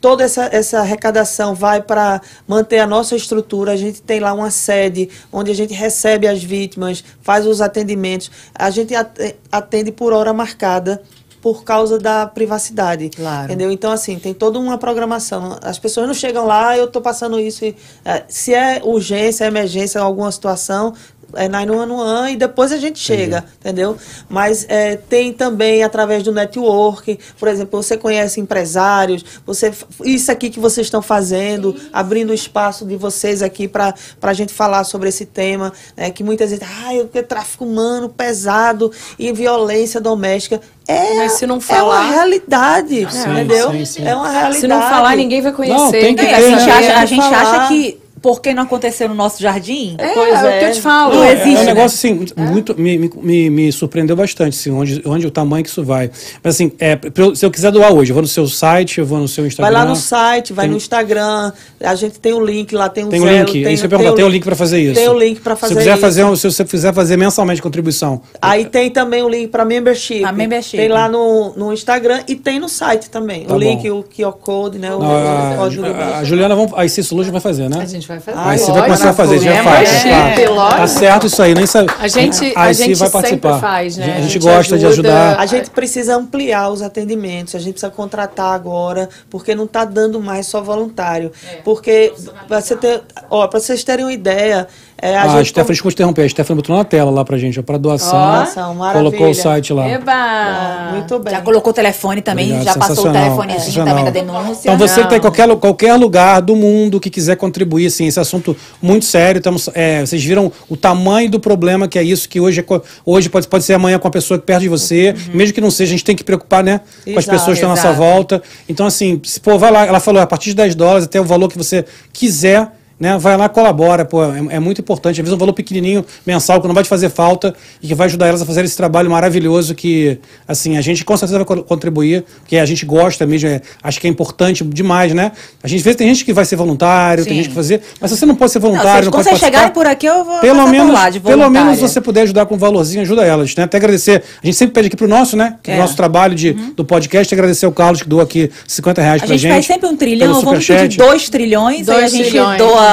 toda essa, essa arrecadação vai para manter a nossa estrutura. A gente tem lá uma sede onde a gente recebe as vítimas, faz os atendimentos. A gente ate- atende por hora marcada por causa da privacidade. Claro. Entendeu? Então, assim, tem toda uma programação. As pessoas não chegam lá, eu estou passando isso. e, eh, se é urgência, é emergência, alguma situação, é 911 e depois a gente chega, entendeu? Mas eh, tem também através do network, por exemplo, você conhece empresários, você isso aqui que vocês estão fazendo, abrindo o espaço de vocês aqui para a gente falar sobre esse tema, né, que muitas vezes, ah, eu tráfico humano pesado e violência doméstica. É, Mas se não é falar- uma realidade, Sim, entendeu? sim, sim. É uma realidade. Se não falar, ninguém vai conhecer. Não, tem que É, ter, a gente, né? acha, a gente acha que porque não aconteceu no nosso jardim? É, Pois é o que é. eu te falo. Não É, existe, é um né? negócio assim, muito, me, me, me, surpreendeu bastante, assim, onde, onde o tamanho que isso vai. Mas assim, é, se eu quiser doar hoje, eu vou no seu site, eu vou no seu Vai Instagram. lá no site, vai Tem- no Instagram, a gente tem o link lá, tem o Tem o Zelo, link, é isso que eu ia perguntar, tem o link para fazer isso. Tem o link para fazer se quiser isso. fazer, um- se você quiser fazer mensalmente contribuição. Aí tem também o link para membership. A membership. Tem lá no, no Instagram e tem no site também. Tá o link, bom. o QR Code, né? O, Não, o a, código do a, a Juliana, vamos, a IC Solution vai fazer, né? A gente vai fazer. Ah, A IC vai começar a fazer, já É, faz. claro. lógico. Tá certo isso aí, nem sabe. A gente- a a gente vai sempre participar. faz, né? A gente, A gente gosta de ajuda. ajudar. A gente precisa ampliar os atendimentos, a gente precisa contratar agora, porque não está dando mais só voluntário. É. Porque, para você ter, ó, pra vocês terem uma ideia, É, a, gente Stephanie, desculpa te interromper, a Stephanie botou na tela lá pra gente, ó, pra doação. Doação, maravilha. colocou o site lá. Eba! Ah, muito bem. Já colocou o telefone também, Obrigado, já passou o telefonezinho sensacional. também da denúncia. Então você Não. está em qualquer, qualquer lugar do mundo que quiser contribuir, assim, esse assunto muito sério. Estamos, é, vocês viram o tamanho do problema que é isso, que hoje, é hoje pode, pode ser amanhã com a pessoa que perto de você, mesmo que não seja, a gente tem que preocupar, né? Com as Exato, pessoas que estão à nossa volta. Então, assim, se, pô, vai lá, ela falou, a partir de 10 dólares, até o valor que você quiser. Né, vai lá, colabora, pô, é, é muito importante. Às vezes um valor pequenininho, mensal, que não vai te fazer falta e que vai ajudar elas a fazer esse trabalho maravilhoso que, assim, a gente com certeza vai co- contribuir, porque a gente gosta mesmo, é, acho que é importante demais, né? A gente vê, tem gente que vai ser voluntário, tem Sim. gente que fazer, mas se você não pode ser Não, voluntário, vocês- não, quando pode vocês chegarem por aqui, eu vou pelo menos, lá de pelo menos você puder ajudar com um valorzinho, ajuda elas, né? Até agradecer. A gente sempre pede aqui pro nosso, né? É. É. o nosso trabalho de, do podcast, agradecer o Carlos que doou aqui 50 reais A pra gente gente. faz sempre um trilhão, vamos pedir dois trilhões, aí a Dois gente trilhões. doa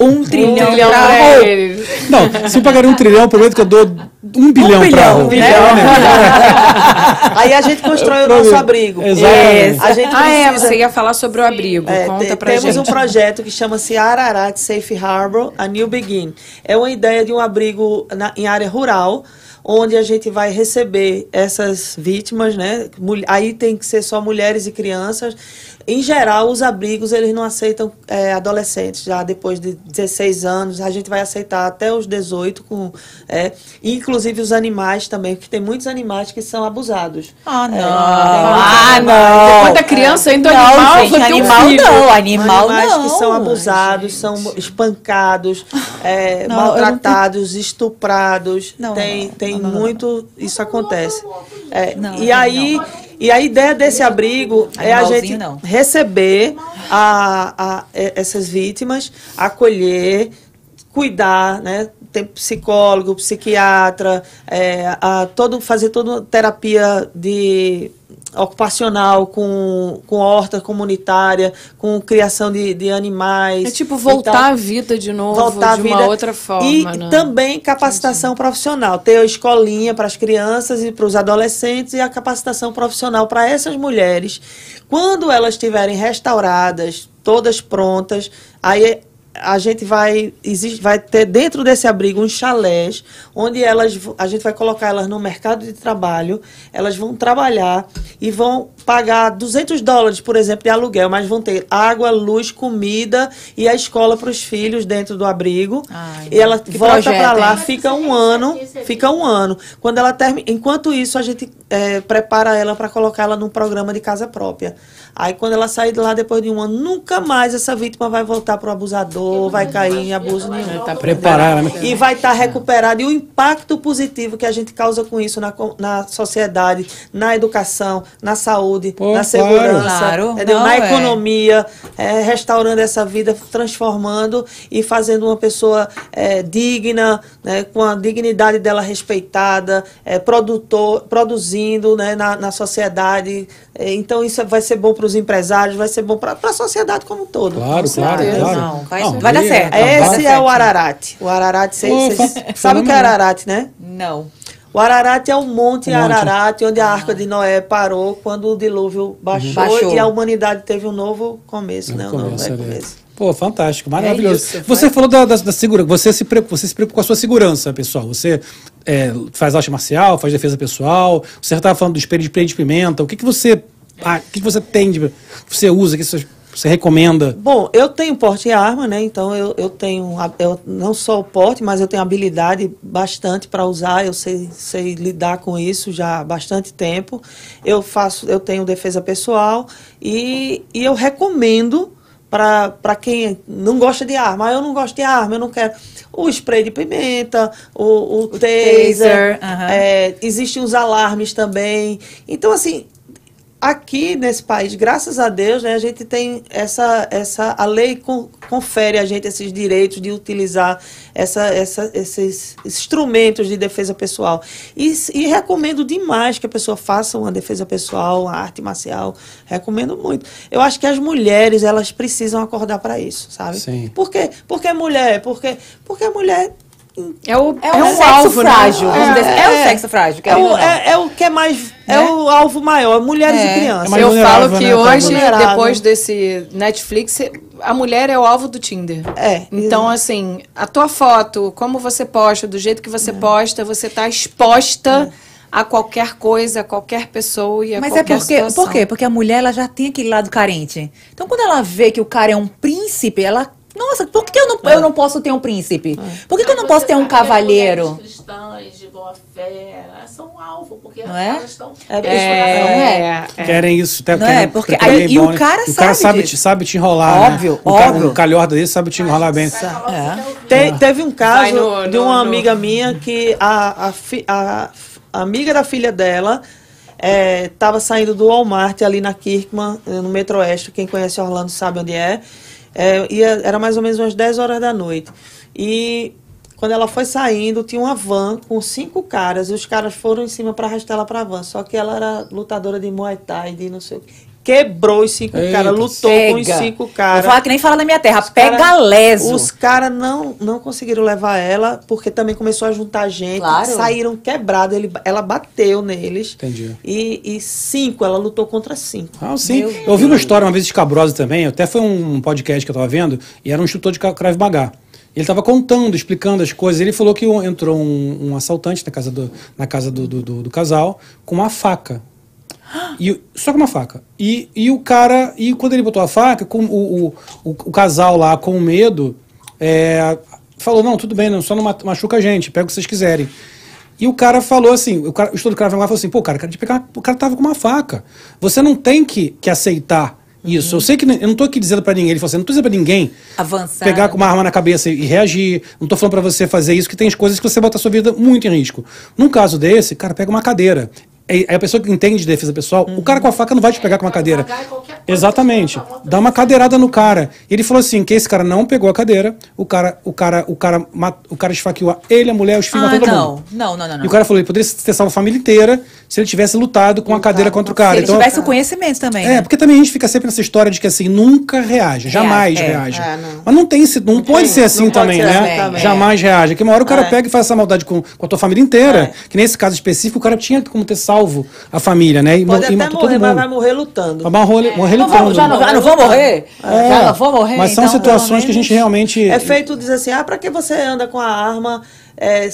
um trilhão, Trilhão pra pra Rô. ele. Não, se eu pagaria um trilhão, eu prometo que eu dou um bilhão pra bilhão, Rô. né? Aí a gente constrói o nosso abrigo. Exatamente. A gente Ah, é, você ia falar sobre o abrigo. É, Conta te- pra temos gente. um projeto que chama-se Ararat Safe Harbor, a New Begin. É uma ideia de um abrigo na- em área rural, onde a gente vai receber essas vítimas, né? Aí tem que ser só mulheres e crianças. Em geral, os abrigos eles não aceitam é, adolescentes, já depois de 16 anos. A gente vai aceitar até os 18, com, é, inclusive os animais também, porque tem muitos animais que são abusados. Ah, não. É, ah, tem- não. Quando é criança, ainda não, animal, gente, um animal filho. não, animal animais não. que são abusados, são espancados, é, Não, maltratados, estuprados. Não, tem não, tem não. muito, isso acontece. É, Não, e não. aí, e a ideia desse abrigo é a gente não. receber a, a- essas vítimas, acolher, cuidar, né? Tem psicólogo, psiquiatra, é, a, todo, fazer toda terapia de ocupacional com, com horta comunitária, com criação de, de animais. É tipo voltar à vida de novo, voltar de uma vida. outra forma. E né? também capacitação profissional. Ter a escolinha para as crianças e para os adolescentes e a capacitação profissional para essas mulheres. Quando elas estiverem restauradas, todas prontas, aí a gente vai existe, vai ter dentro desse abrigo uns chalés onde elas a gente vai colocar elas no mercado de trabalho elas vão trabalhar e vão pagar 200 dólares por exemplo de aluguel mas vão ter água luz comida e a escola para os filhos dentro do abrigo Ai, e ela volta para lá fica um ano fica um ano quando ela termina enquanto isso a gente eh, prepara ela para colocar ela num programa de casa própria Aí quando ela sair de lá depois de um ano, nunca mais essa vítima vai voltar para o abusador, vai cair em abuso nenhum. Tá Preparar ela, né? E vai estar recuperada. E o impacto positivo que a gente causa com isso na, na sociedade, na educação, na saúde, Pô, na claro. segurança, Claro. entendeu? Não, na é. economia, é, restaurando essa vida, transformando e fazendo uma pessoa é, digna, né, com a dignidade dela respeitada, é, produtor, produzindo né, na, na sociedade. É, então isso vai ser bom para os empresários, vai ser bom para a sociedade como um todo. Claro, claro, claro. Não, vai- vai dar certo. Esse é o certo. Ararat. O Ararat, cê- Pô, cê- fa- sabe o que é fenomenal. Ararat, né? Não. O Ararat é o Monte monte. Ararat, onde a Arca de Noé parou quando o dilúvio baixou, Baixou. e a humanidade teve um novo começo, né? Um novo Começa, velho né? começo. Pô, fantástico, maravilhoso. isso, você falou da, da, da segurança, você se, preocupa, você se preocupa com a sua segurança, pessoal. Você é, faz arte marcial, faz defesa pessoal, você estava falando do espelho de pimenta. O que, que você. ah, o que, que você tem de. Você usa, o que você, você recomenda? Bom, eu tenho porte de arma, né? Então eu, eu tenho eu, não só o porte, mas eu tenho habilidade bastante para usar. Eu sei, sei lidar com isso já há bastante tempo. Eu faço, eu tenho defesa pessoal e, e eu recomendo para quem não gosta de arma. Ah, eu não gosto de arma, eu não quero. O spray de pimenta, o, o, taser, taser, aham. é, existem os alarmes também. Então, assim, aqui nesse país, graças a Deus, né, a gente tem essa, essa a lei con- confere a gente esses direitos de utilizar essa, essa, esses instrumentos de defesa pessoal. E, e recomendo demais que a pessoa faça uma defesa pessoal, uma arte marcial. Recomendo muito. Eu acho que as mulheres, elas precisam acordar para isso, sabe? Sim. Por quê? Porque mulher, porque, porque a mulher É, o, É um, sexo alvo, né? frágil. vamos É. É, o sexo frágil. É o, é, é o que é mais. É Né? o alvo maior, mulheres É. e crianças. É Eu falo que né, tá hoje, depois desse Netflix, a mulher é o alvo do Tinder. É, Então, assim, a tua foto, como você posta, do jeito que você É. posta, você tá exposta a qualquer coisa, a qualquer pessoa e a Mas é qualquer porque, situação. por quê? Porque a mulher ela já tem aquele lado carente. Então quando ela vê que o cara é um príncipe, ela. Nossa, por que eu não, eu não posso ter um príncipe? Por que, que eu não posso ter um cavalheiro? cristãs de boa fé, elas são alvo, porque Não é? elas estão. É, É, é. Querem isso. Até Não querem- é? Porque querem aí- e o bom, cara o cara sabe sabe, te, sabe te enrolar. Óbvio, né? Óbvio. o calhorda desse sabe te enrolar bem. É. Te- teve um caso no- de uma no- amiga minha que a, a, fi- a- a amiga da filha dela estava saindo do Walmart ali na Kirkman, eh, no Metro Oeste. Quem conhece Orlando sabe onde é. É, é- era mais ou menos umas 10 horas da noite. E quando ela foi saindo, tinha uma van com cinco caras. E os caras foram em cima para arrastar ela para a van. Só que ela era lutadora de Muay Thai, de não sei o quê. Quebrou os cinco caras, lutou com os Pega. cinco Vou caras. falar que nem fala na minha terra. Os Pega cara- leso. Os caras não, não conseguiram levar ela, porque também começou a juntar gente. Claro. Saíram quebrados. Ele, ela bateu neles. Entendi. E, e cinco, ela lutou contra cinco. Ah, sim. Meu Eu ouvi uma história uma vez escabrosa também, até foi um podcast que eu tava vendo, e era um instrutor de Krav Maga. Ele estava contando, explicando as coisas. Ele falou que entrou um, um assaltante na casa, do, na casa do, do, do- do casal com uma faca. E, só com uma faca. E, e o cara, e quando ele botou a faca, com o, o, o, o casal lá com medo, é, falou: Não, tudo bem, não, só não ma- machuca a gente, pega o que vocês quiserem. E o cara falou assim: o, cara, o estudo do cara falou assim: Pô, cara, o cara, de pegar, o cara tava com uma faca. Você não tem que, que aceitar isso. Eu sei que. Eu não tô aqui dizendo pra ninguém. Ele falou assim: Não tô dizendo pra ninguém Avançar. pegar com uma arma na cabeça e reagir. Não tô falando pra você fazer isso, que tem coisas que você bota a sua vida muito em risco. Num caso desse, cara, pega uma cadeira. Aí a pessoa que entende de defesa pessoal, o cara com a faca não vai te pegar com uma cadeira. Exatamente. Dá uma cadeirada no cara. Ele falou assim, que esse cara não pegou a cadeira, o cara, o cara, o cara, o cara esfaqueou ele, a mulher, os filhos, Ah, todo não. mundo. não. Não, não, não. E o cara falou, ele poderia ter salvo a família inteira se ele tivesse lutado com a cadeira contra o cara. Se ele Então, tivesse o conhecimento também. é, né? porque também a gente fica sempre nessa história de que assim, nunca reage, jamais é. reage. É, não. Mas não tem, esse- não, pode ser assim também, ser né? assim também. Jamais reage. Que uma hora o cara É. pega e faz essa maldade com, com a tua família inteira. Que nesse caso específico, o cara tinha como ter salvo a família, né? E, Pode e até matou morrer, todo mas vai morrer lutando. Vai morrer, morrer Não lutando. já não, já não vou morrer? É, Já não vou morrer? Mas são então, situações que a gente realmente. É feito dizer assim, ah, pra que você anda com a arma? É,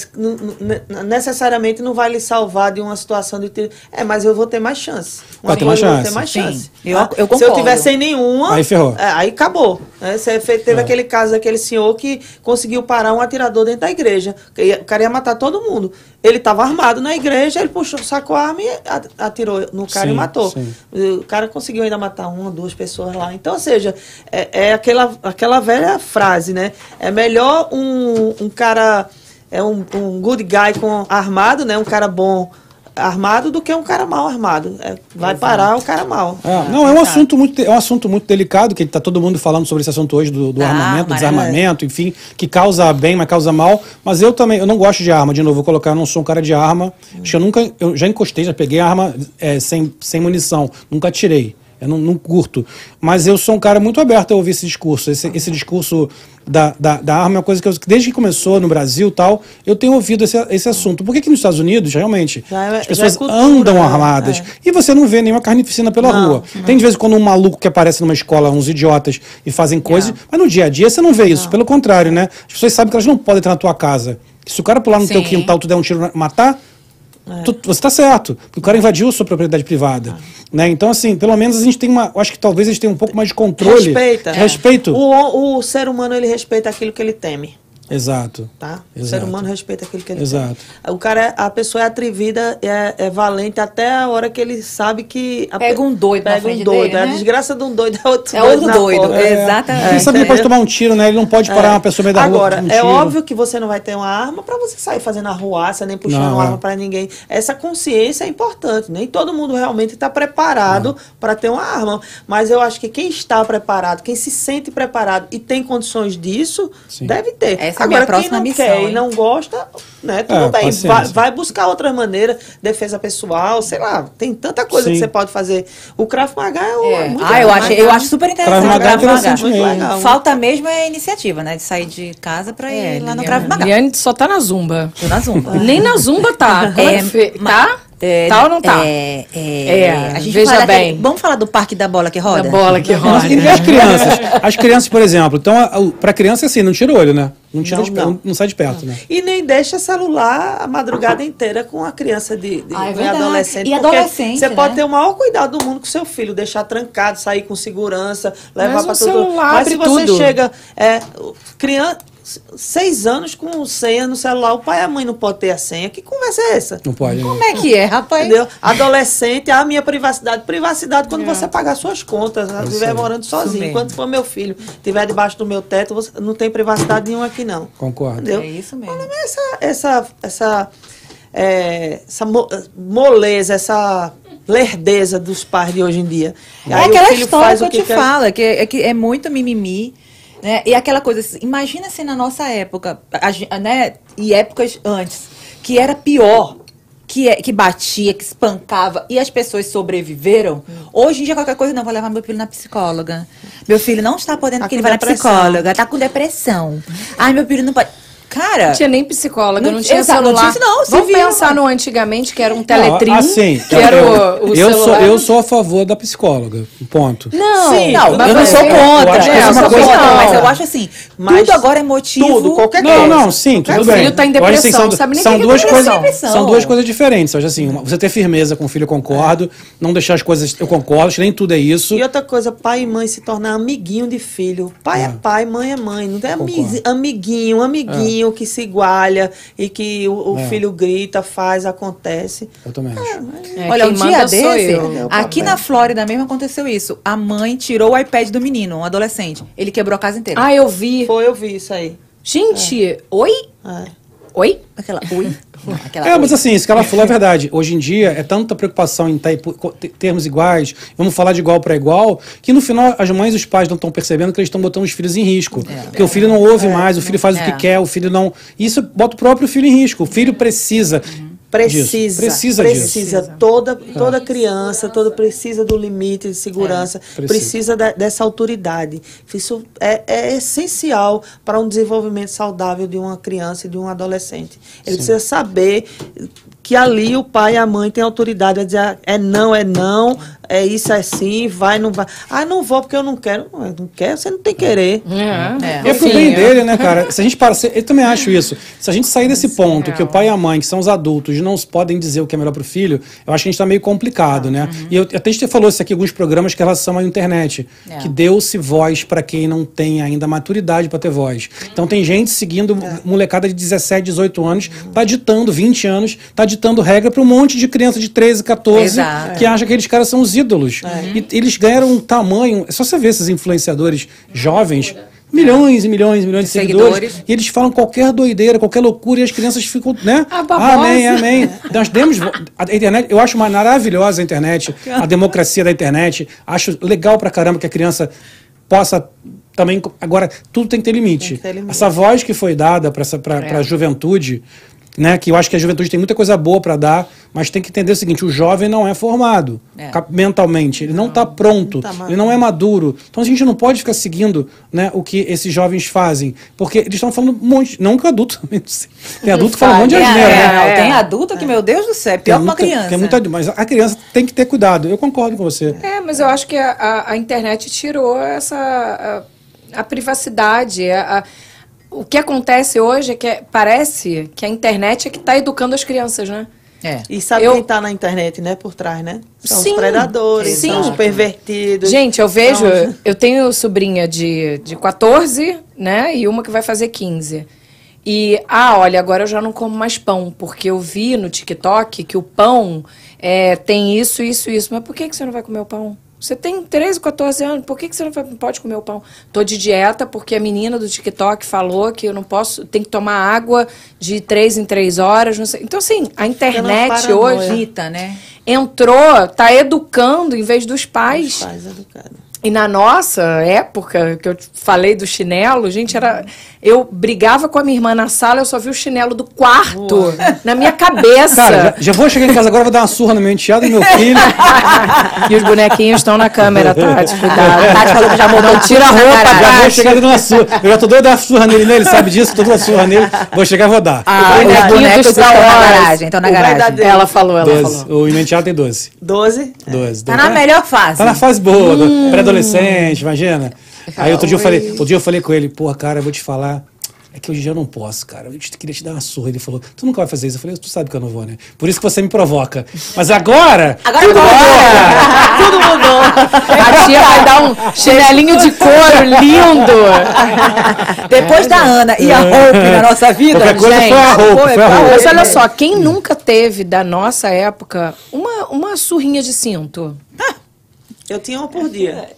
necessariamente não vai lhe salvar de uma situação de tiro. É, mas eu vou ter mais chance. Vai ter mais chance. vou ter mais Sim, chance. eu- tá? eu Se eu tiver sem nenhuma, Aí ferrou. é, aí acabou. né? Você teve É. aquele caso daquele senhor que conseguiu parar um atirador dentro da igreja. Que ia- O cara ia matar todo mundo. Ele estava armado na igreja, ele puxou, sacou a arma e atirou no cara Sim, e matou. sim. O cara conseguiu ainda matar uma, duas pessoas lá. Então, ou seja, é, é aquela, aquela velha frase, né? É melhor um, um cara, é um, um good guy com armado, né? Um cara bom armado do que um cara mal armado. É, vai parar o cara mal. É, não, é um assunto muito, é um assunto muito delicado, que está todo mundo falando sobre esse assunto hoje do, do Ah, armamento, do mas- desarmamento, enfim, que causa bem, mas causa mal. Mas eu também, eu não gosto de arma, de novo, vou colocar, eu não sou um cara de arma. Acho que eu nunca, eu já encostei, já peguei arma é, sem, sem munição, nunca atirei. Eu não, não curto. Mas eu sou um cara muito aberto a ouvir esse discurso. Esse, esse discurso da, da, da arma é uma coisa que, eu, desde que começou no Brasil tal, eu tenho ouvido esse, esse assunto. Por que, que nos Estados Unidos, realmente, é- as pessoas já é cultura, andam armadas e você não vê nenhuma carnificina pela Não, rua. Tem de vez em quando um maluco que aparece numa escola, uns idiotas, e fazem coisas, mas no dia a dia você não vê isso. Pelo contrário, né? As pessoas sabem que elas não podem entrar na tua casa. Se o cara pular no teu Sim. quintal, tu der um tiro, matar, É. tu- você tá certo. Porque o cara invadiu a sua propriedade privada. Né? Então, assim, pelo menos a gente tem uma. Acho que talvez a gente tenha um pouco mais de controle. Respeita. Respeito. O, o ser humano, ele respeita aquilo que ele teme. Exato. Tá? O Exato. ser humano respeita aquilo que ele Exato. tem. O cara, é- a pessoa é atrevida, é, é valente até a hora que ele sabe que. a Pega pe- um doido na Pega um doido. dele, A né? desgraça de um doido é outro É outro doido, é. Exatamente. Quem sabe ele pode entendeu? tomar um tiro, né? Ele não pode parar uma pessoa meio da rua. Agora, com um é óbvio que você não vai ter uma arma para você sair fazendo arruaça, nem puxando Não, uma é. arma para ninguém. Essa consciência é importante. Nem todo mundo realmente está preparado para ter uma arma. Mas eu acho que quem está preparado, quem se sente preparado e tem condições disso, Sim. deve ter. Essa é Essa é a minha Agora, quem próxima não missão. quer e não gosta, né? Tudo É, bem. paciência. Vai, vai buscar outra maneira, defesa pessoal, sei lá. Tem tanta coisa Sim. que você pode fazer. O Krav Maga é, um, É. muito Ah, eu legal. acho, eu acho super interessante. Krav Maga o Krav é Muito legal. Falta mesmo é a iniciativa, né? De sair de casa pra ir É, lá no Krav Maga. Liliane só tá na zumba. Tô na Zumba. Nem na zumba tá. É, fe- tá? É, tá ou não tá? É, é, É, a gente veja bem. Vamos falar do Parque da Bola que roda? Da bola que roda. E as crianças? As crianças, por exemplo, então, para criança é assim, não tira o olho, né? Não, tira Não, de- não. não sai de perto, né? E nem deixa celular a madrugada inteira com a criança de, de Ah, é e adolescente. E adolescente, Você né? pode ter o maior cuidado do mundo com seu filho, deixar trancado, sair com segurança, levar Mas para o tudo. celular Mas abre se você tudo. chega. É, criança. Seis anos com senha no celular, o pai e a mãe não podem ter a senha. Que conversa é essa? Não pode. Como Né? é que é, rapaz? Entendeu? Adolescente, a minha privacidade. Privacidade quando você pagar suas contas, né? estiver morando sozinho. Enquanto for meu filho, estiver debaixo do meu teto, você não tem privacidade nenhuma aqui, não. Concordo. Entendeu? É isso mesmo. Mas essa, essa, essa, é, essa mo- moleza, essa lerdeza dos pais de hoje em dia. É Aí aquela história que eu te falo, é que, é que é muito mimimi. Né? E aquela coisa, assim, imagina se na nossa época, a né? E épocas antes, que era pior. Que, é, que batia, que espancava e as pessoas sobreviveram. Hoje em dia, qualquer coisa, não, vou levar meu filho na psicóloga. Meu filho não está podendo Tá porque ele vai na psicóloga, tá com depressão. Ai, meu filho não pode. Cara, Não tinha nem psicóloga, não, Não- tinha exato, não celular. tinha não, Vamos civil, pensar mano. no antigamente, que era um teletrim, Não, assim, que era o, o eu, sou, celular. eu sou a favor da psicóloga. Ponto. Não, Sim, Não, mas eu não sou eu contra. que né? é eu uma sou coisa- contra, não. mas eu acho assim, Mas tudo agora é motivo. tudo, qualquer Não, coisa. não, sim, tudo bem. filho tá em Eu assim, depressão, são, não sabe nem são o que é duas depressão. coisas, Depressão. são duas coisas diferentes. Eu acho assim, uma- você ter firmeza com o filho, eu concordo. Não deixar as coisas, eu concordo. acho que Nem tudo é isso. E outra coisa, pai e mãe se tornar amiguinho de filho. Pai é, pai, mãe é mãe. Não tem ami- Concordo. amiguinho, amiguinho que se igualha e que o, o É. filho grita, faz, acontece. Eu também acho. É, Olha, um dia desse, eu. aqui na Flórida mesmo aconteceu isso. A mãe tirou o iPad do menino, um adolescente. Ele quebrou a casa inteira. Ah, eu vi. Foi, eu vi isso aí. Gente, oi? É. Oi? Aquela, ui. Aquela É, mas assim, isso que ela falou é verdade. Hoje em dia é tanta preocupação em ter termos iguais, vamos falar de igual para igual, que no final as mães e os pais não estão percebendo que eles estão botando os filhos em risco. Porque o filho não ouve mais, o filho faz o É. que quer, o filho não. Isso bota o próprio filho em risco. O filho precisa. Precisa. Precisa, precisa. disso. Toda, toda criança, toda precisa do limite de segurança, precisa. precisa, da- dessa autoridade. Isso é, é essencial para um desenvolvimento saudável de uma criança e de um adolescente. Ele precisa saber que ali o pai e a mãe têm autoridade a dizer é não, é não, é isso, é sim, vai, não vai. Ah, não vou porque eu não quero. Não, não quer, você não tem que querer. É. É pro Enfim, bem é. dele, né, cara? Se a gente para, se- eu também acho isso. Se a gente sair desse ponto que o pai e a mãe, que são os adultos, não podem dizer o que é melhor pro filho, eu acho que a gente tá meio complicado, né? E eu, até a gente falou isso aqui em alguns programas que em relação à internet, É. que deu-se voz para quem não tem ainda maturidade para ter voz. Então tem gente seguindo molecada de 17, 18 anos, tá ditando 20 anos, tá ditando regra para um monte de criança de 13, 14 Exato. que acha que aqueles caras são os ídolos. E eles ganharam um tamanho, é só você ver esses influenciadores jovens, milhões e milhões e milhões de seguidores, Seguidores. e eles falam qualquer doideira, qualquer loucura, e as crianças ficam, né? Amém, amém. Nós demos a internet, eu acho maravilhosa a internet, a democracia da internet. Acho legal pra caramba que a criança possa também. Agora, tudo tem que ter limite. Que ter limite. Essa voz que foi dada para É. a juventude, né? Que eu acho que a juventude tem muita coisa boa para dar, mas tem que entender o seguinte: o jovem não é formado É. mentalmente, ele não está pronto, tá ele não é maduro. Então a gente não pode ficar seguindo né, o que esses jovens fazem, porque eles estão falando um monte. Não que adulto também. não sei. Tem adulto que fala um monte de Tem, asneira. né? é, É. tem adulto que, meu Deus do céu, é Tem pior que uma muita- criança. tem muita- mas a criança tem que ter cuidado. Eu concordo com você. É, mas eu acho que a, a- a internet tirou essa a, a privacidade. a- a- o que acontece hoje é que é- parece que a internet é que está educando as crianças, né? É. E sabe Eu- quem está na internet, né? Por trás, né? São Sim, os predadores, sim. são os pervertidos. Gente, eu vejo, São- eu tenho sobrinha de, de 14, né? E uma que vai fazer 15. E, ah, olha, agora eu já não como mais pão, porque eu vi no TikTok que o pão é, tem isso, isso, isso. Mas por que, que você não vai comer o pão? Você tem 13, 14 anos, por que, que você não pode comer o pão? Tô de dieta porque a menina do TikTok falou que eu não posso, tem que tomar água de 3 em 3 horas, não sei. Então, assim, a internet paranoia. hoje né? entrou, tá educando em vez dos Os pais. pais educados. E na nossa época, que eu falei do chinelo, gente, era. Eu brigava com a minha irmã na sala, eu só vi o chinelo do quarto na minha cabeça. Cara, já, já vou chegar em casa agora, vou dar uma surra no meu enteado e meu filho. e os bonequinhos estão na câmera, Tati, cuidado. Tati falou que já mudou Não tira a roupa, Já vou chegar dando uma surra. Eu já tô doido a dar uma surra nele, né? Ele sabe disso, tô dando uma surra nele. Vou chegar e vou dar. Ah, Os bonequinho dos estão na garagem, estão na O garagem. Ela falou, ela 12. falou. O meu enteado tem 12. 12? 12. Tá na melhor fase. Tá na fase boa, do pré-adolescente, imagina. Aí outro dia eu falei, outro dia eu falei com ele, porra, cara, eu vou te falar. É que hoje em dia eu não posso, cara. Eu queria te dar uma surra. Ele falou, tu nunca vai fazer isso. Eu falei, tu sabe que eu não vou, né? Por isso que você me provoca. Mas agora. Agora tudo muda. Tudo mudou. A tia vai dar um chinelinho de couro lindo. Depois da Ana e a Hope na nossa vida. Qualquer coisa foi a roupa, foi a roupa. Mas olha só, quem nunca teve da nossa época uma, uma surrinha de cinto? Eu tinha uma por dia.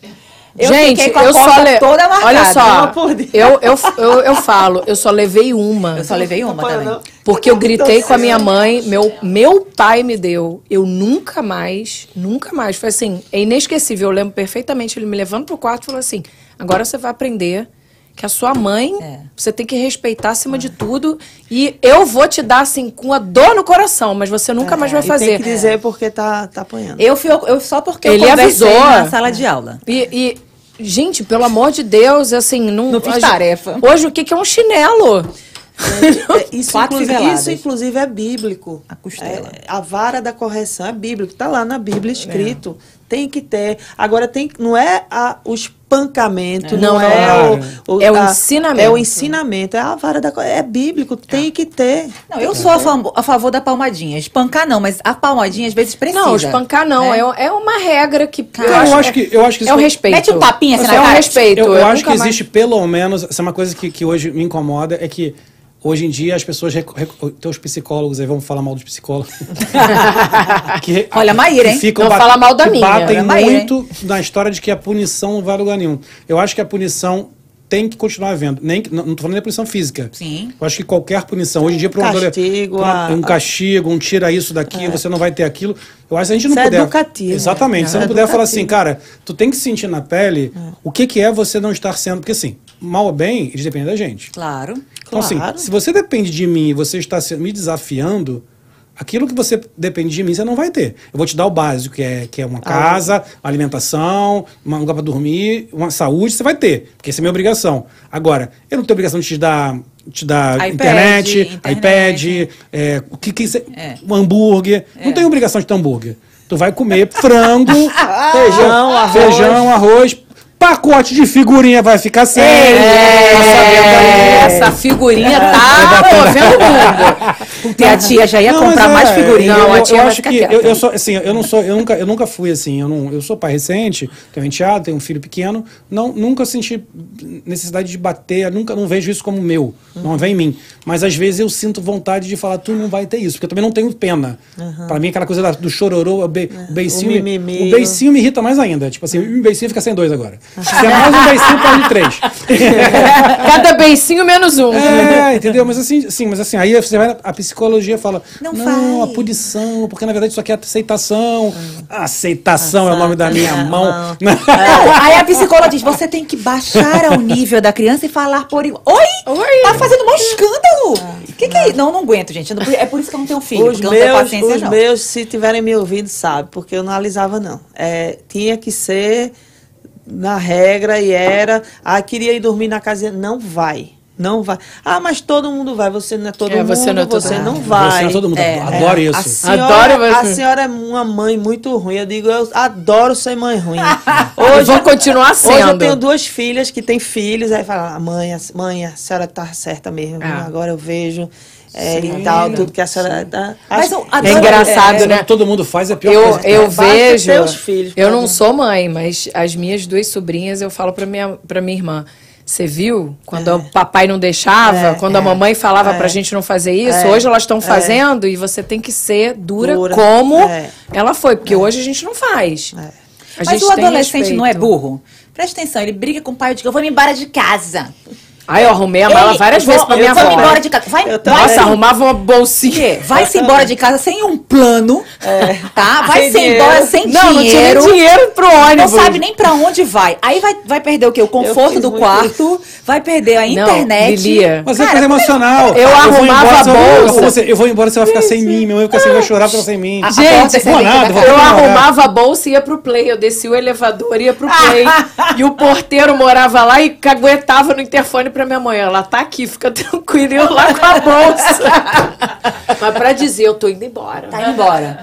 Eu Gente, fiquei com a eu só le... toda marcada. Olha só, uma por dia. eu, eu, eu, eu falo, eu só levei uma. Eu só levei uma também. Porque eu gritei com a minha mãe, meu, meu pai me deu. Eu nunca mais, nunca mais. Foi assim, é inesquecível. Eu lembro perfeitamente ele me levando pro quarto e falou assim: agora você vai aprender que a sua mãe É. você tem que respeitar acima de tudo. E eu vou te dar, assim, com a dor no coração, mas você nunca mais vai E fazer. tem que dizer porque tá, tá apanhando. Eu, fui, eu só porque Ele eu conversei avisou. na sala de aula. E, e, gente, pelo amor de Deus, assim, não. Não fiz hoje- tarefa. Hoje, o que, que é um chinelo? É, isso, Quatro inclusive, isso, inclusive, é bíblico. A costela. É, a vara da correção é bíblico. Está lá na Bíblia escrito. Tem que ter. Agora, tem, não é a, o espancamento, não, Não, não, é não. o, É o a- ensinamento. É o ensinamento. É a vara da. É bíblico. Tem que ter. Não, eu sou a, a favor da palmadinha. Espancar não, mas a palmadinha às vezes precisa. Não, espancar não. né? É, é uma regra que. Não, eu acho que- eu acho que É o isso- respeito. Mete um tapinha assim na É o respeito. Eu, eu acho nunca que mais- existe pelo menos. Essa é uma coisa que, que hoje me incomoda, é que hoje em dia as pessoas. Rec, teus psicólogos aí, vamos falar mal dos psicólogos. que, Olha, Maíra, hein? ficam Não fala mal da minha. batem Olha, Maíra, muito na história de que a punição não vai a lugar nenhum. Eu acho que a punição tem que continuar havendo. Nem, não estou falando da punição física. Sim. Eu acho que qualquer punição, hoje em dia, para um Castigo, pra- a- um castigo, um tira isso daqui, você não vai ter aquilo. Eu acho que se a gente não Isso é puder. educativo. Exatamente. Se É você não puder falar assim, cara, tu tem que sentir na pele o que, que é você não estar sendo. Porque assim, mal ou bem, eles dependem da gente. Claro. Então, assim, se você depende de mim e você está me desafiando, aquilo que você depende de mim, você não vai ter. Eu vou te dar o básico, que é, que é uma casa, uma alimentação, um lugar para dormir, uma saúde, você vai ter, porque essa é minha obrigação. Agora, eu não tenho obrigação de te dar, te dar iPad, internet, internet. iPad, é, o que, que você- É. um hambúrguer. Não tenho obrigação de ter hambúrguer. Tu vai comer frango, Feijão, arroz. feijão, arroz, pacote de figurinha vai ficar sem. É, essa figurinha tá movendo o mundo. Porque a tia já ia Não, comprar mas mais é, figurinha. Eu, Não, a eu tia vai acho que eu, eu sou assim, eu não sou, eu nunca, eu nunca fui assim. Eu não, eu sou pai recente, tenho um enteado, tenho um filho pequeno. Não, nunca senti necessidade de bater. Nunca, não vejo isso como meu. Não vem em mim. Mas às vezes eu sinto vontade de falar, tu não vai ter isso, porque eu também não tenho pena. Pra mim aquela coisa do chororô, o, be, o beicinho, O mimimi. o beicinho me irrita mais ainda. Tipo assim, o beicinho fica sem dois agora. Se é mais um beicinho, perde três. Cada beicinho menos um. É, entendeu? Mas assim, sim, mas assim, aí você vai, a psicologia fala, Não não, a punição, porque na verdade isso aqui é aceitação. Aceitação é o nome da minha mão. Não, aí a psicóloga diz: você tem que baixar ao nível da criança e falar por igual. Oi? Oi? Tá fazendo um escândalo! O que, que é isso? Não, não aguento, gente. Não- É por isso que eu não tenho filho. Os porque eu não tenho meus, paciência, os não. meus, se tiverem me ouvindo, sabe, porque eu não alisava, não. É, tinha que ser na regra e era. Ah, queria ir dormir na casa. Não vai. Não vai. Ah, mas todo mundo vai. Você não é todo É, mundo. você não é todo você não vai. Você é todo mundo. É, Adoro A isso. senhora, Adoro a você. senhora é uma mãe muito ruim. Eu digo, eu adoro ser mãe ruim. Hoje vão continuar sendo. Hoje eu tenho duas filhas que têm filhos, aí fala, "Ah, mãe, a, mãe, a senhora tá certa mesmo, Ah. agora eu vejo é, e tal, tudo que a senhora tá. Mas Acho- eu É engraçado, é, né? Todo mundo faz é a pior Eu, coisa. eu Basta vejo. filhos eu não sou mãe, mas as minhas duas sobrinhas eu falo pra minha, pra minha irmã. Você viu? Quando o papai não deixava, É, quando a é, mamãe falava é. pra gente não fazer isso, É, hoje elas estão fazendo e você tem que ser dura, Dura, como é. ela foi, porque hoje a gente não faz. A Mas gente o adolescente não é burro? Presta atenção, ele briga com o pai e diz: Eu vou me embora de casa. Aí eu arrumei a mala Ei, várias vou- vezes pra minha Vamos avó. embora de casa. Vai, Eu vai, Nossa, arrumava uma bolsinha. Vai-se embora de casa sem um plano, tá? Vai Sem se dinheiro. embora sem Não, não tinha dinheiro. pro Não ônibus. sabe nem pra onde vai. Aí vai, vai perder o quê? O conforto do quarto, vai perder a Não, internet. Lilia. Mas é coisa emocional. eu vou arrumava embora, a você bolsa. você- eu vou embora, você vai ficar sem mim. Meu mãe vai ficar sem, vai chorar porque sem mim. a- a Gente, vou sempre nada, vou Eu Vamos arrumava a bolsa e ia pro play. Eu descia o elevador, ia pro play. e o porteiro morava lá e caguetava no interfone pra minha mãe. Ela tá aqui, fica tranquila. E eu lá com a bolsa. Mas pra dizer, eu tô indo embora. Tá indo embora.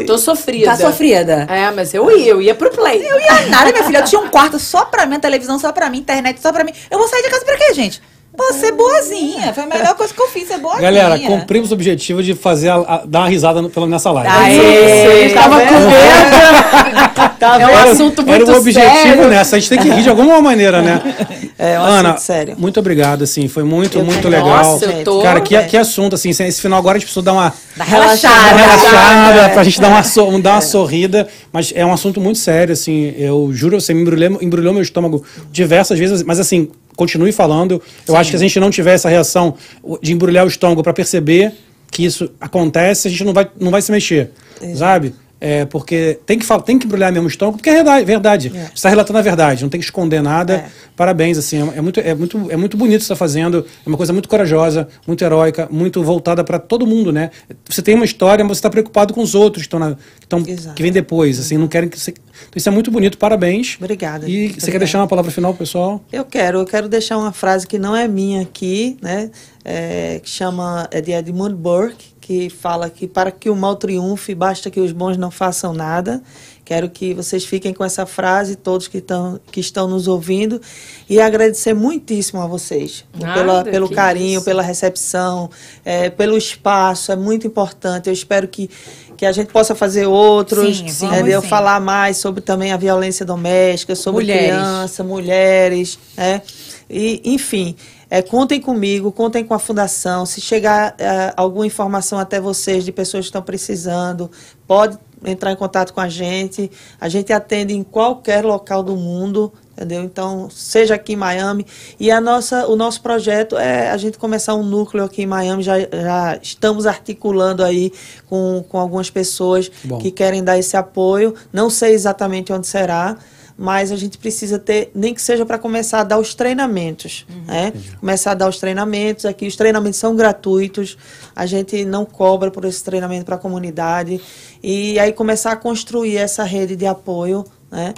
Tô, tô sofrida. Tá sofrida. É, mas eu ia, eu ia pro play. Eu ia nada, minha filha. Eu tinha um quarto só pra mim, a televisão só pra mim, internet só pra mim. Eu vou sair de casa pra quê, gente? Pô, ser boazinha. Foi a melhor coisa que eu fiz, ser boazinha. Galera, cumprimos o objetivo de fazer a- a- dar uma risada no- pelo- nessa live. Aê, Tá tava com medo. Tá É um Era- assunto Era muito o objetivo sério. nessa. A gente tem que rir de alguma maneira, né? É um Ana, sério. muito obrigado, assim. Foi muito, Eu muito que- legal. Nossa, eu tô- Cara, que, que assunto, assim. Esse final agora a gente precisou dar uma Dá Relaxada. relaxada. relaxada, é. pra gente dar uma, so- dar uma sorrida. Mas é um assunto muito sério, assim. Eu juro, você me embrulhou, embrulhou meu estômago diversas vezes, mas assim, continue falando. Eu acho que se a gente não tiver essa reação de embrulhar o estômago pra perceber que isso acontece, a gente não vai, não vai se mexer, sabe? É, porque tem que, falar, tem que embrulhar mesmo o estômago, porque é verdade. verdade. Você está relatando a verdade, não tem que esconder nada. É. Parabéns, assim, é, é muito, é, muito, é muito bonito o que você está fazendo, é uma coisa muito corajosa, muito heróica, muito voltada para todo mundo, né? Você tem uma história, mas você está preocupado com os outros que estão na- que, Exato. que vêm depois, assim, não querem que você... Então isso é muito bonito, parabéns. Obrigada. E você quer deixar uma palavra final, pessoal? Eu quero, eu quero deixar uma frase que não é minha aqui, né? É, que chama é de Edmund Burke, que fala que para que o mal triunfe, basta que os bons não façam nada. Quero que vocês fiquem com essa frase, todos que estão, que estão nos ouvindo, e agradecer muitíssimo a vocês Nada, pela, pelo carinho, isso. pela recepção, é, pelo espaço, é muito importante. Eu espero que, que a gente possa fazer outros, Sim, vamos entendeu? sim. falar mais sobre também a violência doméstica, sobre Mulheres. criança, mulheres, né? E, enfim, é, contem comigo, contem com a Fundação. Se chegar é, alguma informação até vocês de pessoas que estão precisando, pode entrar em contato com a gente. A gente atende em qualquer local do mundo, entendeu? Então, seja aqui em Miami. E a nossa, o nosso projeto é a gente começar um núcleo aqui em Miami. Já, já estamos articulando aí com, com algumas pessoas Bom. que querem dar esse apoio. Não sei exatamente onde será, mas a gente precisa ter, nem que seja para começar a dar os treinamentos, né? Começar a dar os treinamentos aqui, os treinamentos são gratuitos, a gente não cobra por esse treinamento para a comunidade e aí começar a construir essa rede de apoio, né?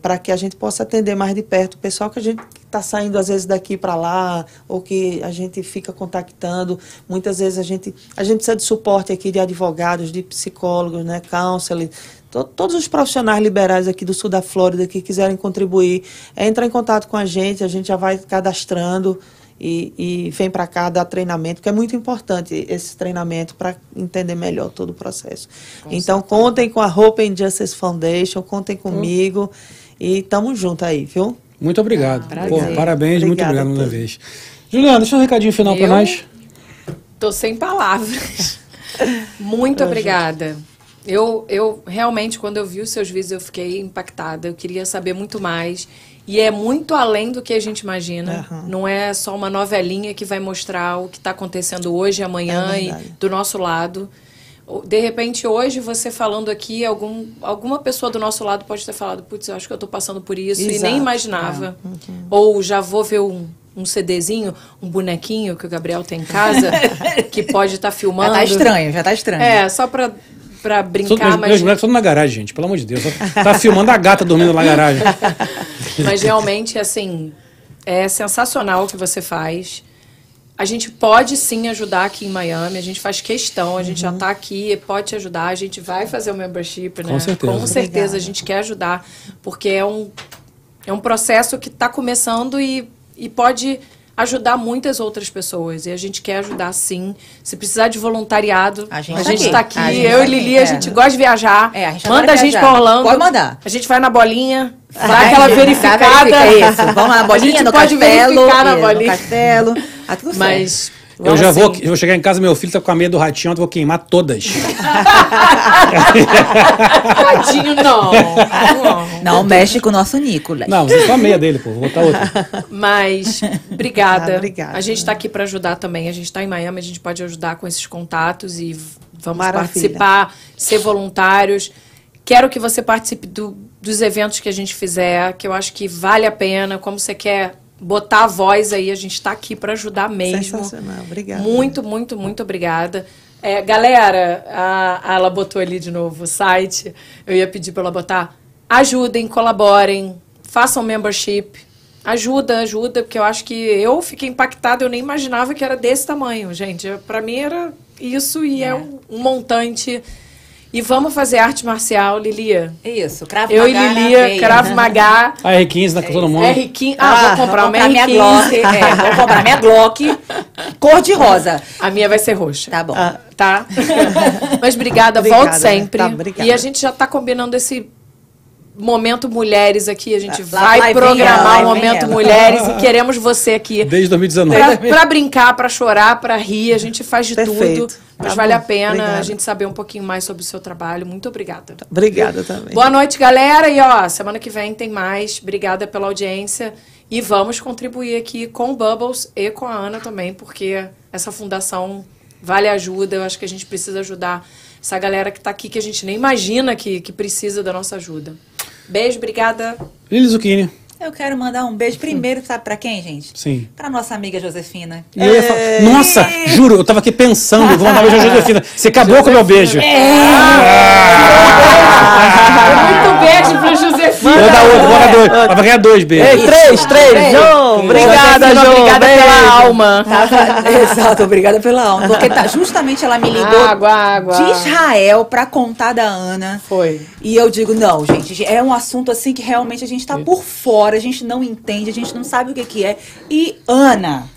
para que a gente possa atender mais de perto o pessoal que a gente está saindo às vezes daqui para lá ou que a gente fica contactando muitas vezes a gente a gente precisa de suporte aqui de advogados de psicólogos né counseling todos os profissionais liberais aqui do sul da Flórida que quiserem contribuir é entrar em contato com a gente a gente já vai cadastrando e, e vem para cá dar treinamento, porque é muito importante esse treinamento para entender melhor todo o processo. então, contem com a Hope and Justice Foundation, contem comigo e tamo junto aí, viu? Muito obrigado. prazer. Pô, parabéns, muito Obrigada obrigado mais a uma vez. Juliana, deixa um recadinho final para nós. Tô sem palavras. Muito obrigada. Eu, eu realmente, quando eu vi os seus vídeos, eu fiquei impactada. Eu queria saber muito mais. E é muito além do que a gente imagina. Aham. Não é só uma novelinha que vai mostrar o que está acontecendo hoje, amanhã É e do nosso lado. De repente, hoje, você falando aqui, algum, alguma pessoa do nosso lado pode ter falado, putz, eu acho que eu estou passando por isso e Exato. nem imaginava. Ou já vou ver um, um CDzinho, um bonequinho que o Gabriel tem em casa, que pode estar Já filmando. tá estranho, já tá estranho. É, só pra, pra brincar, meus, mas, meus moleques todos na garagem, gente, pelo amor de Deus. Tá filmando a gata dormindo na garagem. mas realmente, assim, é sensacional o que você faz. A gente pode sim ajudar aqui em Miami, a gente faz questão, a gente já está aqui, pode te ajudar, a gente vai fazer o membership, né? Com certeza. Com certeza, Obrigada. a gente quer ajudar, porque é um, é um processo que está começando e, e pode ajudar muitas outras pessoas. E a gente quer ajudar sim. Se precisar de voluntariado, A gente a tá aqui. está aqui. A gente Eu tá e Lili, aqui, a é. gente gosta de viajar. É, a gente Manda a gente para Orlando. Pode mandar. A gente vai na bolinha, dá Vai, aquela verificada. verifica isso. Vamos lá na A bolinha, gente no pode castelo. verificar na bolinha. No castelo. Tá tudo certo. Mas Eu já vou, eu vou chegar em casa, meu filho tá com a meia do ratinho, eu vou queimar todas. Tadinho, não. não. Não mexe com o nosso Nicolas. Não, você só a meia dele, pô, vou botar outra. Mas Obrigada. Ah, obrigada. A gente está aqui para ajudar também. A gente está em Miami, a gente pode ajudar com esses contatos e vamos Maravilha. participar, ser voluntários. Quero que você participe do- dos eventos que a gente fizer, que eu acho que vale a pena. Como você quer botar a voz aí, a gente está aqui para ajudar mesmo. Sensacional, obrigada. Muito, muito, muito obrigada. É, galera, a, a- ela botou ali de novo o site. Eu ia pedir para ela botar. Ajudem, colaborem, façam membership. Ajuda, ajuda, porque eu acho que eu fiquei impactada, eu nem imaginava que era desse tamanho, gente. Para mim era isso e é, um, um montante. E vamos fazer arte marcial, Lilia. Isso, cravo Eu e Lilia, veia. Krav Maga, A R15 na todo mundo. R15. Ah, vou comprar vou uma comprar minha R15. Glock. É, vou comprar minha Glock cor de rosa. A minha vai ser roxa. Tá bom. Ah, Tá? Mas obrigada, Obrigada, volte sempre. tá, obrigada. e a gente já está combinando esse momento mulheres aqui. A gente Lá- vai lá programar o vem momento mulheres e queremos você aqui. Desde 2019. Pra, pra brincar, pra chorar, pra rir, a gente faz de Perfeito. tudo. Mas Tá vale bom, a pena a obrigada. gente saber um pouquinho mais sobre o seu trabalho. Muito obrigada. Obrigada também. Boa noite, galera. E ó, semana que vem tem mais. Obrigada pela audiência. E vamos contribuir aqui com o Bubbles e com a Ana também, porque essa fundação vale ajuda. Eu acho que a gente precisa ajudar essa galera que tá aqui, que a gente nem imagina que, que precisa da nossa ajuda. Beijo, obrigada. Lili Zucchini. Eu quero mandar um beijo primeiro, sabe pra quem, gente? Sim. Pra nossa amiga Josefina. E eu ia falar- Nossa, juro, eu tava aqui pensando, vou mandar um beijo a Josefina. Você acabou com o meu beijo. Muito beijo pra Josefina. Vou dar outro, vou dar dois. Ela vai ganhar dois Ei, beijos. três, três. Beijo. Jô, obrigada, Josefina, Jô. Obrigada beijo. pela alma. Tava- Exato, obrigada pela alma. Porque tá, justamente ela me ligou Água, água. de Israel pra contar da Ana. Foi. E eu digo, não, gente, é um assunto assim que realmente a gente tá por fora, a gente não entende, a gente não sabe o que que é. E Ana,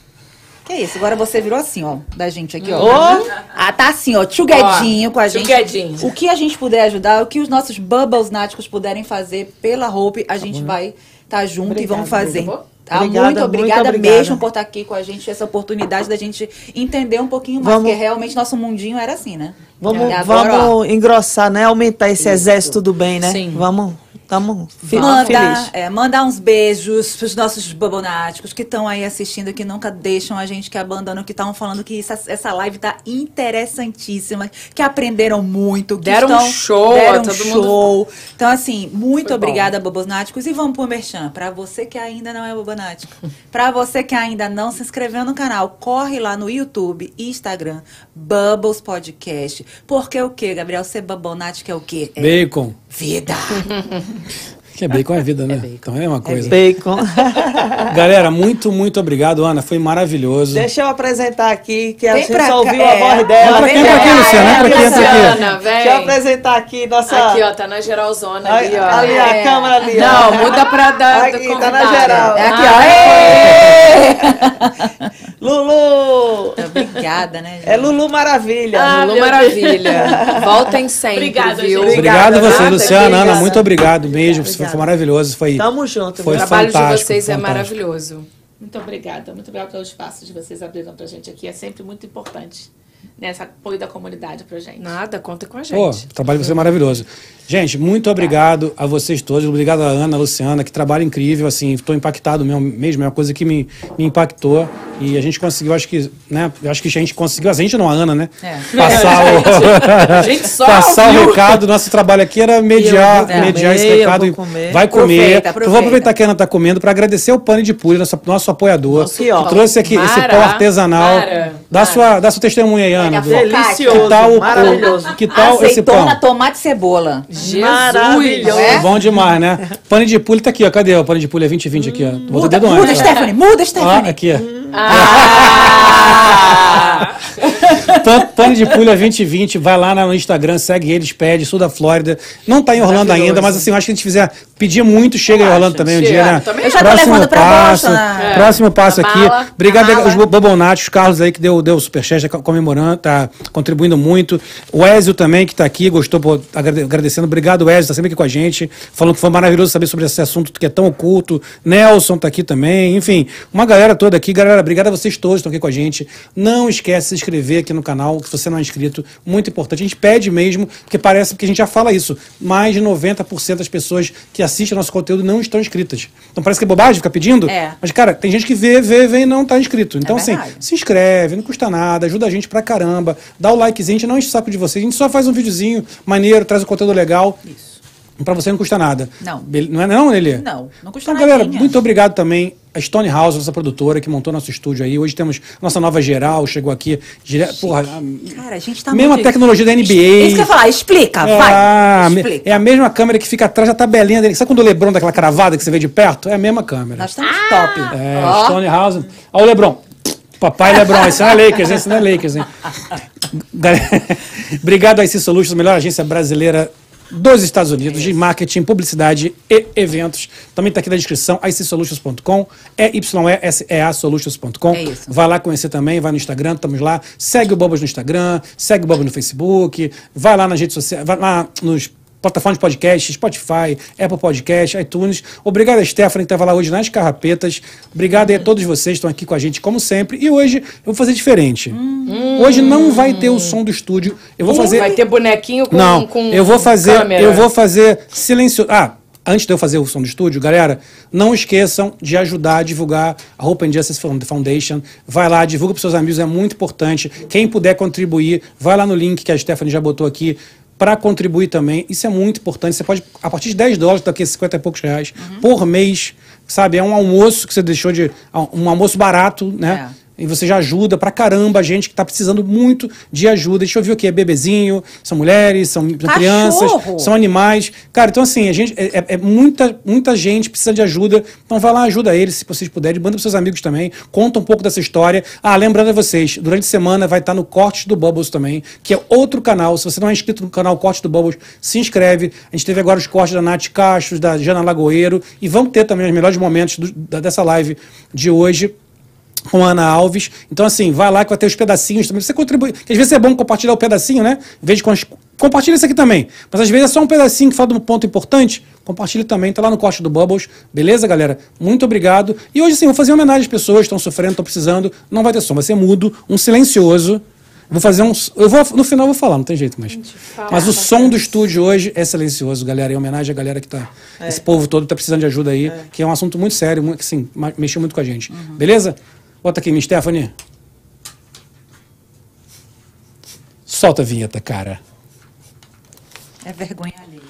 que é isso? Agora você virou assim, ó, da gente aqui, ó. Ah, tá assim, ó, tchuguedinho com a gente. tchuguedinho. O que a gente puder ajudar, o que os nossos bubbles náticos puderem fazer pela Hope, a gente vai estar tá junto e vamos fazer. Tá? Tá? Obrigada, muito obrigada muito obrigada. mesmo por estar aqui com a gente, essa oportunidade da gente entender um pouquinho mais, Vamos- porque realmente nosso mundinho era assim, né? Vamos, E agora, ó, vamos engrossar, né? Aumentar esse exército do bem, né? Sim. Vamos, estamos Mandar, é, mandar uns beijos pros nossos bobonáticos que estão aí assistindo, que nunca deixam a gente, que abandonam, que estavam falando que essa, essa live tá interessantíssima, que aprenderam muito, que Deram um estão, show, deram um todo mundo- show. Então, assim, muito Foi bom. obrigada, bobonáticos. E vamos pro Merchan. Pra você que ainda não é bobonático, pra você que ainda não se inscreveu no canal, corre lá no YouTube e Instagram, Bubbles Podcast. Porque o que, Gabriel? Ser bobonático é o quê? É Bacon. Vida. Que é bacon é vida, né? Então é uma coisa. Bacon. Galera, muito, muito obrigado, Ana. Foi maravilhoso. Deixa eu apresentar aqui, que a gente pra só ouviu é. a voz dela. Vem Vem pra cá. aqui, Luciana, vem pra aqui, entra aqui. Luciana, vem. Deixa eu apresentar aqui nossa... Aqui, ó, tá na geralzona ali, ó. ali, a É. câmera ali, ó. Não, muda pra dar Aqui, do tá na geral. É aqui, Ah, ó. Lulu! Obrigada, né? gente? É Lulu Maravilha. Ah, Lu Maravilha. Voltem sempre, Obrigada, viu? gente. Obrigado a você, Obrigada, Luciana, Ana. obrigada. Muito obrigado mesmo. Foi, Obrigada. foi maravilhoso. Foi, Tamo junto. Foi O trabalho de fantástico, vocês é maravilhoso. Muito obrigada, muito obrigada pelo espaço de vocês abriram pra gente aqui. É sempre muito importante nessa apoio da comunidade pra gente. Nada, conta com a Pô, gente. o trabalho de você é maravilhoso. Gente, muito obrigado a vocês todos. Obrigado a Ana, a Luciana, que trabalho incrível. Assim, estou impactado mesmo, mesmo. É uma coisa que me, me impactou. E a gente conseguiu, acho que, né? eu Acho que a gente conseguiu, a gente não, a Ana, né? É. Passar o, A gente só passar o ouviu. recado. Nosso trabalho aqui era mediar, Eu vou mediar esse comer, eu recado. vou e comer. Vai comer. Aproveita, Eu vou aproveita. aproveitar que a Ana está comendo para agradecer ao Pane de Pulha, nosso, nosso apoiador, Nossa, que trouxe aqui esse Mara, pão artesanal. Mara, dá, Mara. Sua, dá sua testemunha aí, Ana. Do- Delicioso, Que tal o- maravilhoso. Que tal esse pão? Azeitona, tomate e cebola. Jesus! Maravilhoso. É? Bom demais, né? Pane de pulha tá aqui, ó. Cadê? O pane de pulha 2020 aqui, ó. Bota Muda, dedo muda antes. ó. Stephanie, muda, Stephanie. aqui, ó. Ah! Pane de Pulha 2020, vai lá no Instagram, segue eles, pede, sul da Flórida. Não tá em Orlando ainda, mas assim, eu acho que a gente fizer, pedir muito, chega em Orlando também um dia, né? Eu já tô Próximo levando pra passo, Boston, né? próximo passo aqui. Obrigado aos Bobonatos, os Carlos aí que deu, deu o superchat, tá comemorando, tá contribuindo muito. O Ezio também, que tá aqui, gostou, pô, agrade- agradecendo. Obrigado, Ezio, tá sempre aqui com a gente, falando que foi maravilhoso saber sobre esse assunto que é tão oculto. Nelson tá aqui também, enfim, uma galera toda aqui. Galera, obrigado a vocês todos que estão aqui com a gente. Não esquece de se inscrever inscrever aqui no canal, se você não é inscrito, muito importante. A gente pede mesmo, porque parece que a gente já fala isso. Mais de 90% das pessoas que assistem nosso conteúdo não estão inscritas. Então parece que é bobagem ficar pedindo. É. Mas, cara, tem gente que vê, vê, vê e não tá inscrito. Então, assim, verdade. se inscreve, não custa nada, ajuda a gente pra caramba. Dá o likezinho, a gente não enche o saco de vocês. A gente só faz um videozinho maneiro, traz um conteúdo legal. Isso. Pra você não custa nada. Não. Não é não, Nelly? Não, não custa Então, galera, nadinha. muito obrigado também a Stone House, nossa produtora, que montou nosso estúdio aí. Hoje temos nossa nova geral, chegou aqui. Dire... Porra, Cara, a gente tá mesma muito- tecnologia da NBA. Isso que eu falar, explica, É, vai. explica. é a mesma câmera que fica atrás da tabelinha dele. Sabe quando o Lebron dá aquela cravada que você vê de perto? É a mesma câmera. Nós estamos top. É, Ó. Stone House. Olha o Lebron. Papai Lebron, esse não é Lakers, esse não é Lakers, hein? Obrigado a IC Solutions, a melhor agência brasileira dos Estados Unidos de marketing, publicidade e eventos. Também está aqui na descrição, icsolutions.com, é y-e-s-e-a solutions.com. É isso. Vai lá conhecer também, vai no Instagram, estamos lá. Segue o Bobas no Instagram, segue o Bobas no Facebook, vai lá nas redes sociais, vai lá nos plataformas de podcast, Spotify, Apple Podcast, iTunes. Obrigado a Stephanie que estava lá hoje nas carrapetas. Obrigado a todos vocês que estão aqui com a gente, como sempre. E hoje eu vou fazer diferente. Hoje não vai ter o som do estúdio. Eu vou fazer. Vai ter bonequinho com, Não, com eu vou fazer, câmera. eu vou fazer silencio. Ah, antes de eu fazer o som do estúdio, galera, não esqueçam de ajudar a divulgar a Open Justice Foundation. Vai lá, divulga para seus amigos, é muito importante. Quem puder contribuir, vai lá no link que a Stephanie já botou aqui para contribuir também. Isso é muito importante. Você pode, a partir de 10 dólares, daqui a 50 e poucos reais, por mês, sabe? É um almoço que você deixou de. Um almoço barato, né? E você já ajuda pra caramba a gente que tá precisando muito de ajuda. Deixa eu ver o que é bebezinho, são mulheres, são são crianças, são animais. Cara, então assim, a gente é, é- é muita, muita gente precisa de ajuda. Então vai lá, ajuda eles, se vocês puderem. Manda pros seus amigos também. Conta um pouco dessa história. Ah, lembrando a vocês, durante a semana vai estar no Cortes do Bubbles também, que é outro canal. Se você não é inscrito no canal Cortes do Bubbles, se inscreve. A gente teve agora os cortes da Nath Castros, da Jana Lagoeiro. E vão ter também os melhores momentos do- da- dessa live de hoje com a Ana Alves. Então, assim, vai lá que vai ter os pedacinhos também. Você contribui. Porque às vezes é bom compartilhar o pedacinho, né? Em vez de compartilha isso aqui também. Mas às vezes é só um pedacinho que fala de um ponto importante. Compartilha também, tá lá no corte do Bubbles. Beleza, galera? Muito obrigado. E hoje, sim, vou fazer uma homenagem às pessoas que estão sofrendo, estão precisando. Não vai ter som, vai ser mudo, um silencioso. Vou fazer um. Eu vou, no final eu vou falar, não tem jeito, mas. Mas o som do estúdio hoje é silencioso, galera. Em homenagem à galera que tá. Esse povo todo tá precisando de ajuda aí, que é um assunto muito sério, muito, assim, mexeu muito com a gente. Beleza? Bota aqui, Miss Stephanie. Solta a vinheta, cara. É vergonha alheia.